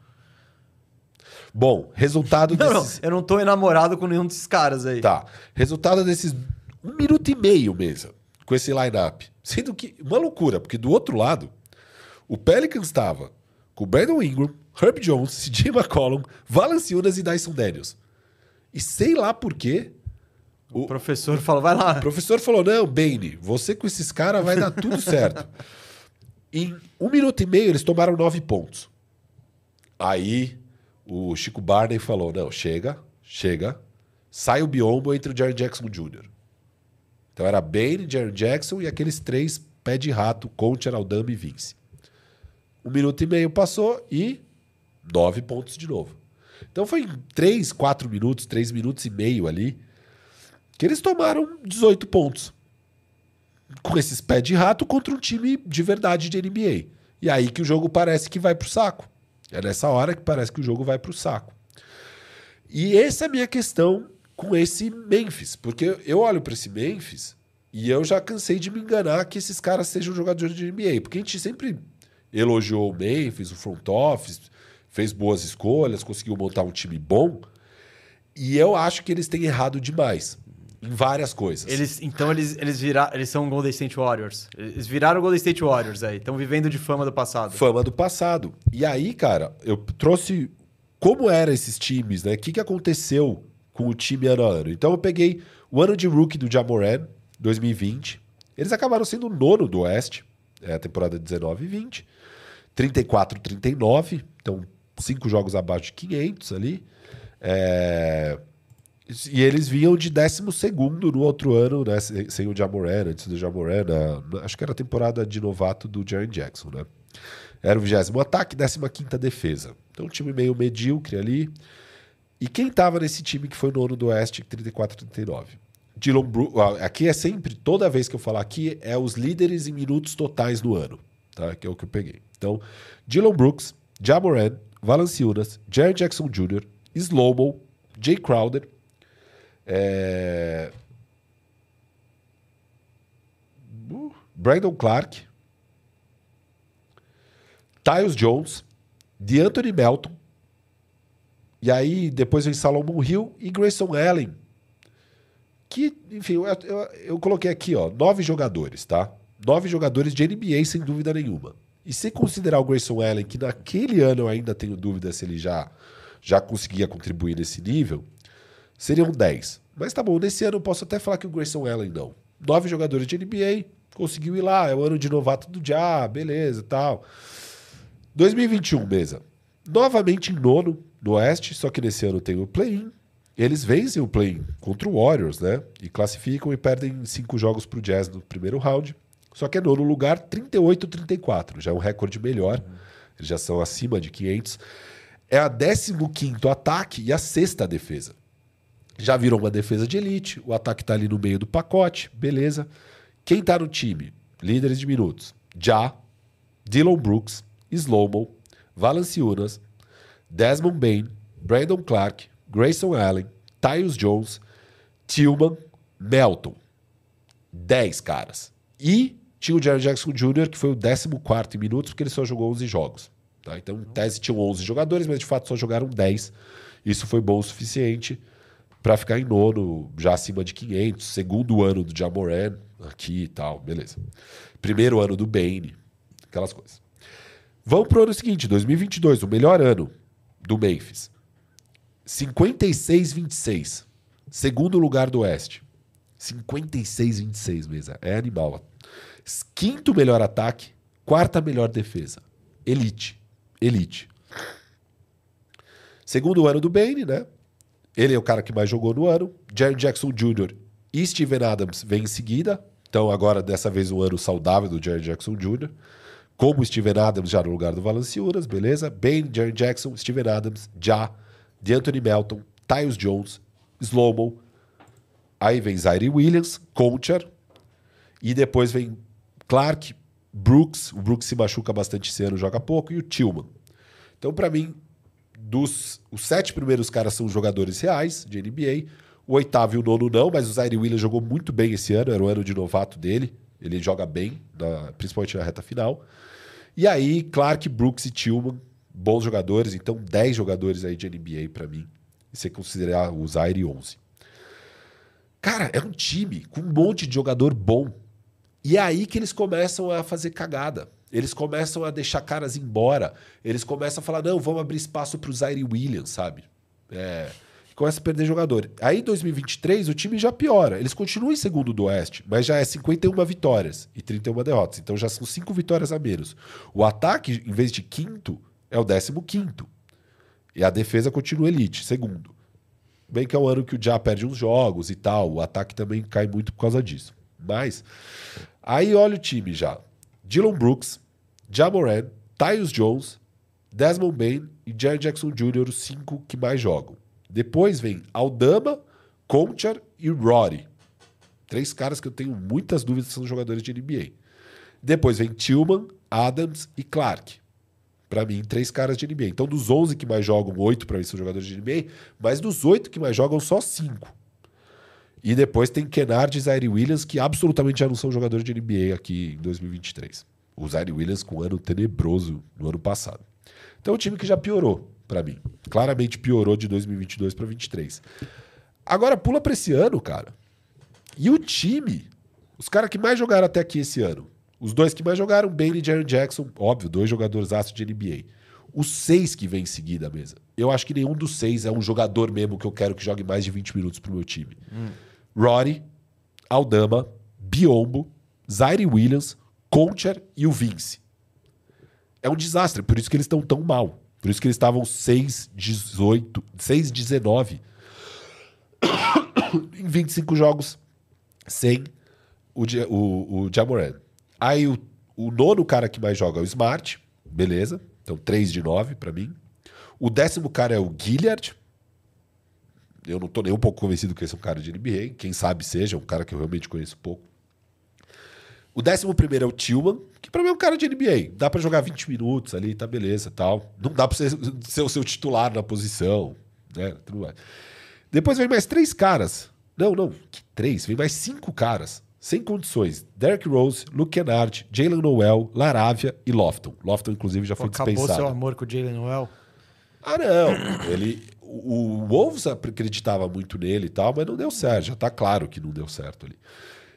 [SPEAKER 2] Bom, resultado
[SPEAKER 1] Não, não, eu não tô enamorado com nenhum desses caras aí.
[SPEAKER 2] Tá. Resultado desses um minuto e meio mesmo, com esse line-up. Sendo que, uma loucura, porque do outro lado, o Pelicans estava com o Brandon Ingram, Herb Jones, [LAUGHS] CJ McCollum, Valanciunas e Dyson Daniels. E sei lá por quê,
[SPEAKER 1] O professor fala, vai lá.
[SPEAKER 2] o professor falou: não, Bane, você com esses caras vai dar tudo [LAUGHS] certo. Em um minuto e meio, eles tomaram nove pontos. Aí o Chico Barney falou: não, chega, chega. Sai o biombo entre o Jerry Jackson Jr. Então era Bane, Jerry Jackson e aqueles três pé de rato, Conte, Aldama e Vince. Um minuto e meio passou e nove pontos de novo. Então foi três, quatro minutos, três minutos e meio ali, que eles tomaram 18 pontos. Com esses pés de rato contra um time de verdade de NBA. E aí que o jogo parece que vai pro saco. É nessa hora que parece que o jogo vai pro saco. E essa é a minha questão com esse Memphis. Porque eu olho para esse Memphis e eu já cansei de me enganar que esses caras sejam jogadores de NBA. Porque a gente sempre elogiou o Memphis, o front office, fez boas escolhas, conseguiu montar um time bom. E eu acho que eles têm errado demais em várias coisas.
[SPEAKER 1] Eles, então eles, eles, vira, eles são Golden State Warriors. Eles viraram Golden State Warriors aí. Estão vivendo de fama do passado.
[SPEAKER 2] Fama do passado. E aí, cara, eu trouxe como eram esses times, né? O que, que aconteceu com o time ano a ano. Então eu peguei o ano de rookie do Jamoran, 2020. Eles acabaram sendo o nono do Oeste, é a temporada 19 e 20. 34, 39. Então, cinco jogos abaixo de 500 ali. É... E eles vinham de 12 no outro ano, né? Sem o Jamoran, antes do Jamoran. Acho que era a temporada de novato do Jaren Jackson, né? Era o 20 ataque, 15 defesa. Então, um time meio medíocre ali. E quem tava nesse time que foi nono do Oeste, 34-39? Dylan Brooks. Aqui é sempre, toda vez que eu falar aqui, é os líderes em minutos totais no ano. Tá? Que é o que eu peguei. Então, Dylan Brooks, Jamoran, Valanciunas, Jared Jackson Jr., Slow-Mo, Jay Crowder, é... Brandon Clark, Tyus Jones, DeAnthony Melton, e aí depois vem Salomon Hill e Grayson Allen. Que, enfim, eu, eu, eu, coloquei aqui, ó, nove jogadores, tá? Nove jogadores de NBA, sem dúvida nenhuma. E se considerar o Grayson Allen, que naquele ano eu ainda tenho dúvida se ele já, já conseguia contribuir nesse nível, seriam dez. Mas tá bom, nesse ano eu posso até falar que o Grayson Allen não. Nove jogadores de NBA, conseguiu ir lá, é o ano de novato do Já, beleza tal. 2021, mesa. Novamente em nono no Oeste, só que nesse ano tem o play-in. Eles vencem o play-in contra o Warriors, né? E classificam e perdem cinco jogos para o Jazz no primeiro round. Só que é nono lugar, 38-34. Já é um recorde melhor. Eles já são acima de 500. É a 15 ataque e a sexta defesa. Já virou uma defesa de elite. O ataque está ali no meio do pacote. Beleza. Quem está no time? Líderes de minutos. Já, Dylan Brooks, Slomo, Valanciunas, Desmond Bain, Brandon Clark, Grayson Allen, Tyus Jones, Tillman, Melton. 10 caras. E tinha o Jerry Jackson Jr., que foi o 14 em minutos, porque ele só jogou 11 jogos. Tá? Então, em tese, tinham 11 jogadores, mas de fato só jogaram 10. Isso foi bom o suficiente para ficar em nono, já acima de 500. Segundo ano do Jamoran, aqui e tal, beleza. Primeiro ano do Bane, aquelas coisas. Vamos pro ano seguinte, 2022, o melhor ano do Memphis. 56-26. Segundo lugar do Oeste. 56-26, mesa. É animal. Quinto melhor ataque, quarta melhor defesa. Elite. Elite. Segundo ano do Bane, né? Ele é o cara que mais jogou no ano. Jerry Jackson Jr. e Steven Adams vem em seguida. Então, agora, dessa vez, um ano saudável do Jerry Jackson Jr. Como Steven Adams já no lugar do Valanciunas, beleza? Bane, Jerry Jackson, Steven Adams, já. DeAnthony Melton, Tyus Jones, Slomo. Aí vem Zaire Williams, Conchar. E depois vem Clark, Brooks. O Brooks se machuca bastante esse ano, joga pouco. E o Tillman. Então, para mim, dos os sete primeiros caras são jogadores reais de NBA. O oitavo e o nono não, mas o Zaire Williams jogou muito bem esse ano, era o ano de novato dele. Ele joga bem, na, principalmente na reta final. E aí, Clark, Brooks e Tillman, bons jogadores, então 10 jogadores aí de NBA para mim. E você considerar o Zaire 11. Cara, é um time com um monte de jogador bom. E é aí que eles começam a fazer cagada. Eles começam a deixar caras embora. Eles começam a falar: não, vamos abrir espaço pro Zaire Williams, sabe? É começa a perder jogador. Aí em 2023 o time já piora. Eles continuam em segundo do Oeste, mas já é 51 vitórias e 31 derrotas. Então já são 5 vitórias a menos. O ataque, em vez de quinto, é o décimo quinto. E a defesa continua elite, segundo. Bem que é um ano que o Já perde uns jogos e tal. O ataque também cai muito por causa disso. Mas aí olha o time já. Dylan Brooks, Jamoran, Tyus Jones, Desmond Bain e Jerry Jackson Jr., os cinco que mais jogam. Depois vem Aldama, Conchar e Rory. Três caras que eu tenho muitas dúvidas são jogadores de NBA. Depois vem Tillman, Adams e Clark. Para mim, três caras de NBA. Então, dos 11 que mais jogam, oito para mim são jogadores de NBA, mas dos oito que mais jogam, só cinco. E depois tem Kennard e Zaire Williams, que absolutamente já não são jogadores de NBA aqui em 2023. O Zaire Williams com um ano tenebroso no ano passado. Então, é um time que já piorou para mim. Claramente piorou de 2022 para 2023. Agora pula para esse ano, cara. E o time, os caras que mais jogaram até aqui esse ano, os dois que mais jogaram, Bailey e Jaron Jackson, óbvio, dois jogadores aço de NBA. Os seis que vem em seguida, mesa. Eu acho que nenhum dos seis é um jogador mesmo que eu quero que jogue mais de 20 minutos pro meu time. Hum. Rory, Aldama, Biombo, Zaire Williams, Concher e o Vince. É um desastre, por isso que eles estão tão mal. Por isso que eles estavam 6-18, 6-19 [COUGHS] em 25 jogos sem o, o, o Jamoran. Aí o, o nono cara que mais joga é o Smart, beleza. Então 3 de 9 para mim. O décimo cara é o Gilliard. Eu não tô nem um pouco convencido que esse é um cara de NBA. Quem sabe seja, um cara que eu realmente conheço pouco. O décimo primeiro é o Tillman, que pra mim é um cara de NBA. Dá para jogar 20 minutos ali, tá beleza tal. Não dá pra ser, [LAUGHS] ser o seu titular na posição. né? Tudo mais. Depois vem mais três caras. Não, não, que três? Vem mais cinco caras. Sem condições. Derek Rose, Luke Kennard, Jalen Noel, Laravia e Lofton. Lofton, inclusive, já foi
[SPEAKER 1] Acabou
[SPEAKER 2] dispensado.
[SPEAKER 1] seu amor com o Jalen Noel?
[SPEAKER 2] Ah, não. Ele, o, Wolves acreditava muito nele e tal, mas não deu certo. Já tá claro que não deu certo ali.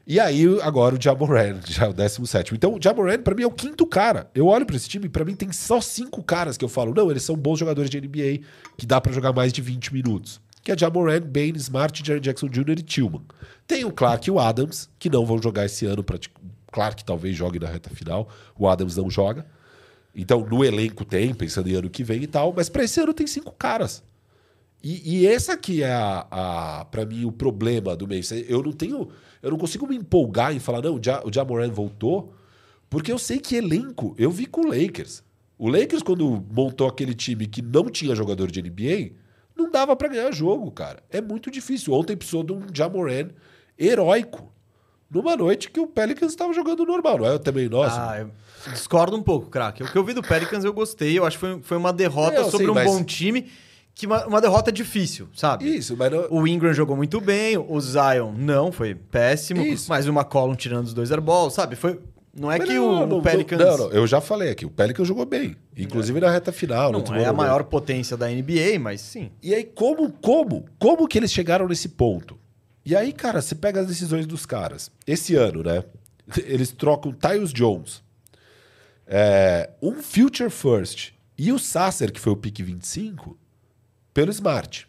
[SPEAKER 2] E aí, agora o Jamoran, [LAUGHS] já é o 17. Então, o Jamoran, pra mim, é o quinto cara. Eu olho pra esse time, pra mim tem só cinco caras que eu falo, não, eles são bons jogadores de NBA, que dá pra jogar mais de 20 minutos. Que é Jamoran, Bane, Smart, Jaren Jackson Jr. e Tillman. Tem o Clark e o Adams, que não vão jogar esse ano. Pra, Clark talvez jogue na reta final, o Adams não joga. Então, no elenco tem, pensando em ano que vem e tal, mas pra esse ano tem cinco caras. E, e esse aqui é, a, a para mim, o problema do mês. Eu não tenho. Eu não consigo me empolgar em falar, não, o, ja, o Jamoran voltou, porque eu sei que elenco. Eu vi com o Lakers. O Lakers, quando montou aquele time que não tinha jogador de NBA, não dava para ganhar jogo, cara. É muito difícil. Ontem precisou de um Jamoran heróico. Numa noite que o Pelicans estava jogando normal, não é também nosso?
[SPEAKER 1] Ah, eu discordo um pouco, craque. O que eu vi do Pelicans eu gostei. Eu acho que foi, foi uma derrota
[SPEAKER 2] Eu
[SPEAKER 1] sobre
[SPEAKER 2] sei,
[SPEAKER 1] um
[SPEAKER 2] mas-
[SPEAKER 1] bom time. Que uma, uma derrota difícil, sabe?
[SPEAKER 2] Isso, mas não,
[SPEAKER 1] O Ingram jogou muito bem, o Zion não, foi péssimo.
[SPEAKER 2] Isso.
[SPEAKER 1] Mas o McCollum tirando os dois airballs, sabe? Foi, não é
[SPEAKER 2] Mas
[SPEAKER 1] que
[SPEAKER 2] não,
[SPEAKER 1] o,
[SPEAKER 2] não,
[SPEAKER 1] o Pelicans
[SPEAKER 2] Não, não, eu já falei aqui. O Pelicans jogou bem. Inclusive na reta final.
[SPEAKER 1] não é a maior potência da NBA, mas sim.
[SPEAKER 2] E aí, como, como, como que eles chegaram nesse ponto? E aí, cara, você pega as decisões dos caras. Esse ano, né? [LAUGHS] Eles trocam Tyus Jones, é, um Future First e o Sasser, que foi o pick 25, pelo Smart.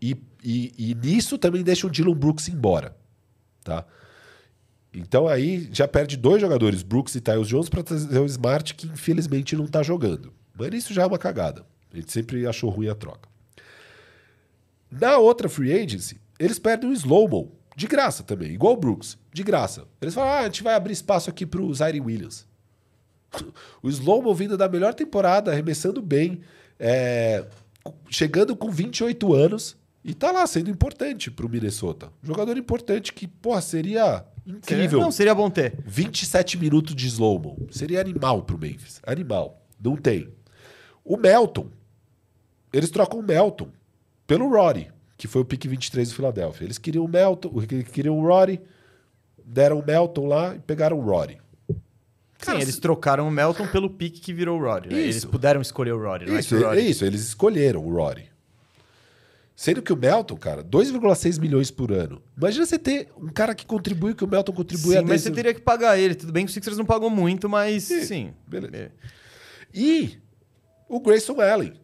[SPEAKER 2] E, e, e nisso também deixa o Dylan Brooks embora. Tá? Então aí já perde dois jogadores, Brooks e Tyus Jones, para trazer o Smart, que infelizmente não tá jogando. Mas isso já é uma cagada. A gente sempre achou ruim a troca. Na outra free agency, eles perdem o Slowmo, de graça também, igual o Brooks, de graça. Eles falam, ah, a gente vai abrir espaço aqui pro Zaire Williams. [LAUGHS] O Slowmo vindo da melhor temporada, arremessando bem, é, chegando com 28 anos e tá lá sendo importante pro Minnesota. Jogador importante que, porra, seria incrível.
[SPEAKER 1] Não, seria bom ter.
[SPEAKER 2] 27 minutos de slow-mo. Seria animal pro Memphis. Animal. Não tem. O Melton. Eles trocam o Melton pelo Rory, que foi o pick 23 do Philadelphia. Eles queriam o Melton, queriam o Rory, deram o Melton lá e pegaram o Rory. Cara,
[SPEAKER 1] sim, eles trocaram o Melton pelo pique que virou o Roddy. né? Eles
[SPEAKER 2] Isso.
[SPEAKER 1] puderam escolher o
[SPEAKER 2] Isso,
[SPEAKER 1] é que o
[SPEAKER 2] é isso, eles escolheram o Rory. Sendo que o Melton, cara, 2,6 milhões por ano. Imagina você ter um cara que contribui, que o Melton contribui
[SPEAKER 1] Sim,
[SPEAKER 2] a
[SPEAKER 1] mas
[SPEAKER 2] desse-
[SPEAKER 1] você teria que pagar ele. Tudo bem que o Sixers não pagou muito, mas sim.
[SPEAKER 2] beleza.
[SPEAKER 1] É.
[SPEAKER 2] E o Grayson Allen,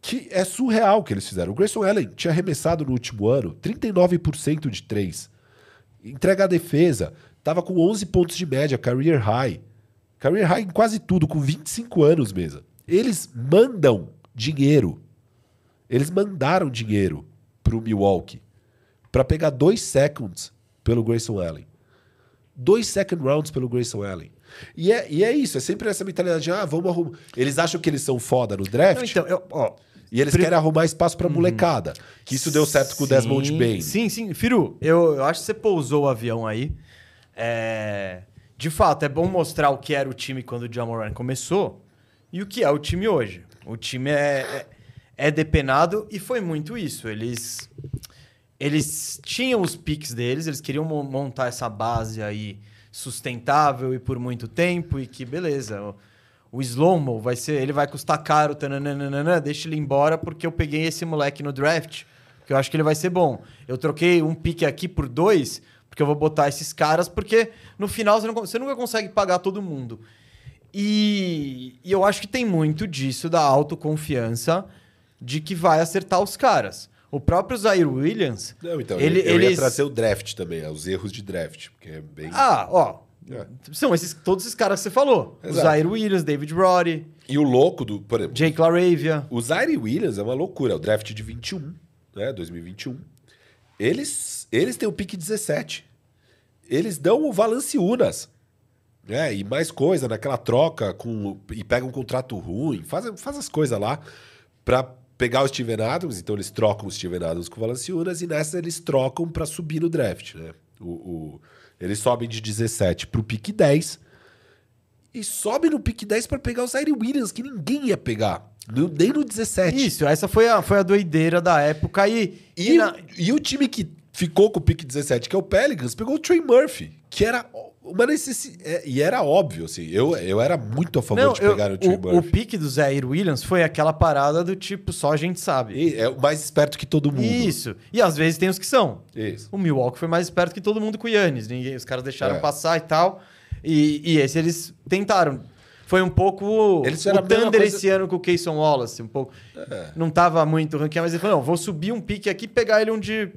[SPEAKER 2] que é surreal o que eles fizeram. O Grayson Allen tinha arremessado no último ano 39% de 3. Entrega a defesa, tava com 11 pontos de média, career high. Career high em quase tudo, com 25 anos mesmo. Eles mandam dinheiro. Eles mandaram dinheiro pro Milwaukee para pegar dois seconds pelo Grayson Allen. Dois second rounds pelo Grayson Allen. E é, e é isso, é sempre essa mentalidade de, ah, vamos arrumar. Eles acham que eles são foda no draft
[SPEAKER 1] Não, então, eu, ó,
[SPEAKER 2] e eles querem arrumar espaço pra molecada. Que isso deu certo com o Desmond Bain.
[SPEAKER 1] Sim, sim. Firu, eu, eu acho que você pousou o avião aí. É, De fato, é bom mostrar o que era o time quando o Jamoran começou e o que é o time hoje. O time é, é, é depenado e foi muito isso. Eles, eles tinham os picks deles, eles queriam mo- montar essa base aí sustentável e por muito tempo e que beleza. O, o Slomo vai ser, ele vai custar caro, tananana, deixa ele embora porque eu peguei esse moleque no draft, que eu acho que ele vai ser bom. Eu troquei um pique aqui por dois, porque eu vou botar esses caras, porque no final você, não, você nunca consegue pagar todo mundo. E, e eu acho que tem muito disso da autoconfiança de que vai acertar os caras. O próprio Zaire Williams,
[SPEAKER 2] Não, então,
[SPEAKER 1] ele,
[SPEAKER 2] eu, eu ia
[SPEAKER 1] eles...
[SPEAKER 2] trazer o draft também, os erros de draft, porque é bem...
[SPEAKER 1] Ah, ó.
[SPEAKER 2] É.
[SPEAKER 1] São esses, todos esses caras que você falou. O
[SPEAKER 2] Exato.
[SPEAKER 1] Zaire Williams, David Roddy,
[SPEAKER 2] E o louco do, por exemplo,
[SPEAKER 1] Jake LaRavia.
[SPEAKER 2] o Zaire Williams é uma loucura, é o draft de 21, né, 2021. Eles, eles têm o pique 17. Eles dão o Valanciunas, né, e mais coisa naquela troca com e pegam um contrato ruim, faz, faz as coisas lá pra pegar o Steven Adams, então eles trocam o Steven Adams com o Valanciunas e nessa eles trocam pra subir no draft, né? O, o- eles sobem de 17 pro pique 10 e sobe no pick 10 para pegar o Zaire Williams, que ninguém ia pegar. Nem no 17.
[SPEAKER 1] Isso, essa foi a, foi a doideira da época. E,
[SPEAKER 2] E,
[SPEAKER 1] e na-
[SPEAKER 2] e o time que ficou com o pique 17, que é o Pelicans, pegou o Trey Murphy, que era uma necessidade. E era óbvio, assim. Eu, eu era muito a favor
[SPEAKER 1] não,
[SPEAKER 2] de
[SPEAKER 1] eu-
[SPEAKER 2] pegar o Trey
[SPEAKER 1] o, o
[SPEAKER 2] Murphy.
[SPEAKER 1] pique do Zaire Williams foi aquela parada do tipo, só a gente sabe.
[SPEAKER 2] E é o mais esperto que todo mundo.
[SPEAKER 1] Isso. E às vezes tem os que são.
[SPEAKER 2] Isso.
[SPEAKER 1] O Milwaukee foi mais esperto que todo mundo com o Yannis. Ninguém, os caras deixaram
[SPEAKER 2] É.
[SPEAKER 1] passar e tal. E, e esse eles tentaram. Foi um pouco
[SPEAKER 2] Eles
[SPEAKER 1] o Thunder
[SPEAKER 2] coisa-
[SPEAKER 1] esse ano com o Keyson Wallace. Um pouco.
[SPEAKER 2] É.
[SPEAKER 1] Não tava muito ranqueado, mas ele falou: não, vou subir um pique aqui e pegar ele onde.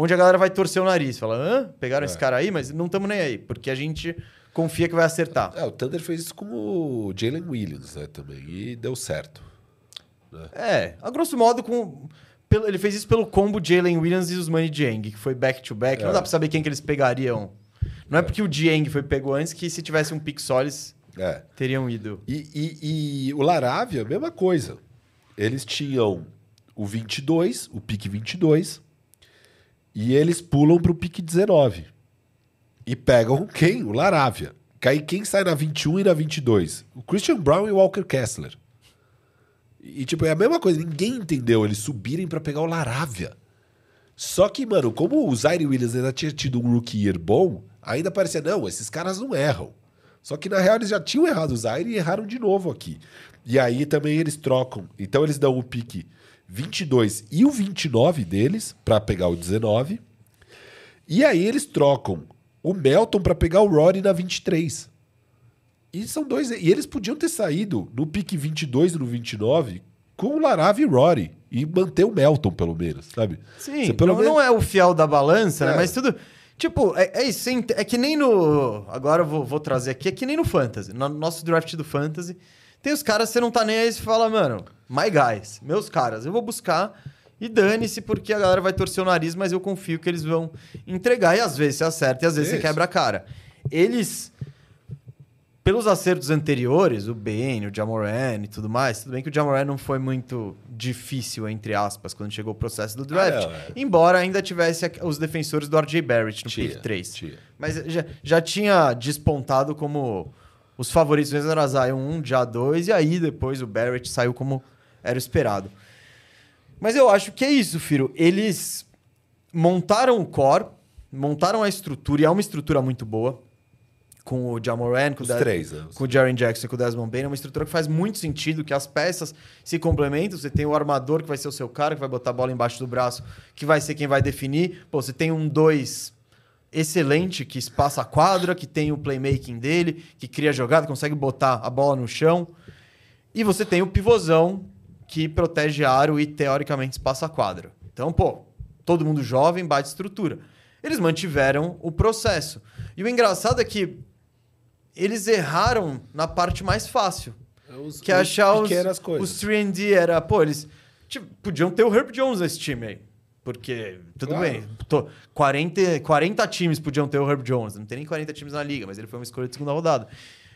[SPEAKER 1] Onde a galera vai torcer o nariz. Fala, hã? Pegaram
[SPEAKER 2] É.
[SPEAKER 1] esse cara aí, mas não estamos nem aí, porque a gente confia que vai acertar.
[SPEAKER 2] É, o Thunder fez isso com o Jalen Williams, né, também. E deu certo.
[SPEAKER 1] É, a grosso modo, com. Ele fez isso pelo combo Jalen Williams e os Money Dieng, que foi back-to-back. Não
[SPEAKER 2] É.
[SPEAKER 1] dá pra saber quem que eles pegariam. Não é porque o Dieng foi pego antes que se tivesse um pick só, eles
[SPEAKER 2] É.
[SPEAKER 1] teriam ido.
[SPEAKER 2] E, e- e o Laravia, mesma coisa. Eles tinham o 22, o pique 22, e eles pulam pro pique 19. E pegam quem? O Laravia. Cai quem sai na 21 e na 22? O Christian Brown e o Walker Kessler. E, tipo, é a mesma coisa. Ninguém entendeu eles subirem pra pegar o Laravia. Só que, mano, como o Zaire Williams ainda tinha tido um rookie year bom, ainda parecia, não, esses caras não erram. Só que na real eles já tinham errado o Zaire e erraram de novo aqui. E aí também eles trocam. Então eles dão o pique 22 e o 29 deles pra pegar o 19. E aí eles trocam o Melton pra pegar o Rory na 23. E são dois. E eles podiam ter saído no pique 22 e no 29 com o Laravi e Rory. E manter o Melton, pelo menos, sabe?
[SPEAKER 1] Sim,
[SPEAKER 2] Você pelo
[SPEAKER 1] não,
[SPEAKER 2] menos-
[SPEAKER 1] não é o fiel da balança, né?
[SPEAKER 2] É.
[SPEAKER 1] Mas tudo. Tipo, é, é isso. É que nem no. Agora eu vou, vou trazer aqui. É que nem no Fantasy. No nosso draft do Fantasy. Tem os caras, você não tá nem aí, você fala, mano, my guys, meus caras, eu vou buscar e dane-se, porque a galera vai torcer o nariz, mas eu confio que eles vão entregar. E às vezes você acerta e às vezes você
[SPEAKER 2] Isso.
[SPEAKER 1] quebra a cara. Eles. Pelos acertos anteriores, o Bane, o Jamoran e tudo mais, tudo bem que o Jamoran não foi muito difícil, entre aspas, quando chegou o processo do draft.
[SPEAKER 2] Ah, é.
[SPEAKER 1] Embora ainda tivesse os defensores do RJ Barrett no
[SPEAKER 2] Tinha,
[SPEAKER 1] pick 3.
[SPEAKER 2] tinha.
[SPEAKER 1] Mas já, já tinha despontado como os favoritos mesmo era Zion 1, já 2, e aí depois o Barrett saiu como era esperado. Mas eu acho que é isso, Firo. Eles montaram o core, montaram a estrutura, e é uma estrutura muito boa. Com o Jamoran, com
[SPEAKER 2] Os
[SPEAKER 1] o Des-
[SPEAKER 2] três, né?
[SPEAKER 1] Com o Jaren Jackson e com o Desmond Bain, é uma estrutura que faz muito sentido, que as peças se complementam. Você tem o armador, que vai ser o seu cara, que vai botar a bola embaixo do braço, que vai ser quem vai definir. Pô, você tem um 2 excelente, que espaça a quadra, que tem o playmaking dele, que cria jogada, consegue botar a bola no chão. E você tem o pivôzão, que protege aro e, teoricamente, espaça a quadra. Então, pô, todo mundo jovem, bate estrutura. Eles mantiveram o processo. E o engraçado é que eles erraram na parte mais fácil.
[SPEAKER 2] Os-
[SPEAKER 1] Que é
[SPEAKER 2] os
[SPEAKER 1] achar os, os 3D era... Pô, eles tipo, podiam ter o Herb Jones nesse time aí. Porque, tudo
[SPEAKER 2] Claro.
[SPEAKER 1] bem, tô, 40, 40 times podiam ter o Herb Jones. Não tem nem 40 times na liga, mas ele foi uma escolha de segunda rodada.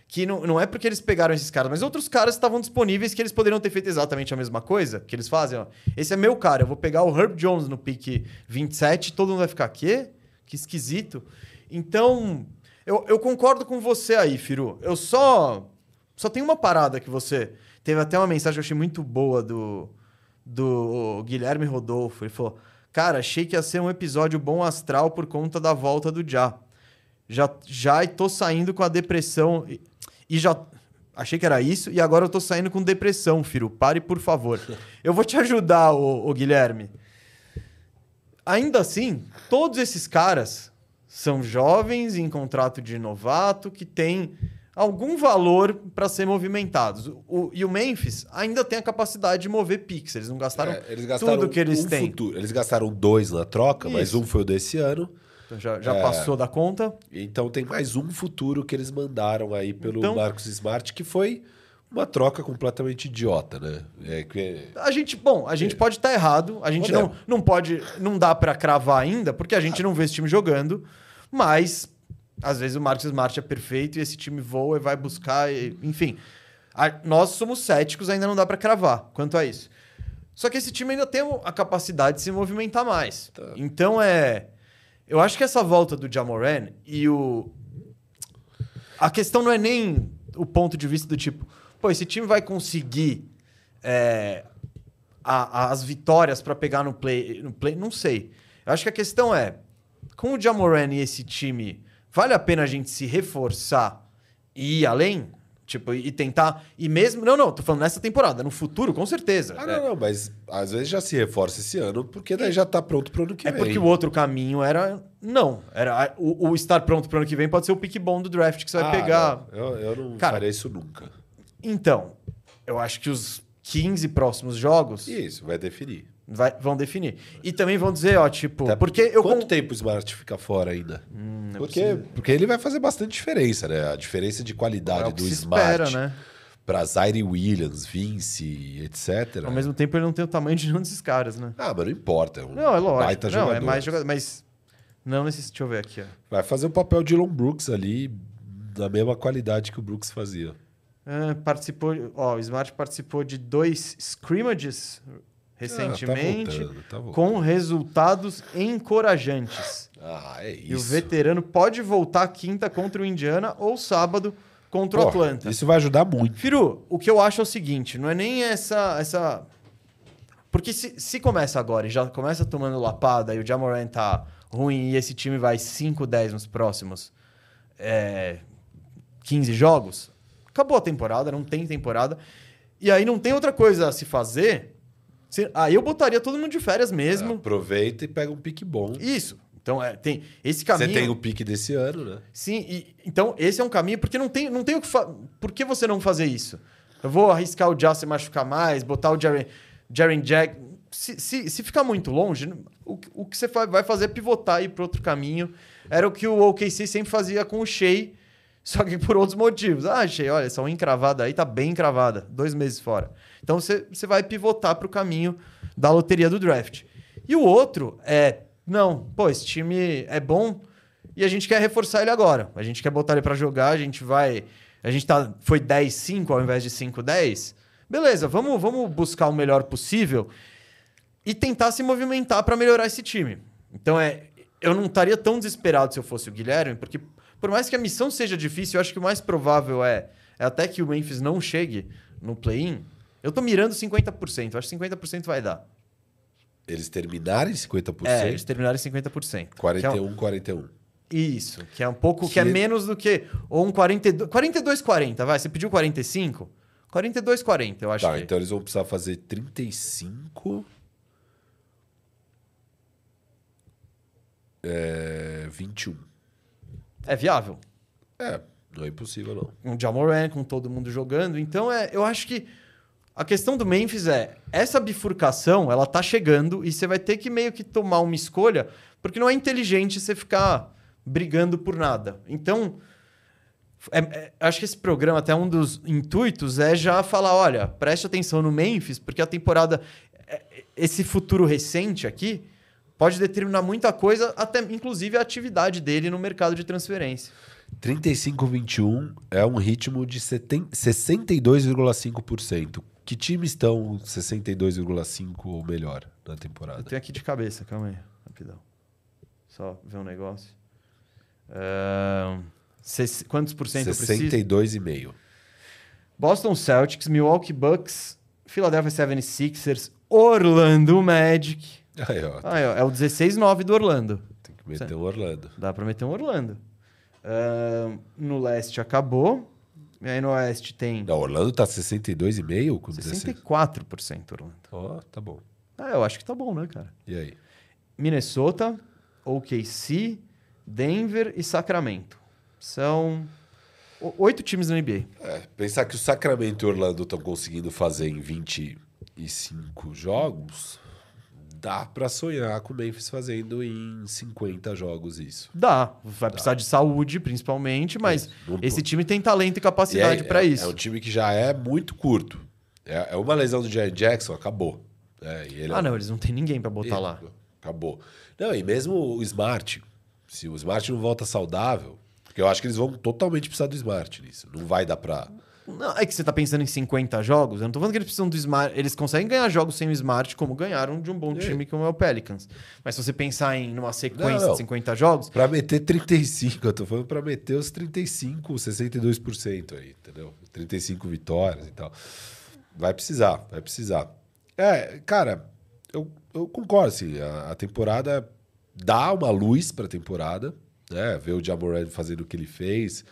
[SPEAKER 1] Que não, não é porque eles pegaram esses caras, mas outros caras estavam disponíveis que eles poderiam ter feito exatamente a mesma coisa que eles fazem. Ó. Esse é meu cara, eu vou pegar o Herb Jones no pick 27, todo mundo vai ficar, quê? Que esquisito. Então, eu, eu concordo com você aí, Firu. Eu só. Só tem uma parada que você. Teve até uma mensagem que eu achei muito boa do, do Guilherme Rodolfo. Ele falou: Cara, achei que ia ser um episódio bom astral por conta da volta do Já. Já, já tô saindo com a depressão. E, e já. Achei que era isso, e agora eu tô saindo com depressão, Firu. Pare, por favor. [LAUGHS] Eu vou te ajudar, ô, ô Guilherme. Ainda assim, todos esses caras são jovens em contrato de novato que têm algum valor para ser movimentados. O- e o Memphis ainda tem a capacidade de mover pix. Eles não gastaram,
[SPEAKER 2] É, eles gastaram
[SPEAKER 1] tudo que eles
[SPEAKER 2] um
[SPEAKER 1] têm.
[SPEAKER 2] futuro. Eles gastaram dois na troca, mas
[SPEAKER 1] Isso.
[SPEAKER 2] um foi o desse ano.
[SPEAKER 1] Então já já
[SPEAKER 2] É.
[SPEAKER 1] passou da conta.
[SPEAKER 2] Então tem mais um futuro que eles mandaram aí pelo
[SPEAKER 1] Então-
[SPEAKER 2] Marcos Smart, que foi uma troca completamente idiota, né? É, que-
[SPEAKER 1] A gente, bom, a gente pode estar errado. A gente não, não pode, não dá para cravar ainda, porque a gente não vê esse time jogando. Mas às vezes o Marcos Smart é perfeito e esse time voa e vai buscar, e- enfim. A- nós somos céticos, ainda não dá para cravar quanto a isso. Só que esse time ainda tem a capacidade de se movimentar mais.
[SPEAKER 2] Tá.
[SPEAKER 1] Então é, eu acho que essa volta do Jamoran e o a questão não é nem o ponto de vista do tipo, pô, esse time vai conseguir é, a- as vitórias pra pegar no play, no play. Não sei. Eu acho que a questão é: com o Jamoran e esse time, vale a pena a gente se reforçar e ir além? Tipo, e tentar. E mesmo. Não, não, tô falando nessa temporada. No futuro, com certeza.
[SPEAKER 2] Ah,
[SPEAKER 1] É.
[SPEAKER 2] não, não, mas às vezes já se reforça esse ano, porque daí já tá pronto pro ano que
[SPEAKER 1] É
[SPEAKER 2] vem.
[SPEAKER 1] porque o outro caminho era. Não. Era o, o estar pronto pro ano que vem pode ser o pick bom do draft que você vai
[SPEAKER 2] Ah,
[SPEAKER 1] pegar.
[SPEAKER 2] não, eu, eu não
[SPEAKER 1] Cara,
[SPEAKER 2] farei isso nunca.
[SPEAKER 1] Então, eu acho que os 15 próximos jogos
[SPEAKER 2] Isso, vai definir.
[SPEAKER 1] Vai- vão definir. E também vão dizer, ó, tipo.
[SPEAKER 2] Até
[SPEAKER 1] porque eu.
[SPEAKER 2] Quanto
[SPEAKER 1] con-
[SPEAKER 2] tempo o Smart fica fora ainda?
[SPEAKER 1] Hum, é
[SPEAKER 2] porque, porque ele vai fazer bastante diferença, né? A diferença de qualidade
[SPEAKER 1] É
[SPEAKER 2] do Smart
[SPEAKER 1] espera, né?
[SPEAKER 2] pra Zaire Williams, Vince, etc.
[SPEAKER 1] Ao mesmo tempo, ele não tem o tamanho de nenhum desses caras, né?
[SPEAKER 2] Ah, mas não importa. É um
[SPEAKER 1] Não, é lógico.
[SPEAKER 2] baita
[SPEAKER 1] não,
[SPEAKER 2] jogador.
[SPEAKER 1] é mais jogador. Mas. Não nesse. Deixa eu ver aqui, ó.
[SPEAKER 2] Vai fazer o papel de Elon Brooks ali, da mesma qualidade que o Brooks fazia.
[SPEAKER 1] Ah, participou. Ó, o Smart participou de dois scrimmages recentemente.
[SPEAKER 2] Ah, tá voltando, tá voltando.
[SPEAKER 1] com resultados encorajantes.
[SPEAKER 2] Ah, é isso.
[SPEAKER 1] E o veterano pode voltar quinta contra o Indiana ou sábado contra o
[SPEAKER 2] Pô,
[SPEAKER 1] Atlanta.
[SPEAKER 2] Isso vai ajudar muito.
[SPEAKER 1] Firu, o que eu acho é o seguinte, não é nem essa... essa... Porque se, se começa agora e já começa tomando lapada e o Jamoran tá ruim e esse time vai 5-10 nos próximos é, 15 jogos, acabou a temporada, não tem temporada. E aí não tem outra coisa a se fazer. Aí eu botaria todo mundo de férias mesmo.
[SPEAKER 2] Aproveita e pega um pique bom.
[SPEAKER 1] Isso. Então, é, tem esse
[SPEAKER 2] Você
[SPEAKER 1] caminho.
[SPEAKER 2] tem o pique desse ano, né?
[SPEAKER 1] Sim, e- então esse é um caminho, porque não tem, não tem o que fa... Por que você não fazer isso? Eu vou arriscar o Justin machucar mais, botar o Jaren, Jaren Jack. Se, se, se ficar muito longe, o, que- o que você vai fazer é pivotar e ir para outro caminho. Era o que o OKC sempre fazia com o Shea, só que por outros motivos. Ah, Shea, olha, essa unha encravada aí tá bem encravada, dois meses fora. Então você, você vai pivotar para o caminho da loteria do draft. E o outro é, não, pô, esse time é bom e a gente quer reforçar ele agora. A gente quer botar ele para jogar, a gente vai. A gente tá, foi 10-5 ao invés de 5-10. Beleza, vamos, vamos buscar o melhor possível e tentar se movimentar para melhorar esse time. Então é, eu não estaria tão desesperado se eu fosse o Guilherme, porque por mais que a missão seja difícil, eu acho que o mais provável é, é até que o Memphis não chegue no play-in. Eu tô mirando 50%, eu acho que 50% vai dar.
[SPEAKER 2] Eles terminarem 50%,
[SPEAKER 1] É, eles terminarem 50%. que é um-
[SPEAKER 2] 41, 41.
[SPEAKER 1] Isso, que é um pouco, que, é
[SPEAKER 2] Que-
[SPEAKER 1] menos do que. Ou um 42. 42, 40, vai. Você pediu 45? 42, 40, eu acho
[SPEAKER 2] Tá,
[SPEAKER 1] que.
[SPEAKER 2] então eles vão precisar fazer 35. É, 21.
[SPEAKER 1] É viável.
[SPEAKER 2] É, não é impossível, não.
[SPEAKER 1] Um Jamoran com todo mundo jogando. Então, é, eu acho que a questão do Memphis é essa bifurcação, ela tá chegando e você vai ter que meio que tomar uma escolha, porque não é inteligente você ficar brigando por nada. Então, é- é- acho que esse programa, até um dos intuitos, é já falar: olha, preste atenção no Memphis, porque a temporada, é- esse futuro recente aqui, pode determinar muita coisa, até inclusive a atividade dele no mercado de transferência.
[SPEAKER 2] 35-21 é um ritmo de seten- 62,5%. Que times estão 62,5% ou melhor na
[SPEAKER 1] Eu
[SPEAKER 2] temporada?
[SPEAKER 1] tenho aqui de cabeça, calma aí, rapidão. Só ver um negócio. Ses- quantos por cento eu preciso?
[SPEAKER 2] 62,5%.
[SPEAKER 1] Boston Celtics, Milwaukee Bucks, Philadelphia 76ers, Orlando Magic.
[SPEAKER 2] Aí, ó,
[SPEAKER 1] Ah, é, é o 16-9 do Orlando.
[SPEAKER 2] tem que meter o Orlando.
[SPEAKER 1] Dá pra meter um Orlando. Ahn, no leste acabou. E aí no oeste tem
[SPEAKER 2] Não, Orlando tá 62,5% com 16%.
[SPEAKER 1] 64% Orlando.
[SPEAKER 2] Ó, tá bom.
[SPEAKER 1] Ah, eu acho que tá bom, né, cara?
[SPEAKER 2] E aí?
[SPEAKER 1] Minnesota, OKC, Denver e Sacramento. São oito times na NBA.
[SPEAKER 2] É, pensar que o Sacramento e o Orlando estão conseguindo fazer em 25 jogos, dá pra sonhar com o Memphis fazendo em 50 jogos isso.
[SPEAKER 1] Dá. Vai precisar de saúde, principalmente, mas
[SPEAKER 2] Não-
[SPEAKER 1] esse time tem talento e capacidade
[SPEAKER 2] é-
[SPEAKER 1] pra
[SPEAKER 2] é-
[SPEAKER 1] isso.
[SPEAKER 2] É um time que já é muito curto. É, é uma lesão do Jared Jackson, acabou. É, ele é-
[SPEAKER 1] Ah, não, eles não tem ninguém pra botar
[SPEAKER 2] e-
[SPEAKER 1] lá.
[SPEAKER 2] Acabou. Não, e mesmo o Smart, se o Smart não volta saudável, porque eu acho que eles vão totalmente precisar do Smart nisso. Não vai dar pra.
[SPEAKER 1] Não, é que você tá pensando em 50 jogos. Eu não tô falando que eles precisam do Smart. Eles conseguem ganhar jogos sem o Smart, como ganharam de um bom
[SPEAKER 2] É.
[SPEAKER 1] time como é o Pelicans. Mas se você pensar em numa sequência
[SPEAKER 2] Não, não.
[SPEAKER 1] de 50 jogos,
[SPEAKER 2] Pra meter 35, eu tô falando pra meter os 35, 62% aí, entendeu? 35 vitórias e tal. Vai precisar, vai precisar. É, cara, eu, eu concordo, assim, a, a temporada dá uma luz pra temporada, né? Ver o Jamoran fazendo o que ele fez.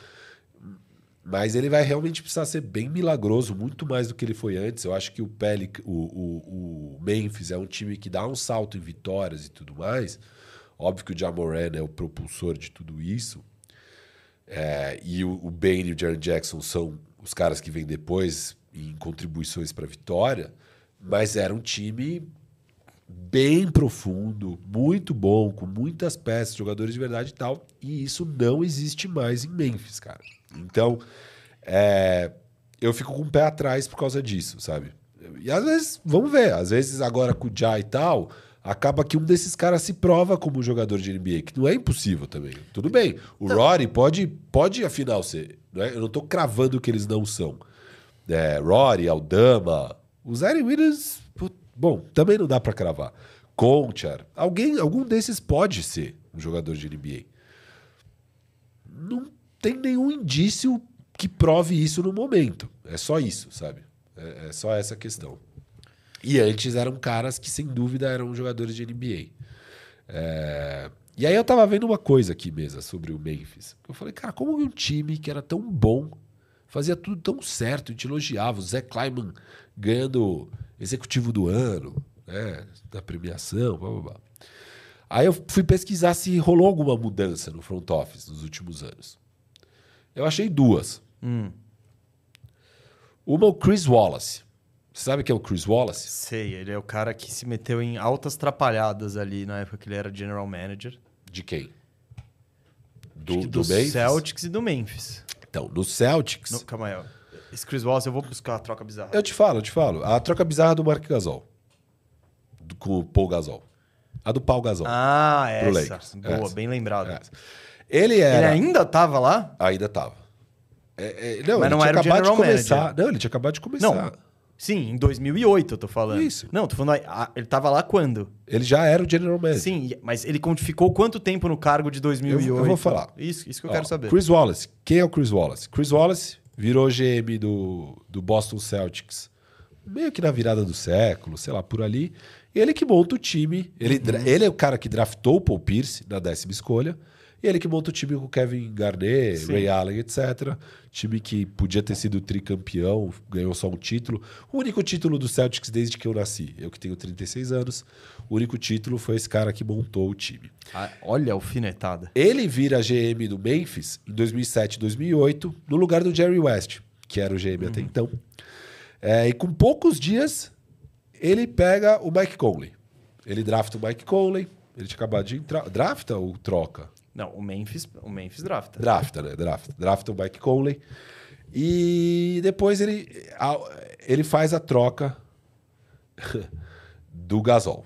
[SPEAKER 2] Mas ele vai realmente precisar ser bem milagroso, muito mais do que ele foi antes. Eu acho que o, Pelic, o, o, o Memphis é um time que dá um salto em vitórias e tudo mais. Óbvio que o Jamoran é o propulsor de tudo isso. É, e o, o Bane e o Jaron Jackson são os caras que vêm depois em contribuições para a vitória. Mas era um time bem profundo, muito bom, com muitas peças, jogadores de verdade e tal. E isso não existe mais em Memphis, cara. Então, é, eu fico com o pé atrás por causa disso, sabe? E às vezes, vamos ver, às vezes agora com o Ja e tal, acaba que um desses caras se prova como jogador de NBA, que não é impossível também. Tudo bem, o Rory pode, pode afinal ser. Não é? Eu não tô cravando que eles não são. É, Rory, Aldama, o Zaire Williams, bom, também não dá para cravar. Conchar, alguém, algum desses pode ser um jogador de NBA. Não tem nenhum indício que prove isso no momento. É só isso, sabe? É, é, só essa questão. E antes eram caras que, sem dúvida, eram jogadores de NBA. É... E aí eu tava vendo uma coisa aqui mesmo sobre o Memphis. Eu falei, cara, como um time que era tão bom, fazia tudo tão certo, te elogiava, o Zé Kleiman ganhando executivo do ano, né, da premiação, blá, blá, blá. Aí eu fui pesquisar se rolou alguma mudança no front office nos últimos anos. Eu achei duas. Hum. Uma, o Chris Wallace. Você sabe quem é o Chris Wallace?
[SPEAKER 1] Sei, ele é o cara que se meteu em altas trapalhadas ali na época que ele era general manager.
[SPEAKER 2] De quem?
[SPEAKER 1] Do, do, do Celtics e do Memphis.
[SPEAKER 2] Então, do Celtics. No,
[SPEAKER 1] calma aí, Esse Chris Wallace, eu vou buscar a troca bizarra.
[SPEAKER 2] Eu te falo, eu te falo. A troca bizarra do Mark Gasol. Do, com o Paul Gasol. A do Paul Gasol.
[SPEAKER 1] Ah, essa. Boa, essa. bem lembrado. Essa.
[SPEAKER 2] Ele era.
[SPEAKER 1] Ele ainda estava lá?
[SPEAKER 2] Ainda estava. É, é, não, Mas não era acabado de começar. Manager. Não, ele tinha acabado de começar. Não.
[SPEAKER 1] Sim, em 2008 eu tô falando. Isso. Não, tô falando. Ele tava lá quando?
[SPEAKER 2] Ele já era o General Manager.
[SPEAKER 1] Sim, mas ele ficou quanto tempo no cargo de 2008? Eu,
[SPEAKER 2] eu vou falar.
[SPEAKER 1] Isso, isso que eu Ó, quero saber.
[SPEAKER 2] Chris Wallace. Quem é o Chris Wallace? Chris Wallace virou GM do, do Boston Celtics meio que na virada do século, sei lá, por ali. Ele que monta o time. Ele, uhum. ele é o cara que draftou o Paul Pierce na décima escolha. E ele que monta o time com Kevin Garnett, Sim. Ray Allen, etc. Time que podia ter sido tricampeão, ganhou só um título. O único título do Celtics desde que eu nasci. Eu que tenho 36 anos. O único título foi esse cara que montou o time.
[SPEAKER 1] Ah, olha a alfinetada.
[SPEAKER 2] Ele vira GM do Memphis em 2007 2008, no lugar do Jerry West, que era o GM uhum. até então. É, e com poucos dias, ele pega o Mike Conley. Ele drafta o Mike Conley. Ele tinha acabado de entrar. Drafta ou troca?
[SPEAKER 1] Não, o Memphis, o Memphis drafta.
[SPEAKER 2] Drafta, né? Drafta. Drafta o Mike Conley. E depois ele, ele faz a troca [LAUGHS] do Gasol.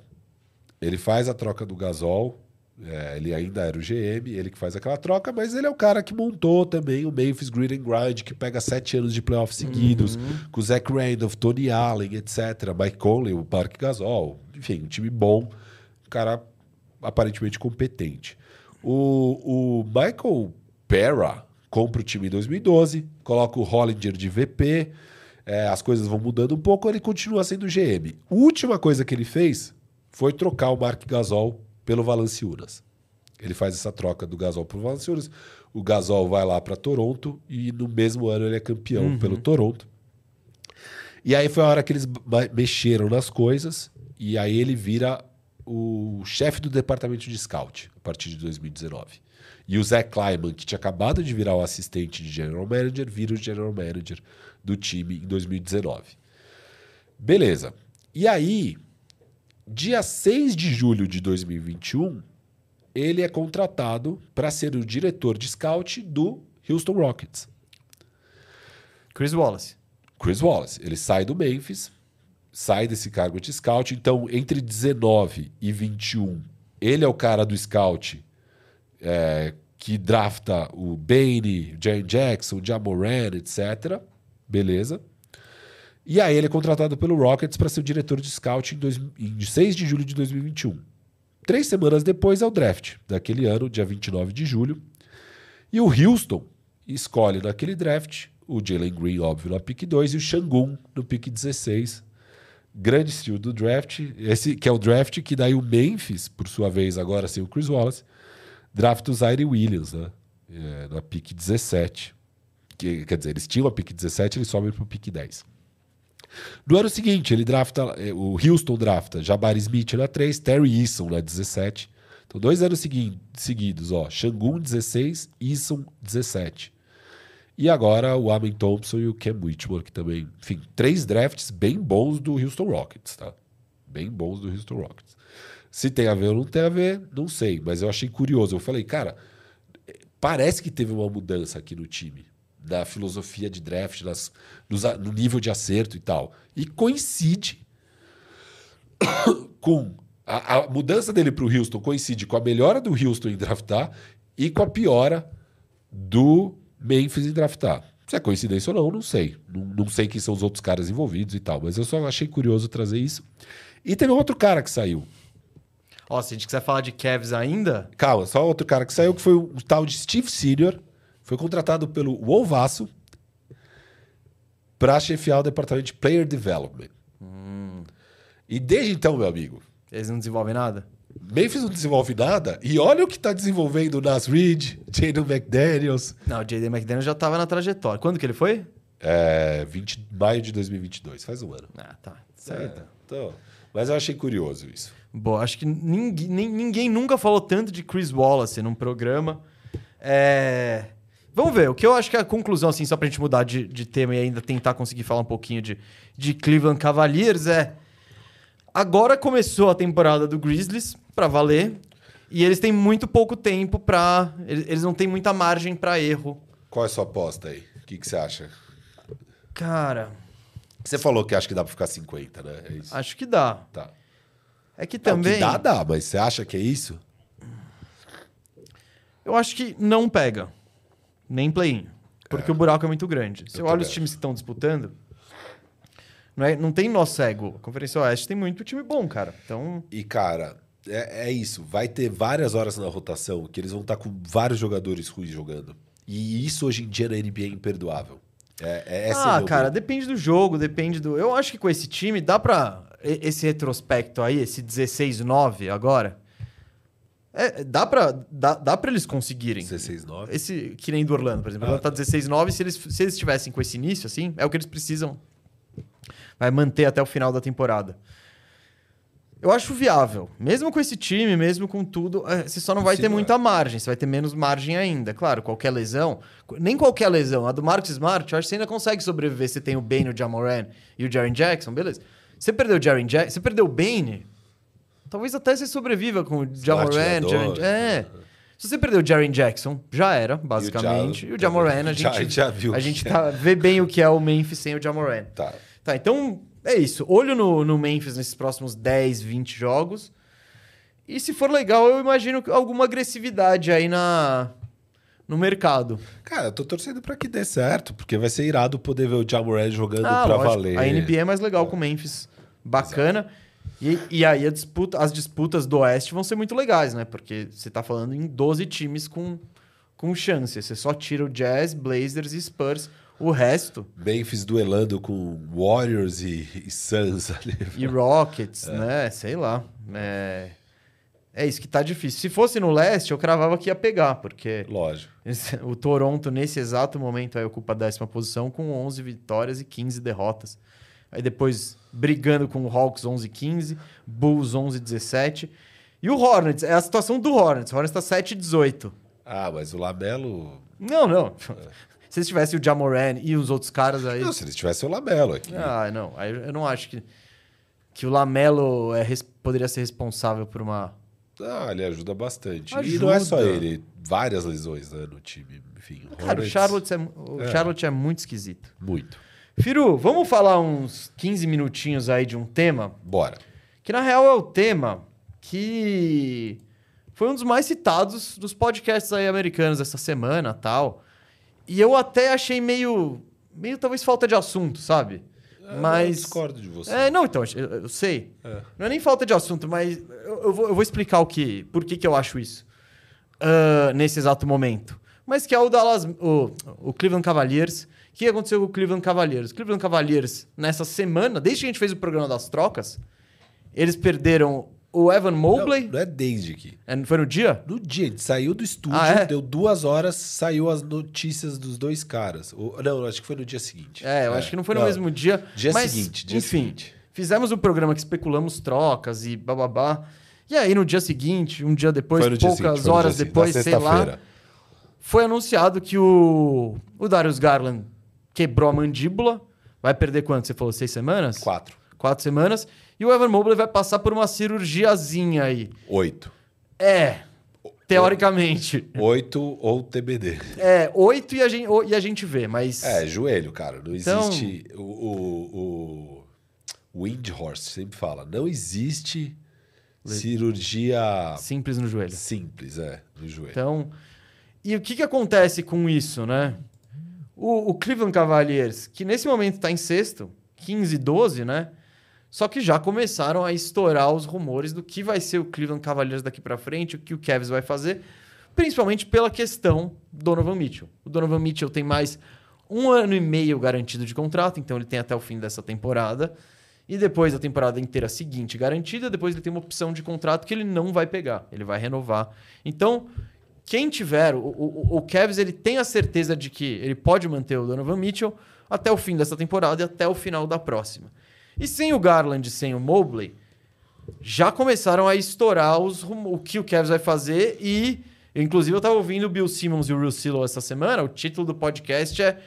[SPEAKER 2] Ele faz a troca do Gasol. É, ele ainda era o GM, ele que faz aquela troca, mas ele é o cara que montou também o Memphis Grid and Grind, que pega sete anos de playoffs seguidos, uhum. com o Zach Randolph, Tony Allen, etc. Mike Conley, o Parque Gasol. Enfim, um time bom, um cara aparentemente competente. O, o Michael Pera compra o time em 2012, coloca o Hollinger de VP, é, as coisas vão mudando um pouco, ele continua sendo GM. A última coisa que ele fez foi trocar o Mark Gasol pelo Valanciunas. Ele faz essa troca do Gasol para o Valanciunas. O Gasol vai lá para Toronto e no mesmo ano ele é campeão uhum. pelo Toronto. E aí foi a hora que eles mexeram nas coisas e aí ele vira o chefe do departamento de scout a partir de 2019. E o Zach Kleiman, que tinha acabado de virar o assistente de general manager, vira o general manager do time em 2019. Beleza. E aí, dia 6 de julho de 2021, ele é contratado para ser o diretor de scout do Houston Rockets.
[SPEAKER 1] Chris Wallace.
[SPEAKER 2] Chris Wallace. Ele sai do Memphis, sai desse cargo de scout. Então, entre 19 e 21, ele é o cara do scout é, que drafta o Bane, Jaren Jackson, Jamoran, etc. Beleza. E aí ele é contratado pelo Rockets para ser o diretor de scout em, dois, em 6 de julho de 2021. Três semanas depois é o draft daquele ano, dia 29 de julho. E o Houston escolhe naquele draft o Jalen Green, óbvio, na pick 2 e o Shangun no pick 16. Grande estilo do draft, esse que é o draft que daí o Memphis, por sua vez, agora sem o Chris Wallace, draft o Zaire Williams, né? É, na pick 17. Que, quer dizer, eles tinham a pick 17, eles sobem para o pick 10. No ano seguinte, ele drafta, é, o Houston drafta Jabari Smith na 3, Terry Eason na 17. Então, dois anos segui seguidos, ó, Shangun 16, Eason 17. E agora o Amen Thompson e o Cam Whitmore, que também, enfim, três drafts bem bons do Houston Rockets, tá? Bem bons do Houston Rockets. Se tem a ver ou não tem a ver, não sei, mas eu achei curioso. Eu falei, cara, parece que teve uma mudança aqui no time, na filosofia de draft, nas, no nível de acerto e tal. E coincide [COUGHS] com. A, a mudança dele para o Houston coincide com a melhora do Houston em draftar e com a piora do Memphis em draftar. Se é coincidência ou não, não sei. Não, não, sei quem são os outros caras envolvidos e tal, mas eu só achei curioso trazer isso. E teve outro cara que saiu.
[SPEAKER 1] Ó, se a gente quiser falar de Cavs ainda.
[SPEAKER 2] Calma, só outro cara que saiu, que foi o tal de Steve Senior. Foi contratado pelo Wolvaço para chefiar o departamento de Player Development. Hum. E desde então, meu amigo.
[SPEAKER 1] Eles não desenvolvem nada?
[SPEAKER 2] Memphis não desenvolve nada. E olha o que está desenvolvendo o Nas Reed, Jaden McDaniels.
[SPEAKER 1] Não, o Jaden McDaniels já estava na trajetória. Quando que ele foi?
[SPEAKER 2] É, 20, maio de 2022, faz um ano.
[SPEAKER 1] Ah, tá. Certo. É,
[SPEAKER 2] então, mas eu achei curioso isso.
[SPEAKER 1] Bom, acho que ninguém, ninguém nunca falou tanto de Chris Wallace num programa. É... Vamos ver, o que eu acho que é a conclusão, assim, só pra gente mudar de, de tema e ainda tentar conseguir falar um pouquinho de, de Cleveland Cavaliers é... Agora começou a temporada do Grizzlies, para valer. E eles têm muito pouco tempo para. Eles não têm muita margem para erro.
[SPEAKER 2] Qual é a sua aposta aí? O que, que você acha?
[SPEAKER 1] Cara.
[SPEAKER 2] Você falou que acha que dá para ficar 50, né?
[SPEAKER 1] É acho que dá.
[SPEAKER 2] Tá.
[SPEAKER 1] É que também.
[SPEAKER 2] Não, que dá, dá, mas você acha que é isso?
[SPEAKER 1] Eu acho que não pega. Nem play-in. Porque é. o buraco é muito grande. Se eu, eu olho os times que estão disputando, não, é, não tem nó cego. A Conferência Oeste tem muito time bom, cara. Então...
[SPEAKER 2] E, cara, é, é, isso. Vai ter várias horas na rotação que eles vão estar com vários jogadores ruins jogando. E isso hoje em dia na NBA é imperdoável. É, é
[SPEAKER 1] ah, cara, depende do jogo, depende do. Eu acho que com esse time dá pra. Esse retrospecto aí, esse 16-9 agora. É, dá, pra, dá, dá pra eles conseguirem.
[SPEAKER 2] 16-9?
[SPEAKER 1] Esse, que nem do Orlando, por exemplo. Ah, Orlando tá 16-9. Se eles, se eles estivessem com esse início, assim, é o que eles precisam. Vai manter até o final da temporada. Eu acho viável. Mesmo com esse time, mesmo com tudo, é, você só não vai Sim, ter muita margem. Você vai ter menos margem ainda. Claro, qualquer lesão. Nem qualquer lesão. A do Marcus Smart, eu acho que você ainda consegue sobreviver. Você tem o Bane, o Jamoran e o Jaren Jackson, beleza. Você perdeu o Jaren Jackson, você perdeu o Bane, talvez até você sobreviva com o Jamoran. Jaren, é. Se você perdeu o Jaren Jackson, já era, basicamente. E o, Jamoran, a [LAUGHS] gente, já, já viu. A gente tá, vê bem o que é o Memphis sem o Jamoran.
[SPEAKER 2] Tá.
[SPEAKER 1] Tá, então é isso. Olho no, no Memphis nesses próximos 10, 20 jogos. E se for legal, eu imagino alguma agressividade aí na, no mercado.
[SPEAKER 2] Cara, eu tô torcendo para que dê certo, porque vai ser irado poder ver o Jamoran jogando ah, pra lógico. valer.
[SPEAKER 1] A NBA é mais legal é. com o Memphis. Bacana. E, e aí disputa, as disputas do Oeste vão ser muito legais, né? Porque você tá falando em 12 times com, com chance. Você só tira o Jazz, Blazers e Spurs. O resto.
[SPEAKER 2] Memphis duelando com Warriors e, e Suns ali. [LAUGHS]
[SPEAKER 1] E Rockets, é. né? Sei lá. É... é isso que tá difícil. Se fosse no leste, eu cravava que ia pegar, porque.
[SPEAKER 2] Lógico.
[SPEAKER 1] O Toronto, nesse exato momento, aí ocupa a décima posição com 11 vitórias e 15 derrotas. Aí depois brigando com o Hawks 11 15, Bulls 11 17. E o Hornets, é a situação do Hornets. O Hornets tá 7 18.
[SPEAKER 2] Ah, mas o Labelo.
[SPEAKER 1] Não, não. Se eles tivessem o Jamoran e os outros caras aí.
[SPEAKER 2] Não, se eles tivessem o Lamelo aqui.
[SPEAKER 1] Ah, não. Aí eu não acho que, que o Lamelo é, poderia ser responsável por uma.
[SPEAKER 2] Ah, ele ajuda bastante. Ajuda. E não é só ele, várias lesões né, no time. Enfim,
[SPEAKER 1] Cara, Hornets... o, Charlotte é, o é. Charlotte é muito esquisito.
[SPEAKER 2] Muito.
[SPEAKER 1] Firu, vamos falar uns 15 minutinhos aí de um tema?
[SPEAKER 2] Bora.
[SPEAKER 1] Que na real é o tema que foi um dos mais citados dos podcasts aí americanos essa semana tal. E eu até achei meio. meio talvez falta de assunto, sabe?
[SPEAKER 2] É, mas. Eu discordo de você.
[SPEAKER 1] É, não, então, eu, eu sei. É. Não é nem falta de assunto, mas eu, eu, vou, eu vou explicar o que. Por que, que eu acho isso. Uh, nesse exato momento. Mas que é o Dallas. O, o Cleveland Cavaliers, O que aconteceu com o Cleveland Cavaliers? O Cleveland Cavaliers, nessa semana, desde que a gente fez o programa das trocas, eles perderam o Evan Mobley.
[SPEAKER 2] Não, não é desde que.
[SPEAKER 1] É, Foi no dia?
[SPEAKER 2] No dia, gente saiu do estúdio,
[SPEAKER 1] Ah, é?
[SPEAKER 2] deu duas horas, saiu as notícias dos dois caras. O- não, acho que foi no dia seguinte.
[SPEAKER 1] É, eu acho que não foi no mesmo dia.
[SPEAKER 2] Dia
[SPEAKER 1] mas,
[SPEAKER 2] seguinte, dia
[SPEAKER 1] enfim,
[SPEAKER 2] seguinte.
[SPEAKER 1] fizemos um programa que especulamos trocas e bababá. E aí, no dia seguinte, um dia depois,
[SPEAKER 2] no dia
[SPEAKER 1] poucas
[SPEAKER 2] seguinte,
[SPEAKER 1] horas
[SPEAKER 2] seguinte,
[SPEAKER 1] depois, sei lá, foi anunciado que o, o Darius Garland quebrou a mandíbula. Vai perder quanto? Você falou seis semanas?
[SPEAKER 2] Quatro.
[SPEAKER 1] Quatro semanas. E o Evan Mobley vai passar por uma cirurgiazinha aí.
[SPEAKER 2] Oito.
[SPEAKER 1] É, teoricamente.
[SPEAKER 2] Oito ou TBD.
[SPEAKER 1] É, oito e a gente, e a gente vê, mas...
[SPEAKER 2] É, joelho, cara. Não
[SPEAKER 1] Então-
[SPEAKER 2] existe. O, o, o Windhorst sempre fala: não existe cirurgia
[SPEAKER 1] Simples no joelho.
[SPEAKER 2] simples, é, no joelho.
[SPEAKER 1] Então, e o que, que acontece com isso, né? O, o Cleveland Cavaliers, que nesse momento está em sexto, 15 12, né? Só que já começaram a estourar os rumores do que vai ser o Cleveland Cavaliers daqui para frente, o que o Cavs vai fazer, principalmente pela questão Donovan Mitchell. O Donovan Mitchell tem mais um ano e meio garantido de contrato, então ele tem até o fim dessa temporada. E depois a temporada inteira seguinte garantida, depois ele tem uma opção de contrato que ele não vai pegar, ele vai renovar. Então, quem tiver, o, o, o Cavs ele tem a certeza de que ele pode manter o Donovan Mitchell até o fim dessa temporada e até o final da próxima. E sem o Garland, sem o Mobley, já começaram a estourar os, o que o Cavs vai fazer e, inclusive, eu estava ouvindo o Bill Simmons e o Real Silo essa semana. O título do podcast é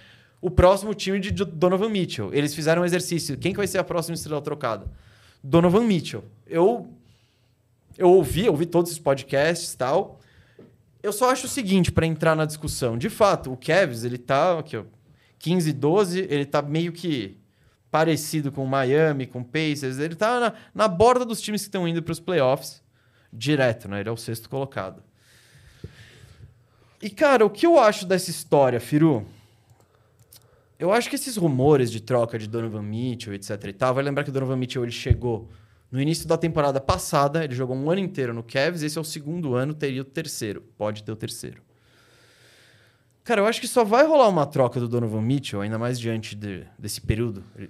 [SPEAKER 1] o próximo time de Donovan Mitchell. Eles fizeram um exercício. Quem que vai ser a próxima estrela trocada? Donovan Mitchell. Eu eu ouvi, ouvi todos os podcasts tal. Eu só acho o seguinte para entrar na discussão. De fato, o Cavs, ele tá aqui, ó, 15 12, ele tá meio que parecido com Miami, com Pacers, ele tá na, na borda dos times que estão indo para os playoffs direto, né? Ele é o sexto colocado. E cara, o que eu acho dessa história, Firu? Eu acho que esses rumores de troca de Donovan Mitchell, etc e tal, vai lembrar que o Donovan Mitchell ele chegou no início da temporada passada, ele jogou um ano inteiro no Cavs, esse é o segundo ano, teria o terceiro. Pode ter o terceiro. Cara, eu acho que só vai rolar uma troca do Donovan Mitchell, ainda mais diante de- desse período. Ele-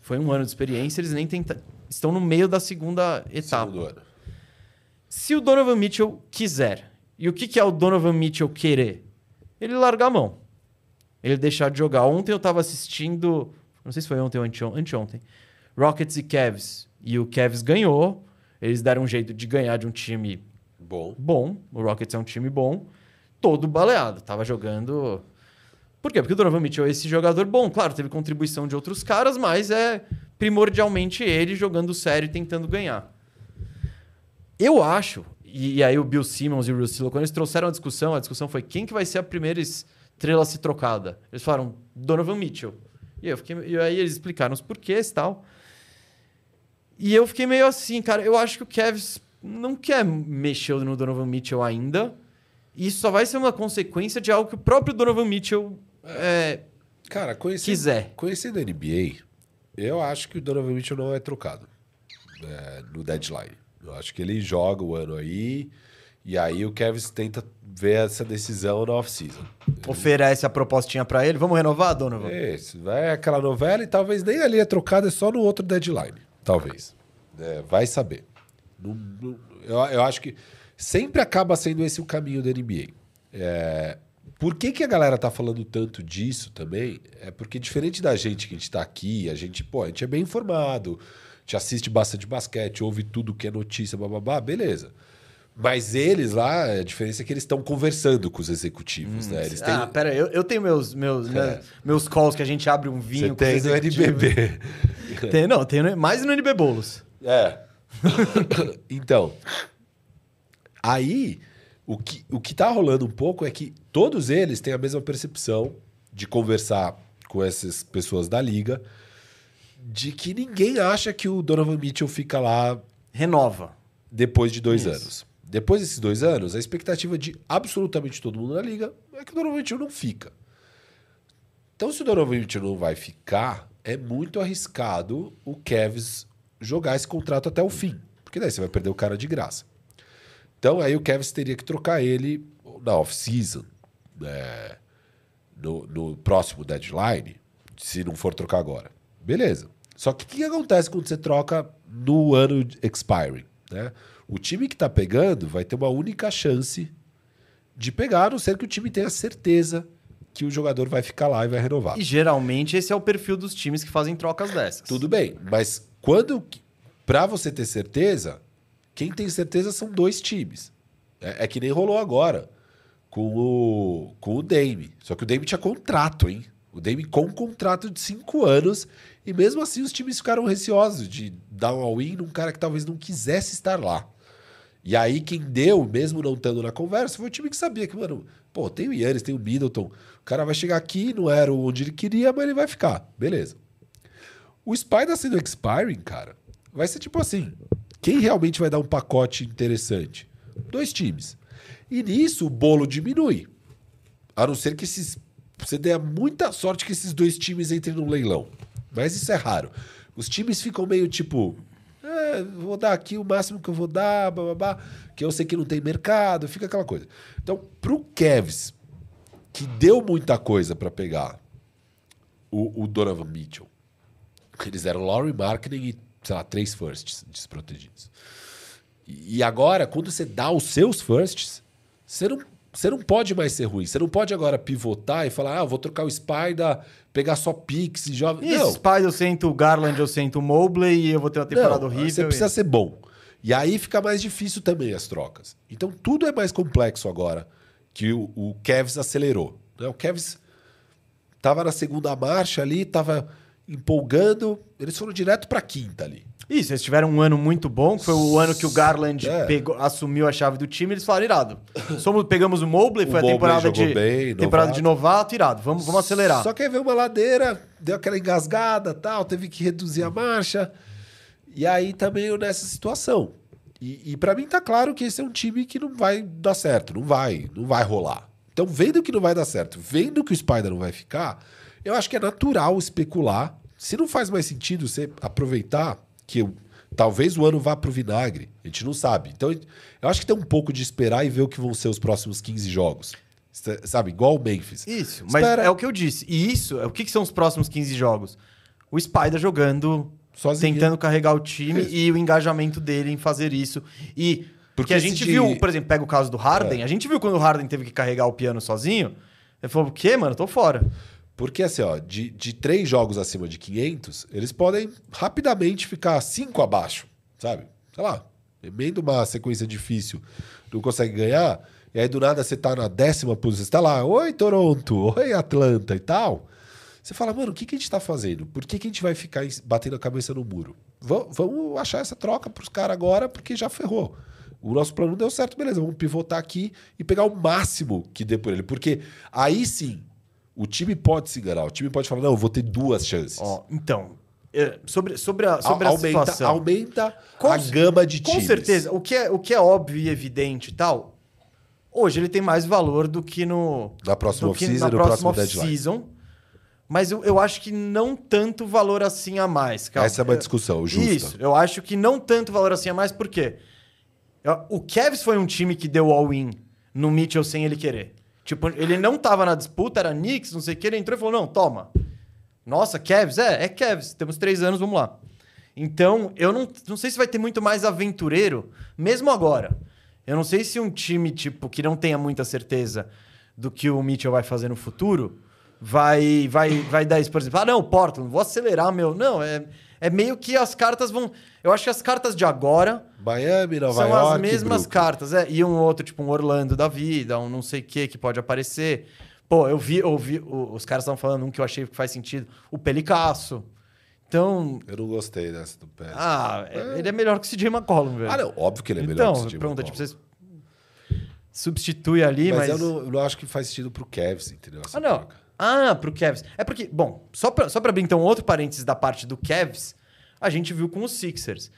[SPEAKER 1] Foi um ano de experiência, eles nem tenta... estão no meio da segunda etapa. Se o Donovan Mitchell quiser, e o que, que é o Donovan Mitchell querer? Ele largar a mão. Ele deixar de jogar. Ontem eu tava assistindo, não sei se foi ontem ou anteon- anteontem, Rockets e Cavs. E o Cavs ganhou. Eles deram um jeito de ganhar de um time
[SPEAKER 2] Bom.
[SPEAKER 1] bom. O Rockets é um time bom. Todo baleado. Tava jogando. Por quê? Porque o Donovan Mitchell é esse jogador bom. Claro, teve contribuição de outros caras, mas é primordialmente ele jogando sério e tentando ganhar. Eu acho, e, aí o Bill Simmons e o Russell, quando eles trouxeram a discussão, a discussão foi quem que vai ser a primeira estrela a ser trocada. Eles falaram Donovan Mitchell. E, eu fiquei, e aí eles explicaram os porquês e tal. E eu fiquei meio assim, cara, eu acho que o Cavs não quer mexer no Donovan Mitchell ainda. Isso só vai ser uma consequência de algo que o próprio Donovan Mitchell é,
[SPEAKER 2] Cara, conhecendo,
[SPEAKER 1] quiser.
[SPEAKER 2] conhecendo a NBA, eu acho que o Donovan Mitchell não é trocado é, no deadline. Eu acho que ele joga o ano aí, e aí o Kevin tenta ver essa decisão na off-season.
[SPEAKER 1] Oferece a propostinha pra ele. Vamos renovar, Donovan?
[SPEAKER 2] Isso, vai aquela novela e talvez nem ali é trocado, é só no outro deadline. Talvez. É, vai saber. Eu, eu acho que sempre acaba sendo esse o caminho da NBA. É, por que, que a galera tá falando tanto disso também? É porque, diferente da gente que a gente tá aqui, a gente, pô, a gente é bem informado, a gente assiste bastante basquete, ouve tudo que é notícia, bababá, beleza. Mas eles lá, a diferença é que eles estão conversando com os executivos, né? Eles têm,
[SPEAKER 1] Ah, pera eu, eu tenho meus, meus,
[SPEAKER 2] É.
[SPEAKER 1] meus, meus calls que a gente abre um vinho.
[SPEAKER 2] você
[SPEAKER 1] com
[SPEAKER 2] tem no. NBB.
[SPEAKER 1] Tem, não, tem mais no NB Bolos.
[SPEAKER 2] É. [LAUGHS] então, aí o que, o que tá rolando um pouco é que todos eles têm a mesma percepção de conversar com essas pessoas da liga de que ninguém acha que o Donovan Mitchell fica lá
[SPEAKER 1] Renova.
[SPEAKER 2] depois de dois
[SPEAKER 1] Isso.
[SPEAKER 2] anos. Depois desses dois anos, a expectativa de absolutamente todo mundo na liga é que o Donovan Mitchell não fica. Então, se o Donovan Mitchell não vai ficar, é muito arriscado o Cavs jogar esse contrato até o fim. Porque daí você vai perder o cara de graça. Então, aí o Cavs teria que trocar ele na off-season. né? no, no próximo deadline, se não for trocar agora. Beleza. Só que o que acontece quando você troca no ano expiring? Né? O time que está pegando vai ter uma única chance de pegar, a não ser que o time tenha certeza que o jogador vai ficar lá e vai renovar.
[SPEAKER 1] E geralmente esse é o perfil dos times que fazem trocas dessas.
[SPEAKER 2] Tudo bem, mas quando. Para você ter certeza, quem tem certeza são dois times. É, é que nem rolou agora com o, com o Dame. Só que o Dame tinha contrato, hein? O Dame com um contrato de cinco anos. E mesmo assim os times ficaram receosos de dar um all-in num cara que talvez não quisesse estar lá. E aí quem deu, mesmo não estando na conversa, foi o time que sabia que, mano, pô, tem o Yannis, tem o Middleton. O cara vai chegar aqui, não era onde ele queria, mas ele vai ficar. Beleza. O Spider sendo expiring, cara, vai ser tipo assim: quem realmente vai dar um pacote interessante? Dois times. E nisso o bolo diminui. A não ser que esses. Você dê muita sorte que esses dois times entrem no leilão. Mas isso é raro. Os times ficam meio tipo. É, vou dar aqui o máximo que eu vou dar, babá, que eu sei que não tem mercado, fica aquela coisa. Então, pro Kevs, que deu muita coisa para pegar o, o Donovan Mitchell, eles eram Laurie Marketing e, sei lá, três firsts desprotegidos. E agora, quando você dá os seus firsts, você não, você não pode mais ser ruim. Você não pode agora pivotar e falar, ah, vou trocar o Spider, pegar só Pix e joga.
[SPEAKER 1] Isso,
[SPEAKER 2] não.
[SPEAKER 1] Spider eu sento o Garland, eu sento o Mobley e eu vou ter uma temporada
[SPEAKER 2] não,
[SPEAKER 1] horrível.
[SPEAKER 2] Você
[SPEAKER 1] e-
[SPEAKER 2] precisa ser bom. E aí fica mais difícil também as trocas. Então tudo é mais complexo agora que o, o Cavs acelerou. né? O Cavs tava na segunda marcha ali, tava empolgando, eles foram direto para quinta ali.
[SPEAKER 1] Isso, eles tiveram um ano muito bom, que foi o ano que o Garland
[SPEAKER 2] É.
[SPEAKER 1] pegou- assumiu a chave do time, eles falaram, irado. Somos, pegamos o Mobley,
[SPEAKER 2] O
[SPEAKER 1] foi a temporada, de,
[SPEAKER 2] bem,
[SPEAKER 1] temporada
[SPEAKER 2] novato.
[SPEAKER 1] de novato, irado. Vamos, vamos acelerar.
[SPEAKER 2] Só que aí veio uma ladeira, deu aquela engasgada, tal, teve que reduzir a marcha. E aí tá meio nessa situação. E, e para mim tá claro que esse é um time que não vai dar certo, não vai, não vai rolar. Então, vendo que não vai dar certo, vendo que o Spider não vai ficar, eu acho que é natural especular. Se não faz mais sentido você aproveitar que o- talvez o ano vá pro vinagre, a gente não sabe. Então, eu acho que tem um pouco de esperar e ver o que vão ser os próximos 15 jogos. Sabe, igual o Memphis.
[SPEAKER 1] Isso, mas
[SPEAKER 2] Espera.
[SPEAKER 1] é o que eu disse. E isso, é o que, que são os próximos 15 jogos? O Spider jogando,
[SPEAKER 2] Sozinho.
[SPEAKER 1] tentando carregar o time
[SPEAKER 2] Isso.
[SPEAKER 1] e o engajamento dele em fazer isso. E porque
[SPEAKER 2] Porque
[SPEAKER 1] a gente
[SPEAKER 2] de-
[SPEAKER 1] viu, por exemplo, pega o caso do Harden,
[SPEAKER 2] É.
[SPEAKER 1] a gente viu quando o Harden teve que carregar o piano sozinho, ele falou, o quê, mano? Tô fora.
[SPEAKER 2] Porque assim, ó, de, de três jogos acima de 500, eles podem rapidamente ficar cinco abaixo, sabe? Sei lá, emenda uma sequência difícil, não consegue ganhar, e aí do nada você tá na décima posição, você tá lá, oi Toronto, oi Atlanta e tal. Você fala, mano, o que, que a gente tá fazendo? Por que, que a gente vai ficar batendo a cabeça no muro? Vam- Vamos achar essa troca pros caras agora, porque já ferrou. O nosso plano deu certo, beleza, vamos pivotar aqui e pegar o máximo que dê por ele. Porque aí sim, o time pode se enganar. O time pode falar, não, eu vou ter duas chances.
[SPEAKER 1] Ó, então, é, sobre, sobre a, sobre
[SPEAKER 2] A- aumenta,
[SPEAKER 1] situação.
[SPEAKER 2] aumenta
[SPEAKER 1] Com-
[SPEAKER 2] a gama de
[SPEAKER 1] Com
[SPEAKER 2] times.
[SPEAKER 1] certeza. O que, é, o que é óbvio e evidente e tal, hoje ele tem mais valor do que no.
[SPEAKER 2] Na próxima off-season e no próximo deadline.
[SPEAKER 1] off-season. Mas eu, eu acho que não tanto valor assim a mais. Calma.
[SPEAKER 2] Essa é uma discussão justa.
[SPEAKER 1] Isso, eu acho que não tanto valor assim a mais, por quê? O Cavs foi um time que deu all-in no Mitchell sem ele querer. Tipo, ele não tava na disputa, era Knicks, não sei o que, ele entrou e falou, não, toma. Nossa, Cavs? É, é Cavs. Temos três anos, vamos lá. Então, eu não, não sei se vai ter muito mais aventureiro, mesmo agora. Eu não sei se um time, tipo, que não tenha muita certeza do que o Mitchell vai fazer no futuro, vai, vai, vai dar isso, por exemplo. Ah, não, Portland, vou acelerar, meu. Não, é, é meio que as cartas vão... Eu acho que as cartas de agora
[SPEAKER 2] Miami, Nova
[SPEAKER 1] são
[SPEAKER 2] York.
[SPEAKER 1] as mesmas cartas. É, e um outro, tipo um Orlando da vida, um não sei o que que pode aparecer. Pô, eu vi, eu vi o- os caras estavam falando um que eu achei que faz sentido, o Pelicasso. Então,
[SPEAKER 2] Eu não gostei dessa do pé.
[SPEAKER 1] ah, é- ele é melhor que o CJ McCollum, velho.
[SPEAKER 2] Ah, não, óbvio que ele é melhor
[SPEAKER 1] então,
[SPEAKER 2] que time.
[SPEAKER 1] pronto,
[SPEAKER 2] atual.
[SPEAKER 1] tipo, você substitui ali,
[SPEAKER 2] mas,
[SPEAKER 1] mas...
[SPEAKER 2] eu, não, eu não acho que faz sentido pro Cavs, entendeu? Essa
[SPEAKER 1] Ah, não.
[SPEAKER 2] troca.
[SPEAKER 1] Ah, pro Cavs. É porque, bom, só pra, só pra abrir então outro parênteses da parte do Cavs, a gente viu com os Sixers.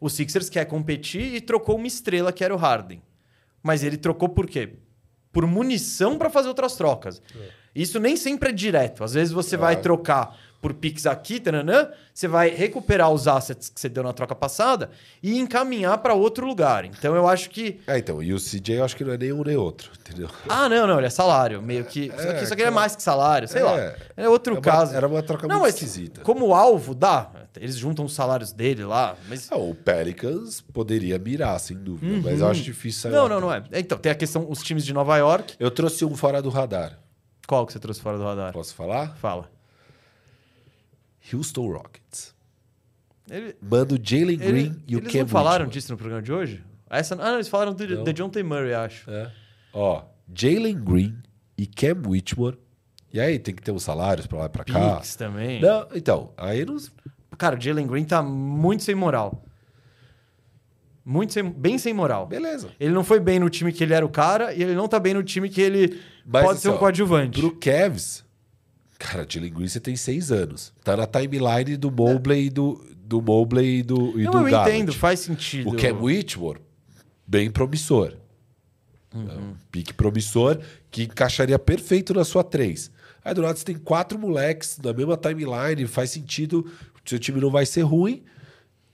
[SPEAKER 1] O Sixers quer competir e trocou uma estrela que era o Harden. Mas ele trocou por quê? Por munição pra fazer outras trocas. Isso nem sempre é direto. Às vezes você vai
[SPEAKER 2] Claro.
[SPEAKER 1] trocar por Pix aqui, tananã, você vai recuperar os assets que você deu na troca passada e encaminhar para outro lugar. Então eu acho que.
[SPEAKER 2] É, então, e o CJ eu acho que não é nem um nem outro, entendeu?
[SPEAKER 1] Ah, não, não, ele é salário. Meio que. só que isso aqui é mais que salário, sei
[SPEAKER 2] É.
[SPEAKER 1] lá. É outro
[SPEAKER 2] É uma-
[SPEAKER 1] caso.
[SPEAKER 2] era uma troca
[SPEAKER 1] não,
[SPEAKER 2] muito esquisita.
[SPEAKER 1] Como alvo, dá. Eles juntam os salários dele lá. Mas.
[SPEAKER 2] Ah, o Pelicans poderia mirar, sem dúvida, mas eu acho difícil sair
[SPEAKER 1] Uhum. Não, não, não é. Então, tem a questão, os times de Nova York.
[SPEAKER 2] Eu trouxe um fora do radar.
[SPEAKER 1] Qual que você trouxe fora do radar?
[SPEAKER 2] Posso falar?
[SPEAKER 1] Fala.
[SPEAKER 2] Houston Rockets.
[SPEAKER 1] Ele,
[SPEAKER 2] Manda o Jalen
[SPEAKER 1] ele-
[SPEAKER 2] Green e o
[SPEAKER 1] eles
[SPEAKER 2] Cam
[SPEAKER 1] não falaram disso no programa de hoje? Essa, ah, não, eles falaram do,
[SPEAKER 2] Não.
[SPEAKER 1] John T. Murray, acho.
[SPEAKER 2] É. Ó, Jalen Green e Cam Whitmore. E aí, tem que ter uns salários pra lá e pra cá.
[SPEAKER 1] Pix também.
[SPEAKER 2] Não, então, aí não...
[SPEAKER 1] Cara, o Jalen Green tá muito sem moral. Muito sem, bem sem moral.
[SPEAKER 2] Beleza.
[SPEAKER 1] Ele não foi bem no time que ele era o cara e ele não tá bem no time que ele
[SPEAKER 2] Mas,
[SPEAKER 1] pode ser
[SPEAKER 2] assim,
[SPEAKER 1] um coadjuvante.
[SPEAKER 2] Pro Cavs, cara, Green você tem seis anos. Tá na timeline do Mobley e do, do Mobley e do, e
[SPEAKER 1] não,
[SPEAKER 2] do
[SPEAKER 1] eu
[SPEAKER 2] Garland.
[SPEAKER 1] entendo, faz sentido.
[SPEAKER 2] O Cam Whitmore, bem promissor. É um pique promissor que encaixaria perfeito na sua três. Aí do lado você tem quatro moleques na mesma timeline, faz sentido, seu time não vai ser ruim.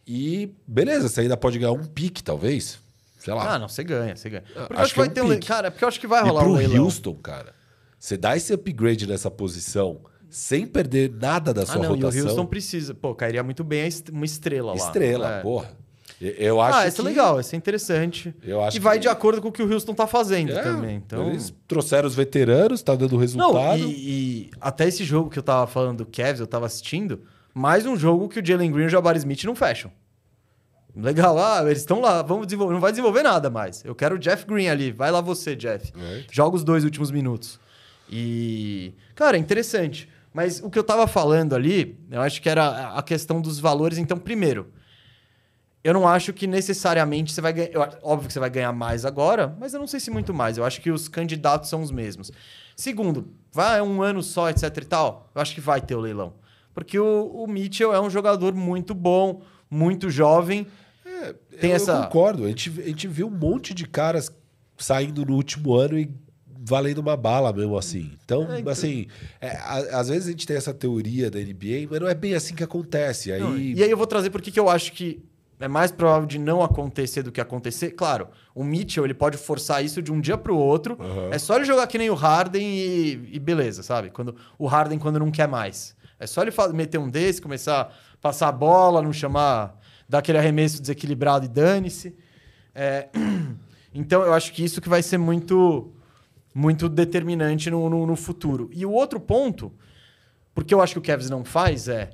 [SPEAKER 2] E beleza, você ainda pode ganhar um pique, talvez. Sei lá.
[SPEAKER 1] Ah, não, você ganha, você ganha. Porque eu
[SPEAKER 2] acho
[SPEAKER 1] acho que
[SPEAKER 2] que é
[SPEAKER 1] vai
[SPEAKER 2] um
[SPEAKER 1] ter um. Cara, porque eu acho que vai
[SPEAKER 2] e
[SPEAKER 1] rolar
[SPEAKER 2] pro
[SPEAKER 1] um leilão.
[SPEAKER 2] Houston, cara, você dá esse upgrade nessa posição sem perder nada da
[SPEAKER 1] Ah,
[SPEAKER 2] sua
[SPEAKER 1] não, e
[SPEAKER 2] rotação.
[SPEAKER 1] o Houston precisa. Pô, cairia muito bem uma estrela lá.
[SPEAKER 2] Estrela,
[SPEAKER 1] É.
[SPEAKER 2] porra. Eu- acho
[SPEAKER 1] Ah, esse
[SPEAKER 2] que...
[SPEAKER 1] é legal, esse é interessante.
[SPEAKER 2] Eu acho
[SPEAKER 1] e vai
[SPEAKER 2] que-
[SPEAKER 1] de acordo com o que o Houston tá fazendo
[SPEAKER 2] É,
[SPEAKER 1] também. Então...
[SPEAKER 2] Eles trouxeram os veteranos, tá dando resultado.
[SPEAKER 1] Não, e, e até esse jogo que eu tava falando do Cavs, eu tava assistindo, mais um jogo que o Jalen Green e o Jabari Smith não fecham. Legal, ah, eles estão lá, vamos desenvolver, não vai desenvolver nada mais. Eu quero o Jeff Green ali, vai lá você, Jeff.
[SPEAKER 2] É.
[SPEAKER 1] Joga os dois últimos minutos. E, cara, é interessante. Mas o que eu tava falando ali, eu acho que era a questão dos valores. Então, primeiro, eu não acho que necessariamente você vai ganhar. Óbvio que você vai ganhar mais agora, mas eu não sei se muito mais. Eu acho que os candidatos são os mesmos. Segundo, vai um ano só, etc e tal. Eu acho que vai ter o leilão. Porque o, o Mitchell é um jogador muito bom, muito jovem. tem
[SPEAKER 2] eu,
[SPEAKER 1] essa-
[SPEAKER 2] eu concordo. A gente, a gente viu um monte de caras saindo no último ano e valendo uma bala mesmo assim. Então,
[SPEAKER 1] É, então-
[SPEAKER 2] assim, é, a- às vezes a gente tem essa teoria da NBA, mas não é bem assim que acontece. Aí,
[SPEAKER 1] Não, E aí eu vou trazer porque que eu acho que é mais provável de não acontecer do que acontecer. Claro, o Mitchell ele pode forçar isso de um dia pro outro.
[SPEAKER 2] Aham.
[SPEAKER 1] É só ele jogar que nem o Harden e, e beleza, sabe? Quando o Harden quando não quer mais. É só ele meter um desse, começar a passar a bola, não chamar, dar aquele arremesso desequilibrado e dane-se. É, [CLEARS THROAT] Então eu acho que isso que vai ser muito muito determinante no, no, no futuro. E o outro ponto, porque eu acho que o Cavs não faz é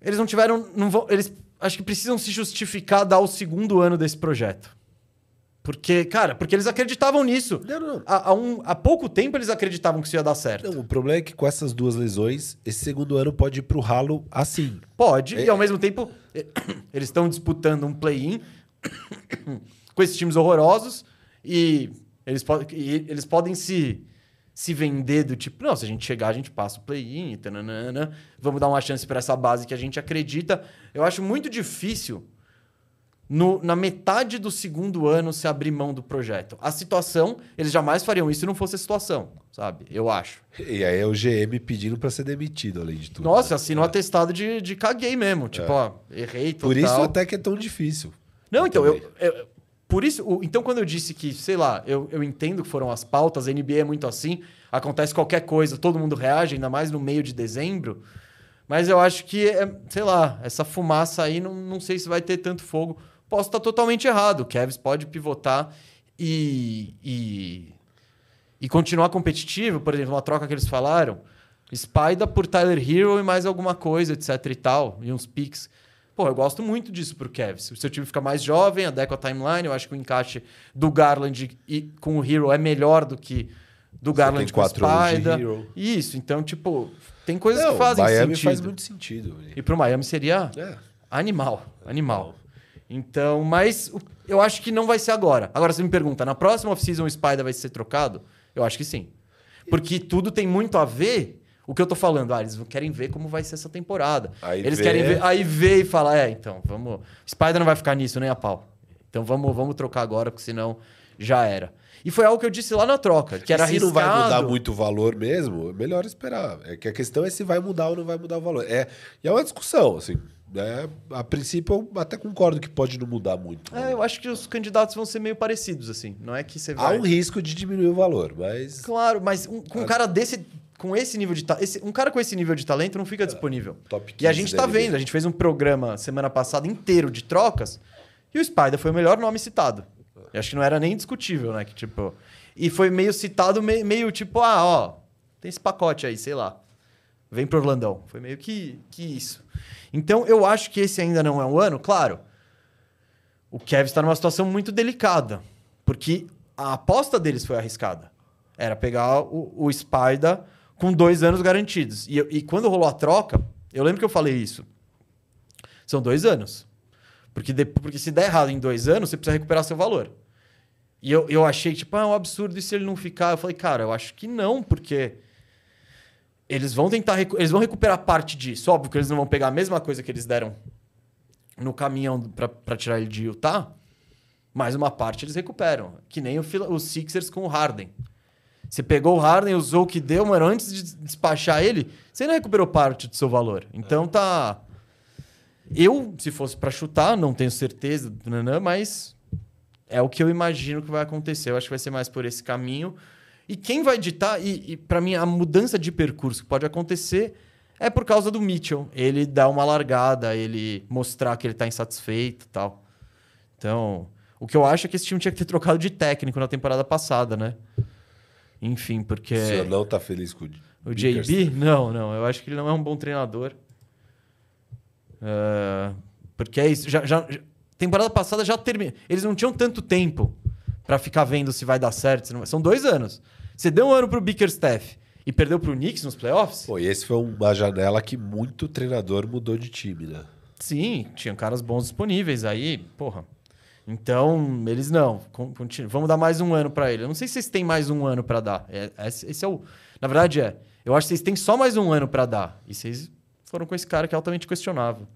[SPEAKER 1] eles não tiveram. Não vão, eles acho que precisam se justificar dar o segundo ano desse projeto. Porque, cara, porque eles acreditavam nisso.
[SPEAKER 2] Não, não.
[SPEAKER 1] Há, há um- há pouco tempo eles acreditavam que isso ia dar certo.
[SPEAKER 2] Não, o problema é que com essas duas lesões, esse segundo ano pode ir pro ralo assim.
[SPEAKER 1] Pode,
[SPEAKER 2] É-
[SPEAKER 1] e ao mesmo tempo, [COUGHS] eles estão disputando um play-in [COUGHS] com esses times horrorosos e eles, po- eles podem se, se vender do tipo, não, se a gente chegar, a gente passa o play-in, vamos dar uma chance para essa base que a gente acredita. Eu acho muito difícil no- na metade do segundo ano se abrir mão do projeto. A situação, eles jamais fariam isso se não fosse a situação, sabe? Eu acho.
[SPEAKER 2] E aí é o GM pedindo pra ser demitido, além de tudo.
[SPEAKER 1] Nossa,
[SPEAKER 2] né?
[SPEAKER 1] assina um atestado de, de caguei mesmo. Tipo, ó, errei total.
[SPEAKER 2] Por isso até que é tão difícil.
[SPEAKER 1] Não, então,
[SPEAKER 2] também.
[SPEAKER 1] eu, eu- Por isso, então, quando eu disse que, sei lá, eu, eu entendo que foram as pautas, a NBA é muito assim, acontece qualquer coisa, todo mundo reage, ainda mais no meio de dezembro. Mas eu acho que, é, sei lá, essa fumaça aí, não, não sei se vai ter tanto fogo. Posso estar totalmente errado. O Kevs pode pivotar e, e, e continuar competitivo. Por exemplo, uma troca que eles falaram. Spider por Tyler Hero e mais alguma coisa, etc e tal. E uns picks. Pô, eu gosto muito disso pro Cavs. O seu time fica mais jovem, adequa a timeline. Eu acho que o encaixe do Garland e, com o Hero é melhor do que do Garland
[SPEAKER 2] tem
[SPEAKER 1] com o Spider. Isso, então, tipo, tem coisas
[SPEAKER 2] Não,
[SPEAKER 1] que fazem
[SPEAKER 2] Miami
[SPEAKER 1] sentido.
[SPEAKER 2] faz muito sentido.
[SPEAKER 1] E pro Miami seria
[SPEAKER 2] É.
[SPEAKER 1] Animal, animal. Então, mas eu acho que não vai ser agora. Agora você me pergunta, na próxima off-season o Spider vai ser trocado? Eu acho que sim. Porque tudo tem muito a ver o que eu tô falando. Ah, eles querem ver como vai ser essa temporada.
[SPEAKER 2] Aí
[SPEAKER 1] eles
[SPEAKER 2] vê-
[SPEAKER 1] querem ver, aí vê e fala, é, então, vamos, Spider não vai ficar nisso nem a pau. Então vamos, vamos trocar agora, porque senão já era. E foi algo que eu disse lá na troca, que era
[SPEAKER 2] se não vai mudar
[SPEAKER 1] arriscado.
[SPEAKER 2] muito o valor mesmo, é melhor esperar. É que a questão é se vai mudar ou não vai mudar o valor. É, e é uma discussão, assim. né? a princípio, eu até concordo que pode não mudar muito.
[SPEAKER 1] É, eu acho que os candidatos vão ser meio parecidos, assim. Não é que você
[SPEAKER 2] Há
[SPEAKER 1] vai.
[SPEAKER 2] um risco de diminuir o valor, mas.
[SPEAKER 1] Claro, mas um- com um cara desse. Com esse nível de ta- esse Um cara com esse nível de talento não fica disponível.
[SPEAKER 2] top
[SPEAKER 1] E a
[SPEAKER 2] 15
[SPEAKER 1] gente tá vendo, a gente fez um programa semana passada inteiro de trocas e o Spider foi o melhor nome citado. Eu acho que não era nem discutível, né? Que, tipo, e foi meio citado, meio, meio tipo, ah, ó, tem esse pacote aí, sei lá. Vem pro Orlandão. Foi meio que, que isso. Então, eu acho que esse ainda não é um ano, claro. O Kevin está numa situação muito delicada. Porque a aposta deles foi arriscada. Era pegar o, o Spider com dois anos garantidos. E, e quando rolou a troca, eu lembro que eu falei isso. São dois anos. Porque, de- porque se der errado em dois anos, você precisa recuperar seu valor. E eu, eu achei, tipo, ah, é um absurdo e se ele não ficar? Eu falei, cara, eu acho que não, porque eles vão tentar, eles vão recuperar parte disso. Óbvio que eles não vão pegar a mesma coisa que eles deram no caminhão pra tirar ele de Utah, mas uma parte eles recuperam. Que nem o, os Sixers com o Harden. Você pegou o Harden, usou o que deu, mano, antes de despachar ele, você não recuperou parte do seu valor. Então tá. Eu, se fosse pra chutar, não tenho certeza, mas é o que eu imagino que vai acontecer. Eu acho que vai ser mais por esse caminho. E quem vai ditar, e, e para mim a mudança de percurso que pode acontecer é por causa do Mitchell. Ele dar uma largada, ele mostrar que ele tá insatisfeito tal. Então, o que eu acho é que esse time tinha que ter trocado de técnico na temporada passada, né? Enfim, porque.
[SPEAKER 2] O senhor não tá feliz com o
[SPEAKER 1] O JB? Não, não. Eu acho que ele não é um bom treinador. Ah, porque é isso. Já, já- temporada passada já terminou. Eles não tinham tanto tempo pra ficar vendo se vai dar certo. Não. São dois anos. Você deu um ano pro Bickerstaff e perdeu pro Knicks nos playoffs?
[SPEAKER 2] Pô, e esse foi uma janela que muito treinador mudou de time, né?
[SPEAKER 1] Sim, tinham caras bons disponíveis aí, porra. Então, eles não. con- continu- Vamos dar mais um ano pra ele. Eu não sei se vocês têm mais um ano pra dar. É- esse esse é o. Na verdade, é. Eu acho que vocês têm só mais um ano pra dar. E vocês foram com esse cara que é altamente questionável.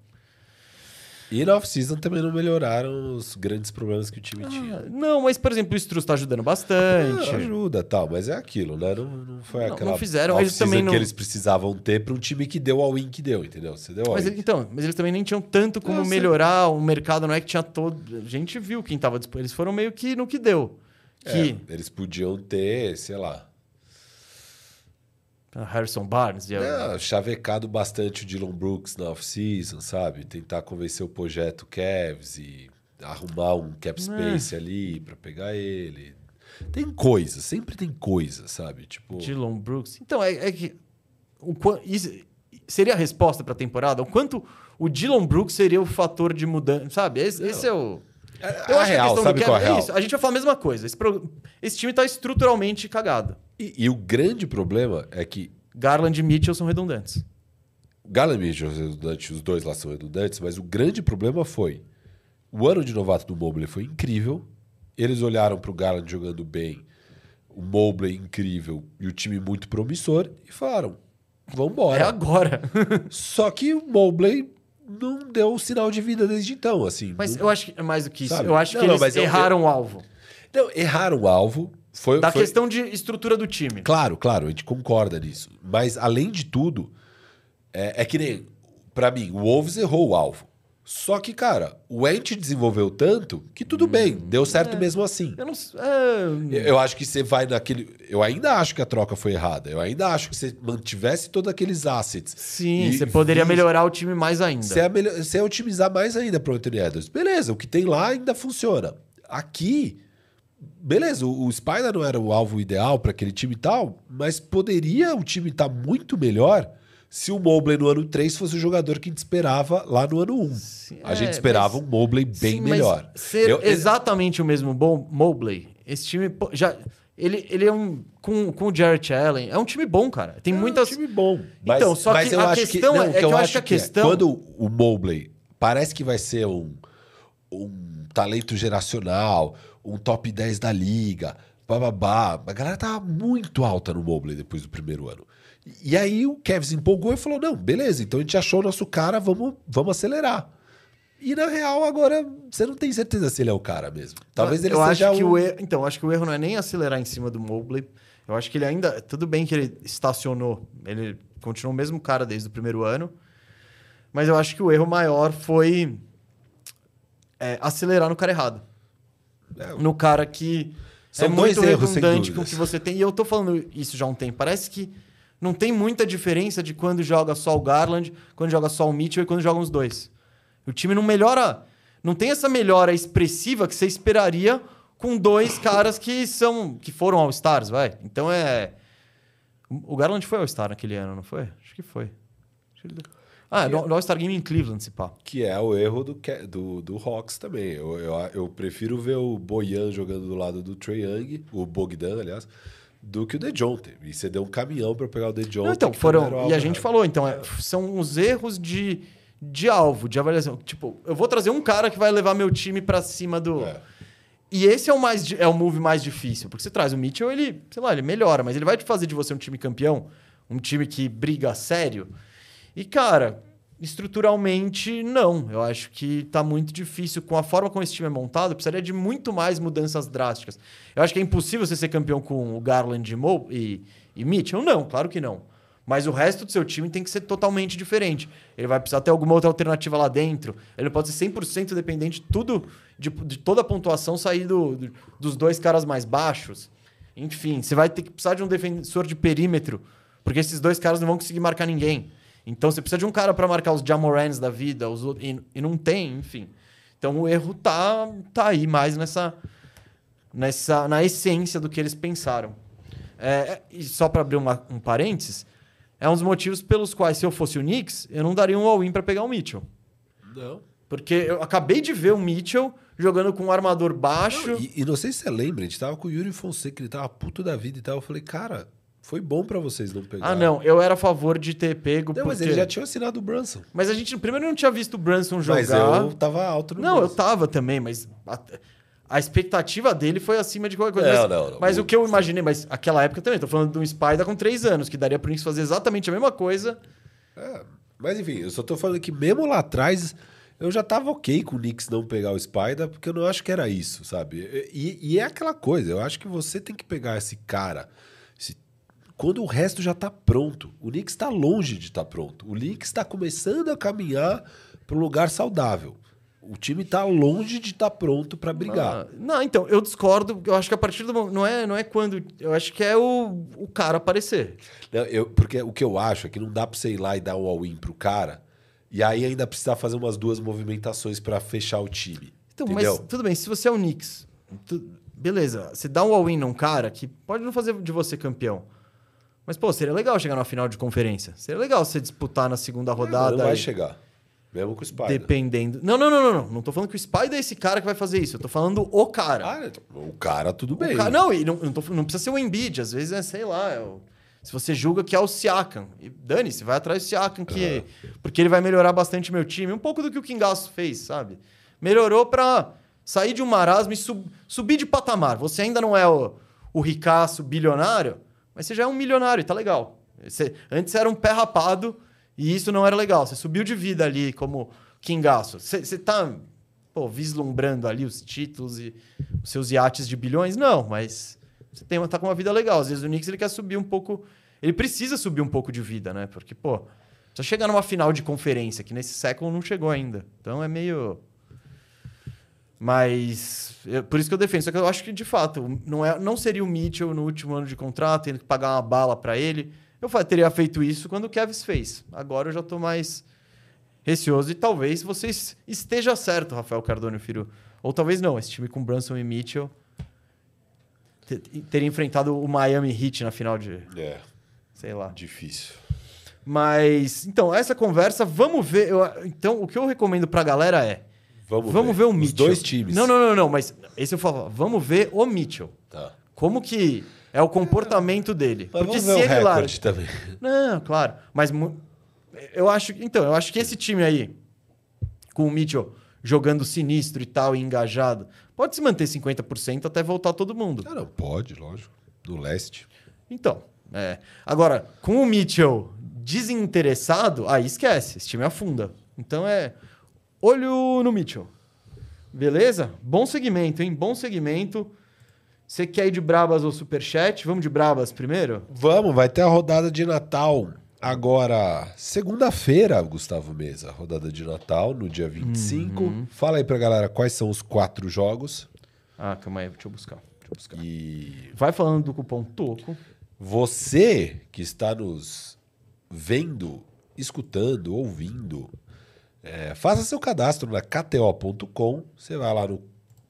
[SPEAKER 2] E na off-season também não melhoraram os grandes problemas que o time tinha.
[SPEAKER 1] Ah, não, mas, por exemplo, o Struz tá ajudando bastante.
[SPEAKER 2] Ah, ajuda, tal, mas é aquilo, né? Não, não foi
[SPEAKER 1] Não-
[SPEAKER 2] aquela
[SPEAKER 1] não fizeram, eles também não-
[SPEAKER 2] que eles precisavam ter para um time que deu ao win que deu, entendeu? Você deu
[SPEAKER 1] Mas, ele- então, mas eles também nem tinham tanto como
[SPEAKER 2] Eu sei.
[SPEAKER 1] melhorar o mercado, não é que tinha todo. A gente viu quem tava disponível. Eles foram meio que no que deu. Que
[SPEAKER 2] É, eles podiam ter, sei lá,
[SPEAKER 1] Ah, Harrison Barnes e
[SPEAKER 2] é, chavecado bastante o Dylan Brooks na off-season, sabe? Tentar convencer o projeto Cavs e arrumar um cap space ali para pegar ele. Tem coisa, sempre tem coisa, sabe? Tipo,
[SPEAKER 1] Dylan Brooks. Então, é, é que. O, isso seria a resposta para a temporada? O quanto o Dylan Brooks seria o fator de mudança? Sabe? Esse, esse é o. Eu
[SPEAKER 2] a
[SPEAKER 1] acho que
[SPEAKER 2] real,
[SPEAKER 1] a questão
[SPEAKER 2] sabe
[SPEAKER 1] do
[SPEAKER 2] qual é a
[SPEAKER 1] Kevin é
[SPEAKER 2] real?
[SPEAKER 1] isso. A gente vai falar a mesma coisa. Esse, pro- esse time tá estruturalmente cagado.
[SPEAKER 2] E, e o grande problema é que
[SPEAKER 1] Garland e Mitchell são redundantes.
[SPEAKER 2] Garland e Mitchell são redundantes, os dois lá são redundantes, mas o grande problema foi o ano de novato do Mobley foi incrível. Eles olharam para o Garland jogando bem, o Mobley incrível e o time muito promissor e falaram: vamos
[SPEAKER 1] É
[SPEAKER 2] embora.
[SPEAKER 1] agora.
[SPEAKER 2] Só que o Mobley não deu sinal de vida desde então, assim.
[SPEAKER 1] Mas
[SPEAKER 2] não,
[SPEAKER 1] eu acho que é mais do que isso.
[SPEAKER 2] Sabe?
[SPEAKER 1] Eu acho
[SPEAKER 2] Não,
[SPEAKER 1] que
[SPEAKER 2] não,
[SPEAKER 1] eles
[SPEAKER 2] mas eu-
[SPEAKER 1] erraram o alvo.
[SPEAKER 2] não, erraram o alvo. Foi,
[SPEAKER 1] Da
[SPEAKER 2] foi-
[SPEAKER 1] questão de estrutura do time.
[SPEAKER 2] Claro, claro, a gente concorda nisso. Mas, além de tudo, é, é que nem. Pra mim, o Wolves errou o alvo. Só que, cara, o Ent desenvolveu tanto que tudo bem, deu certo mesmo assim.
[SPEAKER 1] Eu não é,
[SPEAKER 2] Eu acho que você vai naquele. Eu ainda acho que a troca foi errada. Eu ainda acho que você mantivesse todos aqueles assets.
[SPEAKER 1] Sim, você poderia
[SPEAKER 2] vi-
[SPEAKER 1] melhorar o time mais ainda.
[SPEAKER 2] Você é, melhor- você é otimizar mais ainda pro Anthony Edwards. Beleza, o que tem lá ainda funciona. Aqui, beleza, o, o Spider não era o alvo ideal para aquele time e tal, mas poderia o time estar muito melhor se o Mobley no ano 3 fosse o jogador que a gente esperava lá no ano 1. a
[SPEAKER 1] é,
[SPEAKER 2] gente esperava
[SPEAKER 1] mas-
[SPEAKER 2] um Mobley bem
[SPEAKER 1] Sim,
[SPEAKER 2] melhor.
[SPEAKER 1] Ser
[SPEAKER 2] Eu-
[SPEAKER 1] exatamente o mesmo bom Mobley, esse time já. Ele, ele é um. Com, com o Jarrett Allen, é um time bom, cara. Tem
[SPEAKER 2] É
[SPEAKER 1] muitas.
[SPEAKER 2] um time bom. Mas,
[SPEAKER 1] Então, só
[SPEAKER 2] mas
[SPEAKER 1] que
[SPEAKER 2] eu
[SPEAKER 1] a
[SPEAKER 2] acho
[SPEAKER 1] questão
[SPEAKER 2] não,
[SPEAKER 1] é-
[SPEAKER 2] o
[SPEAKER 1] é que eu acho que a
[SPEAKER 2] é,
[SPEAKER 1] questão-
[SPEAKER 2] quando o Mobley parece que vai ser um, um talento geracional, um top 10 da liga, bababá. A galera tava muito alta no Mobley depois do primeiro ano. E aí o Kevs empolgou e falou: não, beleza, então a gente achou o nosso cara, vamos, vamos acelerar. E na real, agora, você não tem certeza se ele é o cara mesmo. Talvez ele
[SPEAKER 1] eu
[SPEAKER 2] seja
[SPEAKER 1] acho que
[SPEAKER 2] um...
[SPEAKER 1] o erro, Então, acho que o erro não é nem acelerar em cima do Mobley. Eu acho que ele ainda. Tudo bem que ele estacionou. Ele continuou o mesmo cara desde o primeiro ano. Mas eu acho que o erro maior foi é, acelerar no cara errado.
[SPEAKER 2] É,
[SPEAKER 1] No cara que
[SPEAKER 2] São
[SPEAKER 1] é
[SPEAKER 2] dois
[SPEAKER 1] muito
[SPEAKER 2] erros,
[SPEAKER 1] redundante com o que você tem. E eu tô falando isso já há um tempo. Parece que não tem muita diferença de quando joga só o Garland, quando joga só o Mitchell e quando jogam os dois. O time não melhora. Não tem essa melhora expressiva que você esperaria com dois caras que são. que foram All-Stars, vai. Então é. O Garland foi All-Star naquele ano, não foi? Acho que foi. Acho que Ah, no, All-Star Game em Cleveland, se pá.
[SPEAKER 2] Que é o erro do, do, do Hawks também. Eu, eu, eu prefiro ver o Boyan jogando do lado do Trae Young, o Bogdan, aliás, do que o DeJounte. E você deu um caminhão para pegar o DeJounte.
[SPEAKER 1] Não, então, foram. E a gente falou, então, é, são os erros de, de alvo, de avaliação. Tipo, eu vou trazer um cara que vai levar meu time pra cima do.
[SPEAKER 2] É.
[SPEAKER 1] E esse é o mais é o move mais difícil, porque você traz o Mitchell, ele, sei lá, ele melhora, mas ele vai te fazer de você um time campeão, um time que briga a sério. E cara, estruturalmente não. Eu acho que tá muito difícil com a forma como esse time é montado, precisaria de muito mais mudanças drásticas. Eu acho que é impossível você ser campeão com o Garland e, e, Mitchell, não, claro que não. Mas o resto do seu time tem que ser totalmente diferente. Ele vai precisar ter alguma outra alternativa lá dentro. Ele pode ser 100% dependente de tudo, de, de toda a pontuação sair do- do- dos dois caras mais baixos. Enfim, você vai ter que precisar de um defensor de perímetro, porque esses dois caras não vão conseguir marcar ninguém. Então você precisa de um cara para marcar os Jamorans da vida, os outros, e, e não tem, enfim. Então o erro tá, tá aí mais nessa, nessa na essência do que eles pensaram. É, e só para abrir uma- um parênteses, é um dos motivos pelos quais, se eu fosse o Knicks, eu não daria um all-in para pegar o Mitchell.
[SPEAKER 2] Não.
[SPEAKER 1] Porque eu acabei de ver o Mitchell jogando com um armador baixo.
[SPEAKER 2] Não, e, e não sei se você lembra, a gente tava com o Yuri Fonseca, ele tava puto da vida e tal. Eu falei, cara, foi bom pra vocês não pegar.
[SPEAKER 1] Ah, não, eu era a favor de ter pego.
[SPEAKER 2] Não, mas
[SPEAKER 1] porque-
[SPEAKER 2] ele já tinha assinado o Brunson.
[SPEAKER 1] Mas a gente primeiro não tinha visto o Brunson jogar.
[SPEAKER 2] Mas eu tava alto no
[SPEAKER 1] Não, eu
[SPEAKER 2] Brunson.
[SPEAKER 1] tava também, mas a, a expectativa dele foi acima de qualquer
[SPEAKER 2] Não,
[SPEAKER 1] coisa. mas
[SPEAKER 2] não, não.
[SPEAKER 1] mas o que eu imaginei, mas aquela época também, tô falando de um Spider com três anos, que daria pro Knicks fazer exatamente a mesma coisa.
[SPEAKER 2] É, mas enfim, eu só tô falando que mesmo lá atrás eu já tava ok com o Knicks não pegar o Spider, porque eu não acho que era isso, sabe? E, e é aquela coisa, eu acho que você tem que pegar esse cara quando o resto já tá pronto. O Knicks tá longe de estar pronto. O Knicks tá começando a caminhar para um lugar saudável. O time tá longe de estar pronto para brigar.
[SPEAKER 1] Ah, não, então, eu discordo. Eu acho que a partir do momento. Não é, não é quando. Eu acho que é o, o cara aparecer.
[SPEAKER 2] Não, eu- porque o que eu acho é que não dá pra você ir lá e dar um all-in pro cara e aí ainda precisar fazer umas duas movimentações pra fechar o time.
[SPEAKER 1] Então,
[SPEAKER 2] entendeu?
[SPEAKER 1] mas tudo bem, se você é o Knicks, tu- beleza, você dá um all-in num cara que pode não fazer de você campeão. Mas, pô, seria legal chegar na final de conferência. Seria legal você disputar na segunda rodada.
[SPEAKER 2] não vai
[SPEAKER 1] aí,
[SPEAKER 2] chegar. Mesmo com o Spider.
[SPEAKER 1] Dependendo. Não, não, não, não, não. Não tô falando que o Spider é esse cara que vai fazer isso. Eu tô falando o cara.
[SPEAKER 2] Ah, o cara, tudo bem.
[SPEAKER 1] não, e não, não, tô- não precisa ser o Embiid. Às vezes é, sei lá, é o- se você julga que é o Siakam. E dane-se, vai atrás do Siakam, que, porque ele vai melhorar bastante meu time. Um pouco do que o Kingaço fez, sabe? Melhorou pra sair de um marasmo e sub- subir de patamar. Você ainda não é o, o ricaço bilionário, mas você já é um milionário e tá legal. Você- antes você era um pé rapado e isso não era legal. Você subiu de vida ali como Kingaço. Você, você tá pô, vislumbrando ali os títulos e os seus iates de bilhões? Não, mas você tem, tá com uma vida legal. Às vezes o Knicks ele quer subir um pouco. Ele precisa subir um pouco de vida, né? Porque, pô, precisa chegar numa final de conferência, que nesse século não chegou ainda. Então é meio. Mas. eu- por isso que eu defendo. Só que eu acho que, de fato, não, é, não seria o Mitchell no último ano de contrato, tendo que pagar uma bala pra ele. Eu teria feito isso quando o Kevs fez. Agora eu já tô mais receoso e talvez você es- esteja certo, Rafael Cardone Filho. Ou talvez não, esse time com Brunson e Mitchell te- teria enfrentado o Miami Heat na final de,
[SPEAKER 2] É,
[SPEAKER 1] sei lá.
[SPEAKER 2] difícil.
[SPEAKER 1] Mas, então, essa conversa, vamos ver. eu- então, o que eu recomendo pra galera é.
[SPEAKER 2] Vamos,
[SPEAKER 1] Vamos ver o
[SPEAKER 2] Os
[SPEAKER 1] Mitchell.
[SPEAKER 2] dois times.
[SPEAKER 1] Não, não, não, não, mas esse eu falo, vamos ver o Mitchell.
[SPEAKER 2] Tá.
[SPEAKER 1] Como que é o comportamento dele?
[SPEAKER 2] Mas
[SPEAKER 1] Porque se
[SPEAKER 2] ver o
[SPEAKER 1] ele larga,
[SPEAKER 2] também.
[SPEAKER 1] não, claro. Mas eu acho. Então, eu acho que esse time aí, com o Mitchell jogando sinistro e tal, e engajado, pode se manter 50% até voltar todo mundo.
[SPEAKER 2] Não, pode, lógico. No leste.
[SPEAKER 1] Então, é. Agora, com o Mitchell desinteressado, aí esquece. Esse time afunda. Então é. Olho no Mitchell. Beleza? Bom segmento, hein? Bom segmento. Você quer ir de Brabas ou Superchat? Vamos de Brabas primeiro?
[SPEAKER 2] Vamos, vai ter a rodada de Natal agora, segunda-feira, Gustavo Mesa. Rodada de Natal, no dia 25.
[SPEAKER 1] Uhum.
[SPEAKER 2] Fala aí pra galera quais são os quatro jogos.
[SPEAKER 1] Ah, calma aí, deixa eu buscar. Deixa eu buscar.
[SPEAKER 2] E
[SPEAKER 1] Vai falando do cupom TOCO.
[SPEAKER 2] você que está nos vendo, escutando, ouvindo, é, faça seu cadastro na KTO.com. Você vai lá no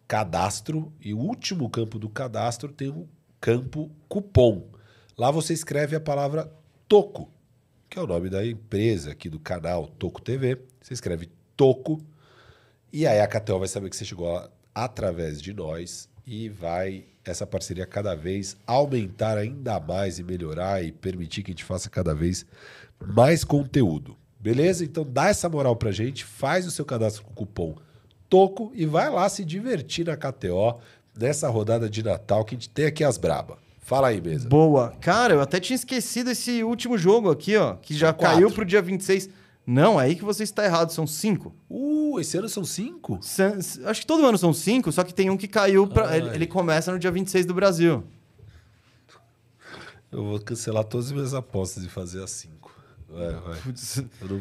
[SPEAKER 2] cadastro e o último campo do cadastro tem o campo cupom. Lá você escreve a palavra TOCO, que é o nome da empresa aqui do canal Toco TV. Você escreve TOCO e aí a KTO vai saber que você chegou lá através de nós e vai essa parceria cada vez aumentar ainda mais e melhorar e permitir que a gente faça cada vez mais conteúdo. Beleza? Então dá essa moral pra gente, faz o seu cadastro com o cupom TOCO e vai lá se divertir na KTO nessa rodada de Natal que a gente tem aqui as braba. Fala aí, mesa.
[SPEAKER 1] Boa. Cara, eu até tinha esquecido esse último jogo aqui, ó, que já
[SPEAKER 2] quatro.
[SPEAKER 1] caiu pro dia 26. Não, é aí que você está errado, são cinco.
[SPEAKER 2] Uh, esse ano são cinco?
[SPEAKER 1] San- Acho que todo ano são cinco, só que tem um que caiu pra. Ele, ele começa no dia 26 do Brasil.
[SPEAKER 2] Eu vou cancelar todas as minhas apostas e fazer as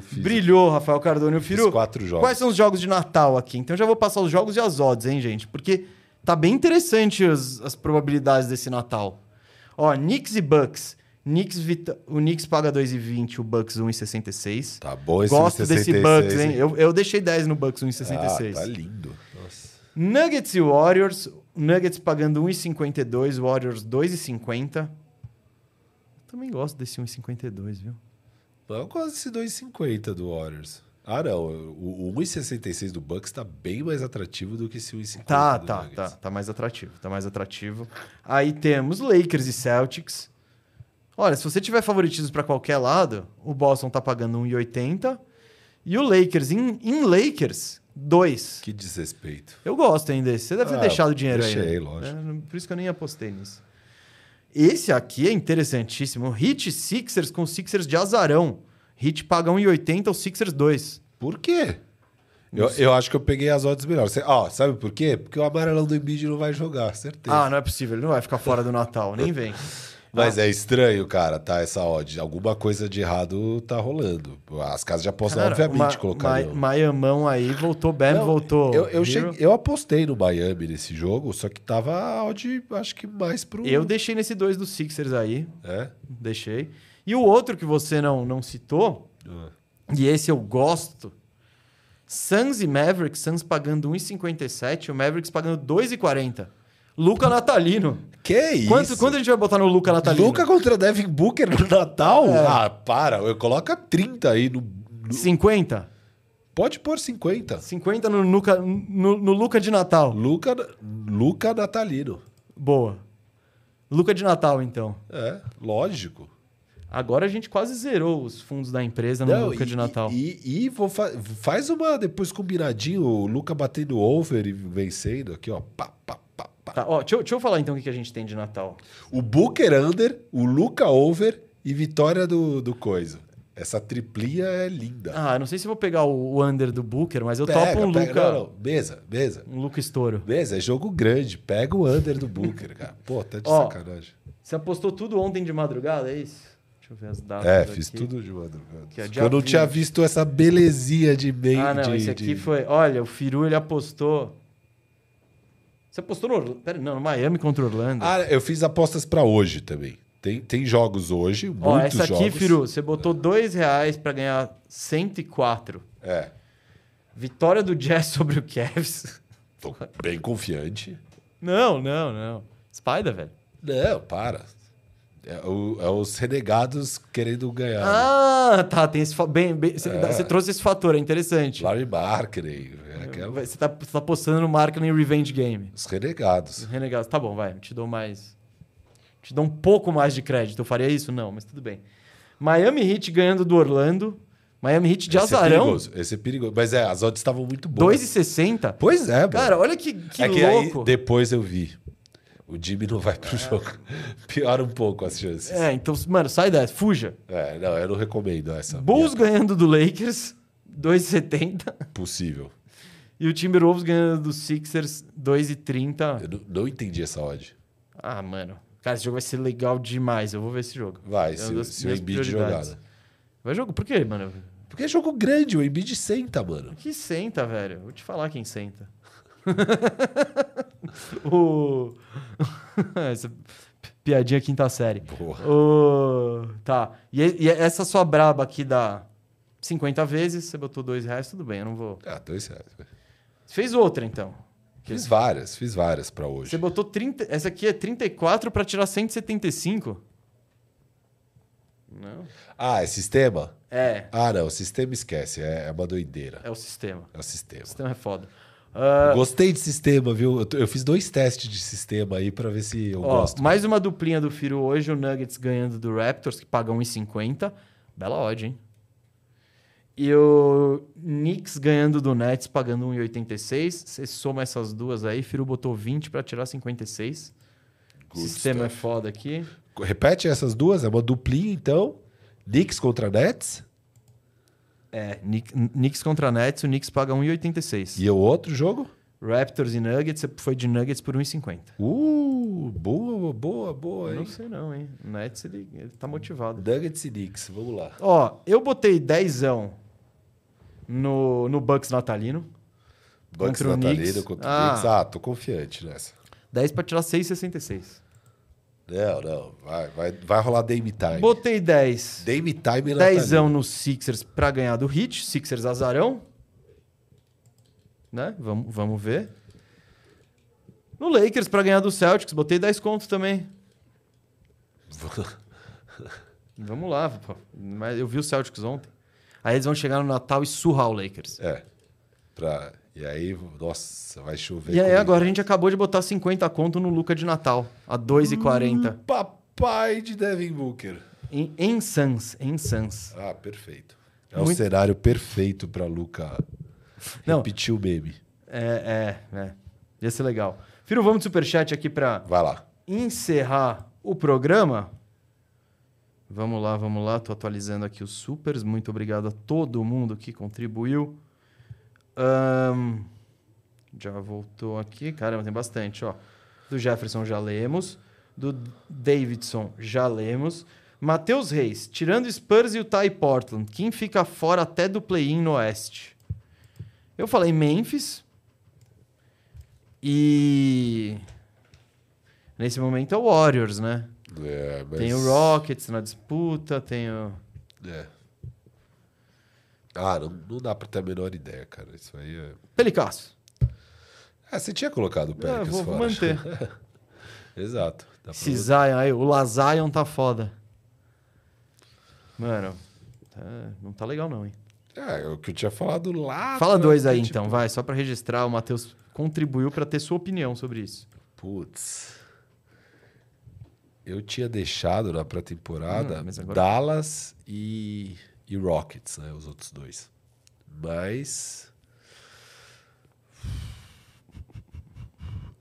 [SPEAKER 2] fiz.
[SPEAKER 1] Brilhou, Rafael Cardone. Eu
[SPEAKER 2] Fiz quatro jogos.
[SPEAKER 1] quais são os jogos de Natal aqui? Então já vou passar os jogos e as odds, hein, gente? Porque tá bem interessante as, as probabilidades desse Natal. Ó, Knicks e Bucks. Knicks, Vita- o Knicks paga 2,20, o Bucks 1,66.
[SPEAKER 2] Tá bom esse
[SPEAKER 1] Gosto desse
[SPEAKER 2] 66,
[SPEAKER 1] Bucks, hein? Eu, eu deixei 10 no Bucks
[SPEAKER 2] Ah,
[SPEAKER 1] 1,66.
[SPEAKER 2] tá lindo. Nossa.
[SPEAKER 1] Nuggets e Warriors. Nuggets pagando 1,52, Warriors 2,50. Também gosto desse 1,52, viu?
[SPEAKER 2] Eu gosto desse 2,50 do Warriors. Ah, não. O, o 1,66 do Bucks tá bem mais atrativo do que esse 1,50
[SPEAKER 1] Tá,
[SPEAKER 2] do
[SPEAKER 1] tá,
[SPEAKER 2] Nuggets.
[SPEAKER 1] tá. Tá mais atrativo. Tá mais atrativo. Aí temos Lakers e Celtics. Olha, se você tiver favoritismo pra qualquer lado, o Boston tá pagando 1,80 e o Lakers em, em Lakers 2.
[SPEAKER 2] Que desrespeito.
[SPEAKER 1] Eu gosto ainda desse. Você deve ter
[SPEAKER 2] Ah,
[SPEAKER 1] deixado o dinheiro aí.
[SPEAKER 2] deixei,
[SPEAKER 1] né?
[SPEAKER 2] lógico.
[SPEAKER 1] É, por isso que eu nem apostei nisso. Esse aqui é interessantíssimo. Hit Sixers com Sixers de azarão. Hit paga 1,80 o Sixers 2.
[SPEAKER 2] Por quê? Eu, eu acho que eu peguei as odds melhores. Ó, sabe por quê? Porque o amarelão do Embiid não vai jogar, certeza.
[SPEAKER 1] Ah, não é possível. Ele não vai ficar fora do Natal. Nem vem. [LAUGHS]
[SPEAKER 2] Mas é estranho, cara, tá? Essa odd. Alguma coisa de errado tá rolando. As casas de aposta,
[SPEAKER 1] Cara,
[SPEAKER 2] obviamente,
[SPEAKER 1] Ma-
[SPEAKER 2] colocariam.
[SPEAKER 1] Ma- Miamão aí, voltou Bam,
[SPEAKER 2] Não,
[SPEAKER 1] voltou.
[SPEAKER 2] Eu, eu, cheguei- eu apostei no Miami nesse jogo, só que tava a odd, acho que mais pro.
[SPEAKER 1] Eu deixei nesse 2 do Sixers aí.
[SPEAKER 2] É?
[SPEAKER 1] Deixei. E o outro que você não, não citou,
[SPEAKER 2] Ah.
[SPEAKER 1] e esse eu gosto. Suns e Mavericks, Suns pagando 1,57, o Mavericks pagando 2,40. Luca Natalino.
[SPEAKER 2] Que isso?
[SPEAKER 1] Quanto, quanto a gente vai botar no Luca Natalino?
[SPEAKER 2] Luca contra Devin Booker no Natal?
[SPEAKER 1] É.
[SPEAKER 2] Ah, para. Eu coloca 30 aí no. no-
[SPEAKER 1] 50?
[SPEAKER 2] Pode pôr 50.
[SPEAKER 1] 50 no Luca, no, no Luca de Natal.
[SPEAKER 2] Luca, Luca Natalino.
[SPEAKER 1] Boa. Luca de Natal, então.
[SPEAKER 2] É, lógico.
[SPEAKER 1] Agora a gente quase zerou os fundos da empresa no Luca
[SPEAKER 2] e,
[SPEAKER 1] de Natal.
[SPEAKER 2] E, e vou fa- faz uma depois combinadinho, o Luca batendo over e vencendo aqui, ó. Pá, pá.
[SPEAKER 1] Tá, ó, deixa, eu, deixa eu falar então o que a gente tem de Natal.
[SPEAKER 2] O Booker under, o Luca over e vitória do, do coisa. Essa triplinha é linda.
[SPEAKER 1] Ah, não sei se vou pegar o, under do Booker, mas eu
[SPEAKER 2] Pega,
[SPEAKER 1] topo um
[SPEAKER 2] pega.
[SPEAKER 1] Luca.
[SPEAKER 2] Não, não. Mesa, mesa.
[SPEAKER 1] Um Luca estouro.
[SPEAKER 2] Mesa, é jogo grande. Pega o under do Booker, cara. Pô, tá de
[SPEAKER 1] Ó,
[SPEAKER 2] sacanagem.
[SPEAKER 1] Você apostou tudo ontem de madrugada, é isso? Deixa eu ver as datas.
[SPEAKER 2] É,
[SPEAKER 1] aqui.
[SPEAKER 2] fiz tudo de madrugada.
[SPEAKER 1] Que é
[SPEAKER 2] eu não tinha
[SPEAKER 1] 20.
[SPEAKER 2] visto essa belezinha de meio
[SPEAKER 1] Ah, não,
[SPEAKER 2] de,
[SPEAKER 1] esse aqui
[SPEAKER 2] de-
[SPEAKER 1] foi. Olha, o Firu ele apostou. Você apostou no? Pera, não, no Miami contra o Orlando.
[SPEAKER 2] Ah, eu fiz apostas pra hoje também. Tem, tem jogos hoje,
[SPEAKER 1] Ó,
[SPEAKER 2] muitos
[SPEAKER 1] essa aqui,
[SPEAKER 2] jogos.
[SPEAKER 1] Firu, você botou dois reais pra ganhar 104.
[SPEAKER 2] É,
[SPEAKER 1] Vitória do Jazz sobre o Cavs.
[SPEAKER 2] tô bem confiante.
[SPEAKER 1] Não, não, não. Spider, velho.
[SPEAKER 2] Não, para. É, o- é os renegados querendo ganhar. né?
[SPEAKER 1] Ah, tá. Tem esse. Bem, bem, você,
[SPEAKER 2] É.
[SPEAKER 1] você trouxe esse fator, é interessante.
[SPEAKER 2] Larry Markkinen, é aquela-
[SPEAKER 1] Você tá, você tá postando no Marketing Revenge Game.
[SPEAKER 2] os renegados.
[SPEAKER 1] Renegados. Tá bom, vai. Te dou mais. Te dou um pouco mais de crédito. Eu faria isso? Não, mas tudo bem. Miami Heat ganhando do Orlando. Miami Heat de
[SPEAKER 2] esse É
[SPEAKER 1] azarão.
[SPEAKER 2] perigoso, esse é perigoso. Mas é, as odds estavam muito boas.
[SPEAKER 1] 2,60.
[SPEAKER 2] Pois é, mano.
[SPEAKER 1] Cara, olha que, que
[SPEAKER 2] é que
[SPEAKER 1] louco.
[SPEAKER 2] aí depois eu vi. O Jimmy não vai pro jogo. [LAUGHS] Piora um pouco as chances.
[SPEAKER 1] É, então, mano, sai dessa. Fuja.
[SPEAKER 2] É, não, eu não recomendo essa.
[SPEAKER 1] Bulls
[SPEAKER 2] Minha-
[SPEAKER 1] ganhando do Lakers. [LAUGHS] 2,70.
[SPEAKER 2] Possível.
[SPEAKER 1] E o Timberwolves ganhando do Sixers 2,30.
[SPEAKER 2] Eu não, não entendi essa odd.
[SPEAKER 1] Ah, mano. Cara, esse jogo vai ser legal demais. Eu vou ver esse jogo.
[SPEAKER 2] Vai,
[SPEAKER 1] É
[SPEAKER 2] se, o Embiid jogar. né?
[SPEAKER 1] Vai jogo? Por quê, mano?
[SPEAKER 2] Porque é jogo grande, o Embiid senta, mano.
[SPEAKER 1] Que senta, velho. Vou te falar quem senta. [LAUGHS] o... [LAUGHS] Essa piadinha quinta série.
[SPEAKER 2] Porra.
[SPEAKER 1] O... Tá. E, e essa sua braba aqui dá 50 vezes, você botou dois reais, tudo bem, eu não vou.
[SPEAKER 2] Ah, dois reais.
[SPEAKER 1] Você fez outra, então.
[SPEAKER 2] Fiz várias, fiz várias pra hoje.
[SPEAKER 1] Você botou 30. Essa aqui é 34 pra tirar 175? Não.
[SPEAKER 2] Ah, é sistema?
[SPEAKER 1] É,
[SPEAKER 2] Ah, não, sistema esquece, é, é uma doideira.
[SPEAKER 1] é o sistema.
[SPEAKER 2] É o sistema.
[SPEAKER 1] O sistema é foda. Ah,
[SPEAKER 2] Gostei de sistema, viu? Eu, eu fiz dois testes de sistema aí pra ver se eu
[SPEAKER 1] ó,
[SPEAKER 2] gosto.
[SPEAKER 1] mais uma duplinha do Firo hoje, o Nuggets ganhando do Raptors, que paga 1,50. Bela odd, hein? E o Knicks ganhando do Nets, pagando 1,86. Você soma essas duas aí, Firo botou 20 pra tirar 56. O
[SPEAKER 2] Good
[SPEAKER 1] sistema é
[SPEAKER 2] stuff.
[SPEAKER 1] foda aqui.
[SPEAKER 2] Repete essas duas, é uma duplinha então. Knicks contra Nets.
[SPEAKER 1] É, Knick- Knicks contra Nets, o Knicks paga 1,86.
[SPEAKER 2] E o outro jogo?
[SPEAKER 1] Raptors e Nuggets, você foi de Nuggets por 1,50.
[SPEAKER 2] Uh, boa, boa, boa,
[SPEAKER 1] Não sei não, hein? O Nets, ele, ele tá motivado.
[SPEAKER 2] Nuggets e Knicks, vamos lá.
[SPEAKER 1] Ó, eu botei dezão no, no Bucks natalino.
[SPEAKER 2] Bucks
[SPEAKER 1] Contra o
[SPEAKER 2] natalino
[SPEAKER 1] Knicks.
[SPEAKER 2] contra
[SPEAKER 1] Ah.
[SPEAKER 2] o Knicks. Ah, tô confiante nessa.
[SPEAKER 1] 10 pra tirar 6,66.
[SPEAKER 2] Não, não, vai, vai, vai rolar Dame Time.
[SPEAKER 1] Botei 10.
[SPEAKER 2] Dame Time natalino.
[SPEAKER 1] Dezão no Sixers pra ganhar do Heat. Sixers azarão. Né? Vamos, vamos ver. No Lakers pra ganhar do Celtics. Botei 10 contos também. [LAUGHS] Vamos lá. pô. Mas eu vi o Celtics ontem. Aí eles vão chegar no Natal e surrar o Lakers.
[SPEAKER 2] É. Pra... E aí, nossa, vai chover.
[SPEAKER 1] E aí
[SPEAKER 2] comigo.
[SPEAKER 1] agora a gente acabou de botar 50 conto no Luca de Natal. A 2,40.
[SPEAKER 2] Papai de Devin Booker.
[SPEAKER 1] Em, em Suns. Em Suns.
[SPEAKER 2] Ah, perfeito. É o
[SPEAKER 1] Muito-
[SPEAKER 2] cenário perfeito pra Luca
[SPEAKER 1] Não.
[SPEAKER 2] repetir o meme.
[SPEAKER 1] É, é, é. Ia ser legal. Filho, vamos de superchat aqui
[SPEAKER 2] lá.
[SPEAKER 1] encerrar o programa. Vamos lá, vamos lá. Tô atualizando aqui os supers. Muito obrigado a todo mundo que contribuiu. Ahn, já voltou aqui. Caramba, tem bastante, ó. Do Jefferson já lemos. Do Davidson já lemos. Matheus Reis, tirando Spurs e o Ty Portland, quem fica fora até do play-in no Oeste? Eu falei Memphis. E nesse momento é o Warriors, né?
[SPEAKER 2] É, mas...
[SPEAKER 1] Tem o Rockets na disputa, tem o.
[SPEAKER 2] É. Ah, não, não dá pra ter a menor ideia, cara. Isso aí é.
[SPEAKER 1] Pelicasso.
[SPEAKER 2] Ah, você tinha colocado o
[SPEAKER 1] É,
[SPEAKER 2] Pelicans
[SPEAKER 1] vou, vou
[SPEAKER 2] fora.
[SPEAKER 1] manter. [LAUGHS]
[SPEAKER 2] Exato.
[SPEAKER 1] Esse Zion aí, o Lazion tá foda. Mano, tá- não tá legal não, hein?
[SPEAKER 2] É, é o que eu tinha falado lá.
[SPEAKER 1] Fala dois
[SPEAKER 2] que,
[SPEAKER 1] aí
[SPEAKER 2] tipo,
[SPEAKER 1] então, vai, só pra registrar. O Matheus contribuiu pra ter sua opinião sobre isso.
[SPEAKER 2] Putz. Eu tinha deixado na pré-temporada
[SPEAKER 1] Hum, agora-
[SPEAKER 2] Dallas e, e Rockets, né? Os outros dois. Mas.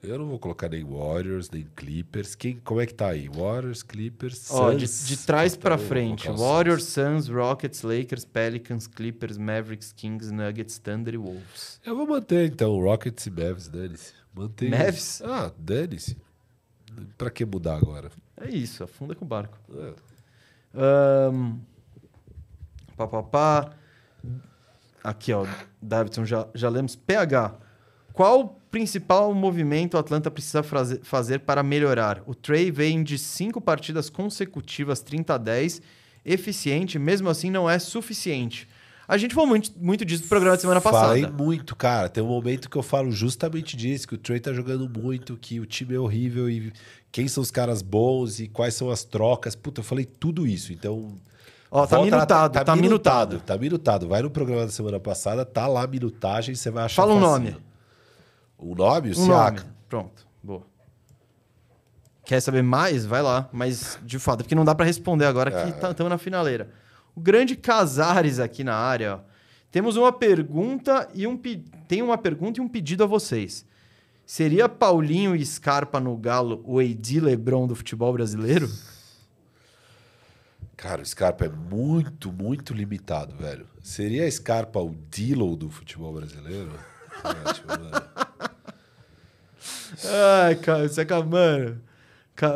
[SPEAKER 2] Eu não vou colocar nem Warriors, nem Clippers. Quem, como é que tá aí? Warriors, Clippers,
[SPEAKER 1] de,
[SPEAKER 2] Suns?
[SPEAKER 1] de trás
[SPEAKER 2] Então,
[SPEAKER 1] pra
[SPEAKER 2] eu vou
[SPEAKER 1] frente: Warriors,
[SPEAKER 2] Suns.
[SPEAKER 1] Rockets, Lakers, Pelicans, Clippers, Mavericks, Kings, Nuggets, Thunder e Wolves.
[SPEAKER 2] Eu vou manter então Rockets e Mavs, dane-se. Mantém.
[SPEAKER 1] Mavs?
[SPEAKER 2] Ah, dane-se. Pra que mudar agora?
[SPEAKER 1] É isso, afunda com o barco.
[SPEAKER 2] É.
[SPEAKER 1] Ahn, pá, pá, pá. Aqui, ó. Davidson, já, já lemos. PH. Qual o principal movimento o Atlanta precisa fazer para melhorar? O Trey vem de cinco partidas consecutivas, 30 a 10. Eficiente, mesmo assim não é suficiente. A gente falou muito, muito disso no programa da semana passada.
[SPEAKER 2] Falei muito, cara. Tem um momento que eu falo justamente disso, que o Trey tá jogando muito, que o time é horrível e quem são os caras bons e quais são as trocas. Puta, eu falei tudo isso. Então.
[SPEAKER 1] Ó, tá
[SPEAKER 2] volta lá,
[SPEAKER 1] minutado, tá minutado.
[SPEAKER 2] Tá minutado. Vai no programa da semana passada, tá lá a minutagem, você vai achar
[SPEAKER 1] Fala um nome.
[SPEAKER 2] O nome? O
[SPEAKER 1] Um nome.
[SPEAKER 2] Siaka.
[SPEAKER 1] Pronto, boa. Quer saber mais? Vai lá. Mas, de fato, é porque não dá pra responder agora que estamos na finaleira. O grande Casares aqui na área, ó. Temos uma pergunta e um tem uma pergunta e um pedido a vocês. Seria Paulinho e Scarpa no Galo o Edi Lebron do futebol brasileiro? [LAUGHS]
[SPEAKER 2] Cara, o Scarpa é muito, muito limitado, velho. Seria a Scarpa o Dilo do futebol brasileiro? Ótimo, mano.
[SPEAKER 1] Ai, cara, você acaba, mano.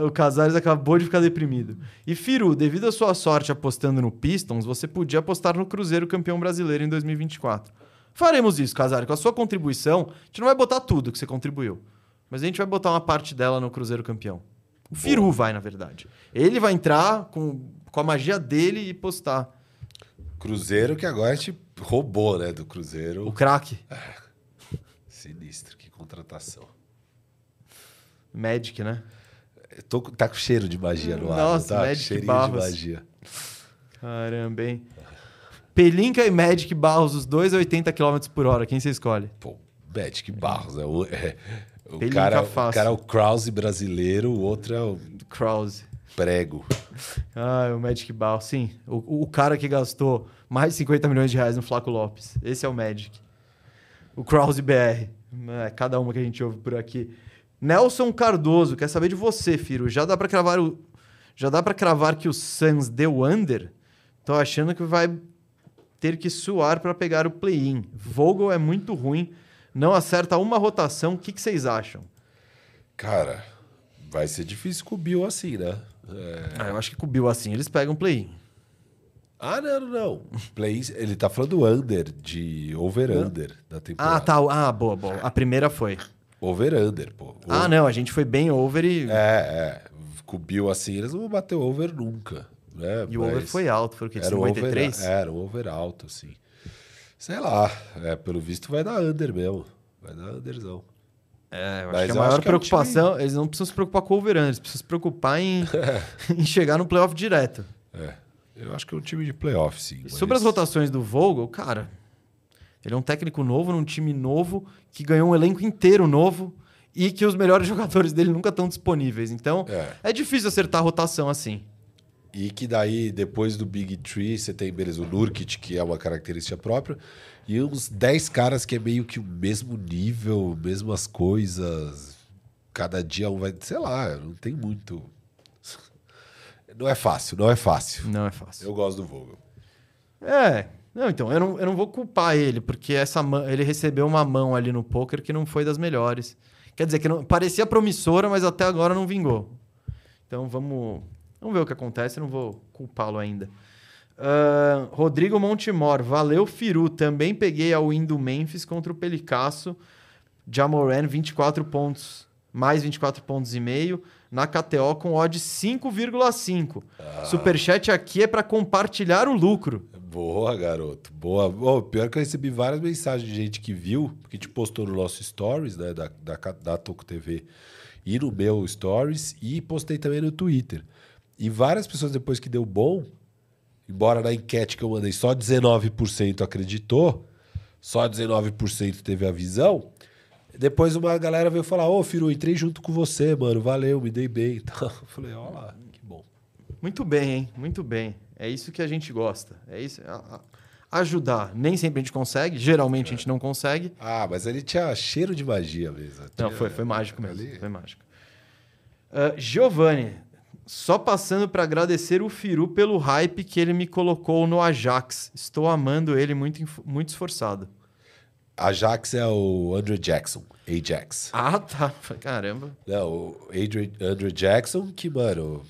[SPEAKER 1] O Casares acabou de ficar deprimido. E Firu, devido à sua sorte apostando no Pistons, você podia apostar no Cruzeiro campeão brasileiro em 2024. Faremos isso, Casares. Com a sua contribuição, a gente não vai botar tudo que você contribuiu. Mas a gente vai botar uma parte dela no Cruzeiro campeão. O Firu vai, na verdade. Ele vai entrar com, com a magia dele e postar.
[SPEAKER 2] Cruzeiro que agora a gente roubou, né? Do Cruzeiro.
[SPEAKER 1] O craque.
[SPEAKER 2] Sinistro, que contratação.
[SPEAKER 1] Magic, né?
[SPEAKER 2] Tô, tá com cheiro de magia no ar.
[SPEAKER 1] Nossa,
[SPEAKER 2] tá?
[SPEAKER 1] Magic
[SPEAKER 2] Cheirinho
[SPEAKER 1] Barros.
[SPEAKER 2] de magia.
[SPEAKER 1] Caramba, hein? Pelinka e Magic Barros, os dois a 80 km por hora. Quem você escolhe?
[SPEAKER 2] Pô, Magic Barros, né? O, é, o, cara, o cara é o Krause brasileiro, o outro é o
[SPEAKER 1] Krause.
[SPEAKER 2] Prego.
[SPEAKER 1] Ah, o Magic Barros. Sim, o, o cara que gastou mais de 50 milhões de reais no Flaco Lopes. Esse é o Magic. O Krause BR. É, cada uma que a gente ouve por aqui. Nelson Cardoso, quer saber de você, Firo. Já dá pra cravar o... Já dá para cravar que o Suns deu under? Tô achando que vai ter que suar para pegar o play-in. Vogel é muito ruim, não acerta uma rotação. O que, que vocês acham?
[SPEAKER 2] Cara, vai ser difícil com o Bill assim, né? É.
[SPEAKER 1] Ah, eu acho que com o Bill assim eles pegam play-in.
[SPEAKER 2] Ah, não, não, não. Play, ele tá falando do under, de over-under da temporada.
[SPEAKER 1] Ah, tá. Ah, boa, boa. A primeira foi.
[SPEAKER 2] Over-under, pô.
[SPEAKER 1] Ah, não, a gente foi bem over e,
[SPEAKER 2] É, é. Com o Bill assim, eles não vão bater o over nunca. Né?
[SPEAKER 1] e o over foi alto. Foi o quê?
[SPEAKER 2] Era o over,
[SPEAKER 1] 53?
[SPEAKER 2] era um over alto, assim. Sei lá. É, pelo visto vai dar under mesmo. Vai dar underzão.
[SPEAKER 1] É, eu acho
[SPEAKER 2] Mas
[SPEAKER 1] que a
[SPEAKER 2] eu
[SPEAKER 1] maior
[SPEAKER 2] que é
[SPEAKER 1] preocupação, eles não precisam se preocupar com o over eles precisam se preocupar em, [LAUGHS] [LAUGHS] em chegar no playoff direto.
[SPEAKER 2] É. Eu acho que é um time de playoff, sim. Mas-
[SPEAKER 1] Sobre as rotações do Vogel, cara, ele é um técnico novo num time novo que ganhou um elenco inteiro novo e que os melhores [LAUGHS] jogadores dele nunca estão disponíveis. Então,
[SPEAKER 2] É.
[SPEAKER 1] é difícil acertar a rotação assim.
[SPEAKER 2] E que daí, depois do Big Tree, você tem, beleza, o Nurkic, que é uma característica própria, e uns 10 caras que é meio que o mesmo nível, mesmas coisas. Cada dia um vai. Sei lá, não tem muito. [LAUGHS] Não é fácil, não é fácil.
[SPEAKER 1] Não é fácil.
[SPEAKER 2] Eu gosto do Vogel.
[SPEAKER 1] É. Não, então, eu não, eu não vou culpar ele, porque essa mão- ele recebeu uma mão ali no poker que não foi das melhores. Quer dizer, que não, parecia promissora, mas até agora não vingou. Então vamos, vamos ver o que acontece, não vou culpá-lo ainda. Ah, Rodrigo Montemor, valeu Firu. Também peguei a win do Memphis contra o Pelicasso. Jamoran, 24 pontos, mais 24 pontos e meio. Na KTO com odd 5,5. Superchat aqui é para compartilhar o lucro.
[SPEAKER 2] Boa, garoto. Boa. Oh, pior que eu recebi várias mensagens de gente que viu, que te postou no nosso stories, né, da, da, da Toco TV, e no meu stories, e postei também no Twitter. E várias pessoas, depois que deu bom, embora na enquete que eu mandei só 19% acreditou, só 19% teve a visão, depois uma galera veio falar: Ô, Firu, entrei junto com você, mano, valeu, me dei bem. [LAUGHS] Então, eu falei: Ó lá, que bom.
[SPEAKER 1] Muito bem, hein? Muito bem. É isso que a gente gosta. É isso. a- ajudar. Nem sempre a gente consegue, geralmente a gente não consegue.
[SPEAKER 2] Ah, mas ele tinha cheiro de magia mesmo.
[SPEAKER 1] Não, foi, foi mágico mesmo.
[SPEAKER 2] ali-
[SPEAKER 1] Foi mágico. Ah, Giovanni, só passando para agradecer o Firu pelo hype que ele me colocou no Ajax. Estou amando ele muito, muito esforçado.
[SPEAKER 2] Ajax é o Andrew Jackson, Ajax.
[SPEAKER 1] Ah, tá. Caramba.
[SPEAKER 2] Não, o Adrian, Andrew Jackson, que, mano,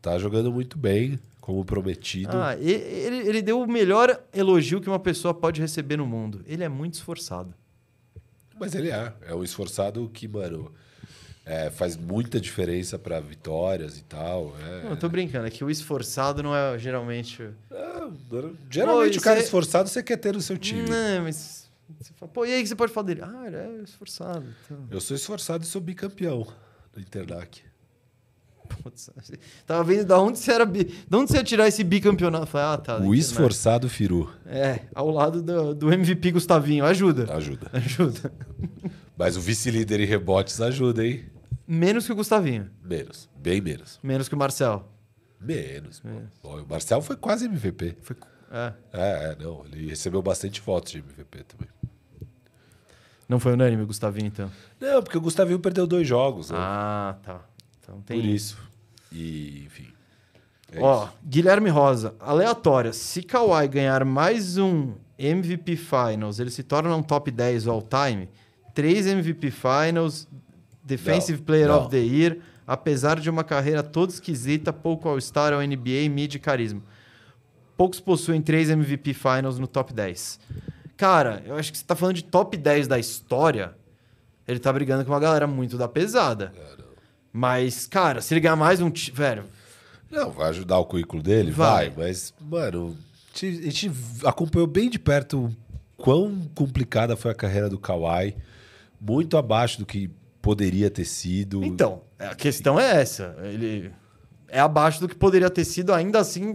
[SPEAKER 2] tá jogando muito bem, como prometido.
[SPEAKER 1] Ah, ele, ele deu o melhor elogio que uma pessoa pode receber no mundo. Ele é muito esforçado.
[SPEAKER 2] Mas ele é. É um esforçado que, mano, é, faz muita diferença pra vitórias e tal. É.
[SPEAKER 1] Não, eu tô brincando, é que o esforçado não é geralmente.
[SPEAKER 2] Ah, geralmente
[SPEAKER 1] Pô,
[SPEAKER 2] o cara
[SPEAKER 1] é-
[SPEAKER 2] esforçado você quer ter no seu time.
[SPEAKER 1] Não, mas. Você fala, Pô, e aí que você pode falar dele? Ah, ele é esforçado. Então.
[SPEAKER 2] Eu sou esforçado e sou bicampeão no Internac.
[SPEAKER 1] Putz, tava vendo da onde você era. bi- De onde você ia tirar esse bicampeonato? Falei, ah, tá.
[SPEAKER 2] O
[SPEAKER 1] internet.
[SPEAKER 2] esforçado Firu.
[SPEAKER 1] É, ao lado do, do MVP Gustavinho. Ajuda.
[SPEAKER 2] Ajuda.
[SPEAKER 1] Ajuda.
[SPEAKER 2] Mas o vice-líder em rebotes ajuda, hein?
[SPEAKER 1] Menos que o Gustavinho.
[SPEAKER 2] Menos. Bem menos.
[SPEAKER 1] Menos que o Marcel.
[SPEAKER 2] Menos. pô. Pô, O Marcel foi quase MVP.
[SPEAKER 1] Foi. É.
[SPEAKER 2] É, é, não. Ele recebeu bastante votos de MVP também.
[SPEAKER 1] Não foi unânime o Gustavinho, então.
[SPEAKER 2] Não, porque o Gustavinho perdeu dois jogos, né?
[SPEAKER 1] Ah, tá. Então tem
[SPEAKER 2] Por isso. E, enfim. É
[SPEAKER 1] Ó,
[SPEAKER 2] isso.
[SPEAKER 1] Guilherme Rosa, aleatória. Se Kawhi ganhar mais um MVP Finals, ele se torna um top 10 all-time. Três MVP Finals, Defensive
[SPEAKER 2] Não,
[SPEAKER 1] Player
[SPEAKER 2] não.
[SPEAKER 1] of the Year, apesar de uma carreira toda esquisita, pouco All-Star ao NBA, mid e carisma. Poucos possuem três MVP Finals no top 10. Cara, eu acho que você tá falando de top 10 da história. Ele tá brigando com uma galera muito da pesada. Mas, cara, se ele ganhar mais um. ti- Velho,
[SPEAKER 2] Não, vai ajudar o currículo dele?
[SPEAKER 1] Vai.
[SPEAKER 2] Vai, mas, mano, a gente, a gente acompanhou bem de perto quão complicada foi a carreira do Kawhi. Muito abaixo do que poderia ter sido.
[SPEAKER 1] Então, a questão é essa. Ele é abaixo do que poderia ter sido, ainda assim,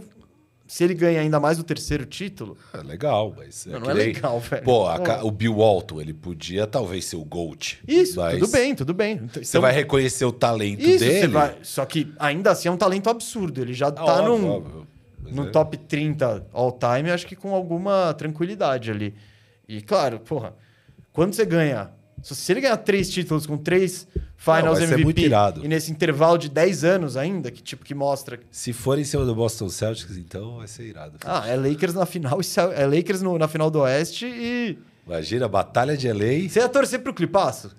[SPEAKER 1] se ele ganha ainda mais o terceiro título.
[SPEAKER 2] É legal, mas.
[SPEAKER 1] Não,
[SPEAKER 2] que
[SPEAKER 1] não é legal, [LAUGHS] velho.
[SPEAKER 2] Pô, a o Bill Walton, ele podia talvez ser o GOAT.
[SPEAKER 1] Isso,
[SPEAKER 2] mas
[SPEAKER 1] tudo bem, tudo bem. Então,
[SPEAKER 2] Você vai reconhecer o talento
[SPEAKER 1] Isso,
[SPEAKER 2] dele.
[SPEAKER 1] você vai. Só que ainda assim é um talento absurdo. Ele já
[SPEAKER 2] Ah,
[SPEAKER 1] tá
[SPEAKER 2] óbvio,
[SPEAKER 1] num,
[SPEAKER 2] óbvio. É-
[SPEAKER 1] top 30 all-time, acho que com alguma tranquilidade ali. E claro, porra, quando você ganha. Se ele ganhar três títulos com três Finals
[SPEAKER 2] muito
[SPEAKER 1] MVP
[SPEAKER 2] irado.
[SPEAKER 1] e nesse intervalo de 10 anos ainda, que tipo que mostra
[SPEAKER 2] Se for em cima do Boston Celtics, então vai ser irado.
[SPEAKER 1] Ah, é Lakers na final, é Lakers no- na final do Oeste e.
[SPEAKER 2] Imagina, batalha de LA.
[SPEAKER 1] Você ia torcer pro Clipaço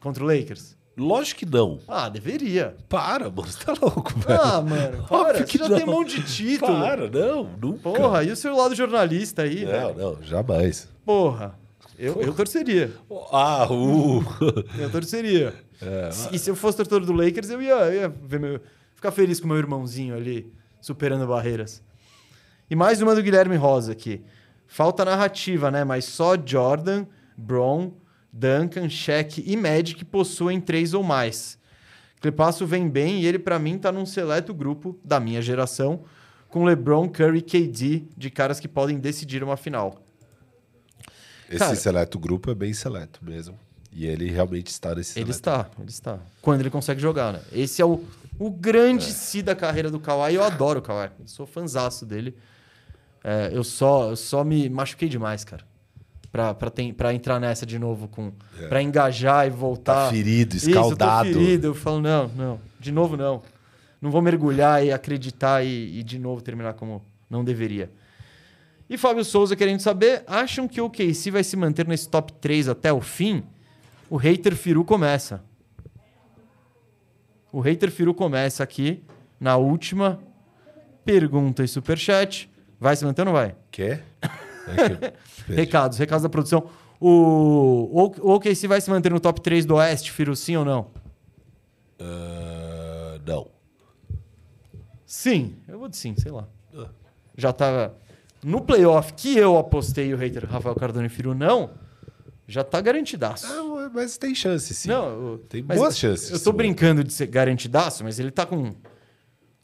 [SPEAKER 1] contra o Lakers?
[SPEAKER 2] Lógico que não.
[SPEAKER 1] Ah, deveria.
[SPEAKER 2] Para, mano, você tá louco, velho.
[SPEAKER 1] Ah, mano, para.
[SPEAKER 2] Óbvio
[SPEAKER 1] Você
[SPEAKER 2] que
[SPEAKER 1] já
[SPEAKER 2] não.
[SPEAKER 1] tem um monte de título.
[SPEAKER 2] Para, não, nunca.
[SPEAKER 1] Porra, e o seu lado jornalista aí,
[SPEAKER 2] Não,
[SPEAKER 1] velho?
[SPEAKER 2] não, jamais.
[SPEAKER 1] Porra. Eu, eu torceria.
[SPEAKER 2] Ah, uh.
[SPEAKER 1] Eu torceria. Se- E se eu fosse torcedor do Lakers, eu ia, eu ia ver meu, ficar feliz com meu irmãozinho ali, superando barreiras. E mais uma do Guilherme Rosa aqui. Falta narrativa, né? Mas só Jordan, Bron, Duncan, Shaq e Magic possuem três ou mais. Clipasso vem bem e ele, pra mim, tá num seleto grupo da minha geração, com LeBron, Curry e KD, de caras que podem decidir uma final.
[SPEAKER 2] Esse
[SPEAKER 1] Cara-
[SPEAKER 2] seleto grupo é bem seleto mesmo. E ele realmente está nesse
[SPEAKER 1] Ele está, ele está. Quando ele consegue jogar, né? Esse é o, o grande si da carreira do Kawhi. Eu adoro o Kawhi. Eu sou fanzaço dele. É, eu, só, eu só me machuquei demais, cara. Pra, pra, tem, pra entrar nessa de novo, com, pra engajar e voltar.
[SPEAKER 2] Tá ferido,
[SPEAKER 1] Isso, eu
[SPEAKER 2] escaldado.
[SPEAKER 1] ferido. Eu falo, não, não. De novo, não. Não vou mergulhar e acreditar e, e de novo terminar como não deveria. E Fábio Souza querendo saber, acham que o KC vai se manter nesse top 3 até o fim? O hater Firu começa. O hater Firu começa aqui na última pergunta e superchat. Vai se manter ou não vai?
[SPEAKER 2] Quê? [LAUGHS] É que-
[SPEAKER 1] Recados, recados da produção. O, o, o OKC vai se manter no top 3 do Oeste, Firu, sim ou não?
[SPEAKER 2] Ah, não.
[SPEAKER 1] Sim, eu vou de sim, sei lá.
[SPEAKER 2] Ah.
[SPEAKER 1] Já tá no playoff que eu apostei o hater Rafael Cardone Firu não, já tá garantidaço.
[SPEAKER 2] Ah, mas tem chance, sim.
[SPEAKER 1] Não,
[SPEAKER 2] Tem boas chances.
[SPEAKER 1] Eu tô brincando de ser garantidaço, mas ele tá com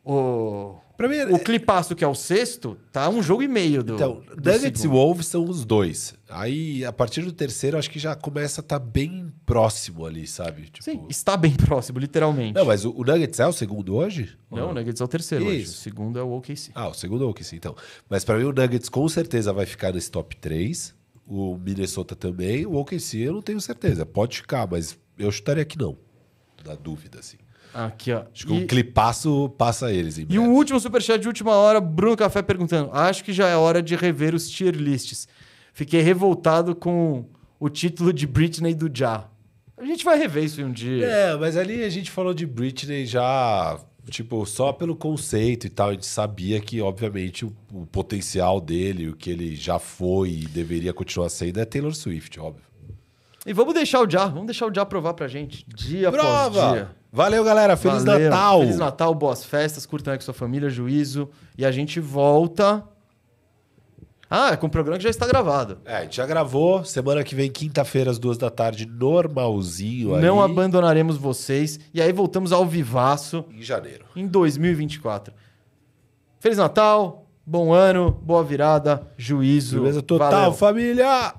[SPEAKER 1] o
[SPEAKER 2] Pra mim,
[SPEAKER 1] o clipaço que é o sexto, tá um jogo e meio do
[SPEAKER 2] Então,
[SPEAKER 1] do
[SPEAKER 2] Nuggets e. Wolves são os dois. Aí, a partir do terceiro, acho que já começa a estar bem próximo ali, sabe? Tipo...
[SPEAKER 1] Sim, está bem [LAUGHS] próximo, literalmente.
[SPEAKER 2] Não, mas o, o Nuggets é o segundo hoje?
[SPEAKER 1] Não, o Nuggets é o terceiro hoje. O segundo é o OKC.
[SPEAKER 2] Ah, o segundo é o sim, então. Mas pra mim o Nuggets com certeza vai ficar nesse top 3. O Minnesota também. O OKC eu não tenho certeza. Pode ficar, mas eu chutaria que não. Na dúvida, assim.
[SPEAKER 1] Aqui, ó.
[SPEAKER 2] Acho que
[SPEAKER 1] E-
[SPEAKER 2] um clipaço passa eles em
[SPEAKER 1] E o último superchat de última hora, Bruno Café perguntando: Acho que já é hora de rever os tier lists. Fiquei revoltado com o título de Britney do Já. A gente vai rever isso um dia.
[SPEAKER 2] É, mas ali a gente falou de Britney já, tipo, só pelo conceito e tal. A gente sabia que, obviamente, o, o potencial dele, o que ele já foi e deveria continuar sendo é Taylor Swift, óbvio.
[SPEAKER 1] E vamos deixar o Já, vamos deixar o Já provar pra gente, dia após
[SPEAKER 2] Prova!
[SPEAKER 1] dia.
[SPEAKER 2] Valeu, galera. Feliz
[SPEAKER 1] Valeu.
[SPEAKER 2] Natal!
[SPEAKER 1] Feliz Natal, boas festas, curtam aí com sua família, juízo. E a gente volta. Ah, é com o programa que já está gravado.
[SPEAKER 2] É, a gente já gravou. Semana que vem, quinta-feira, às duas da tarde, normalzinho
[SPEAKER 1] Não
[SPEAKER 2] aí.
[SPEAKER 1] abandonaremos vocês. E aí voltamos ao vivaço
[SPEAKER 2] Em janeiro.
[SPEAKER 1] em 2024. Feliz Natal, bom ano, boa virada, juízo.
[SPEAKER 2] Beleza total,
[SPEAKER 1] valeu.
[SPEAKER 2] família!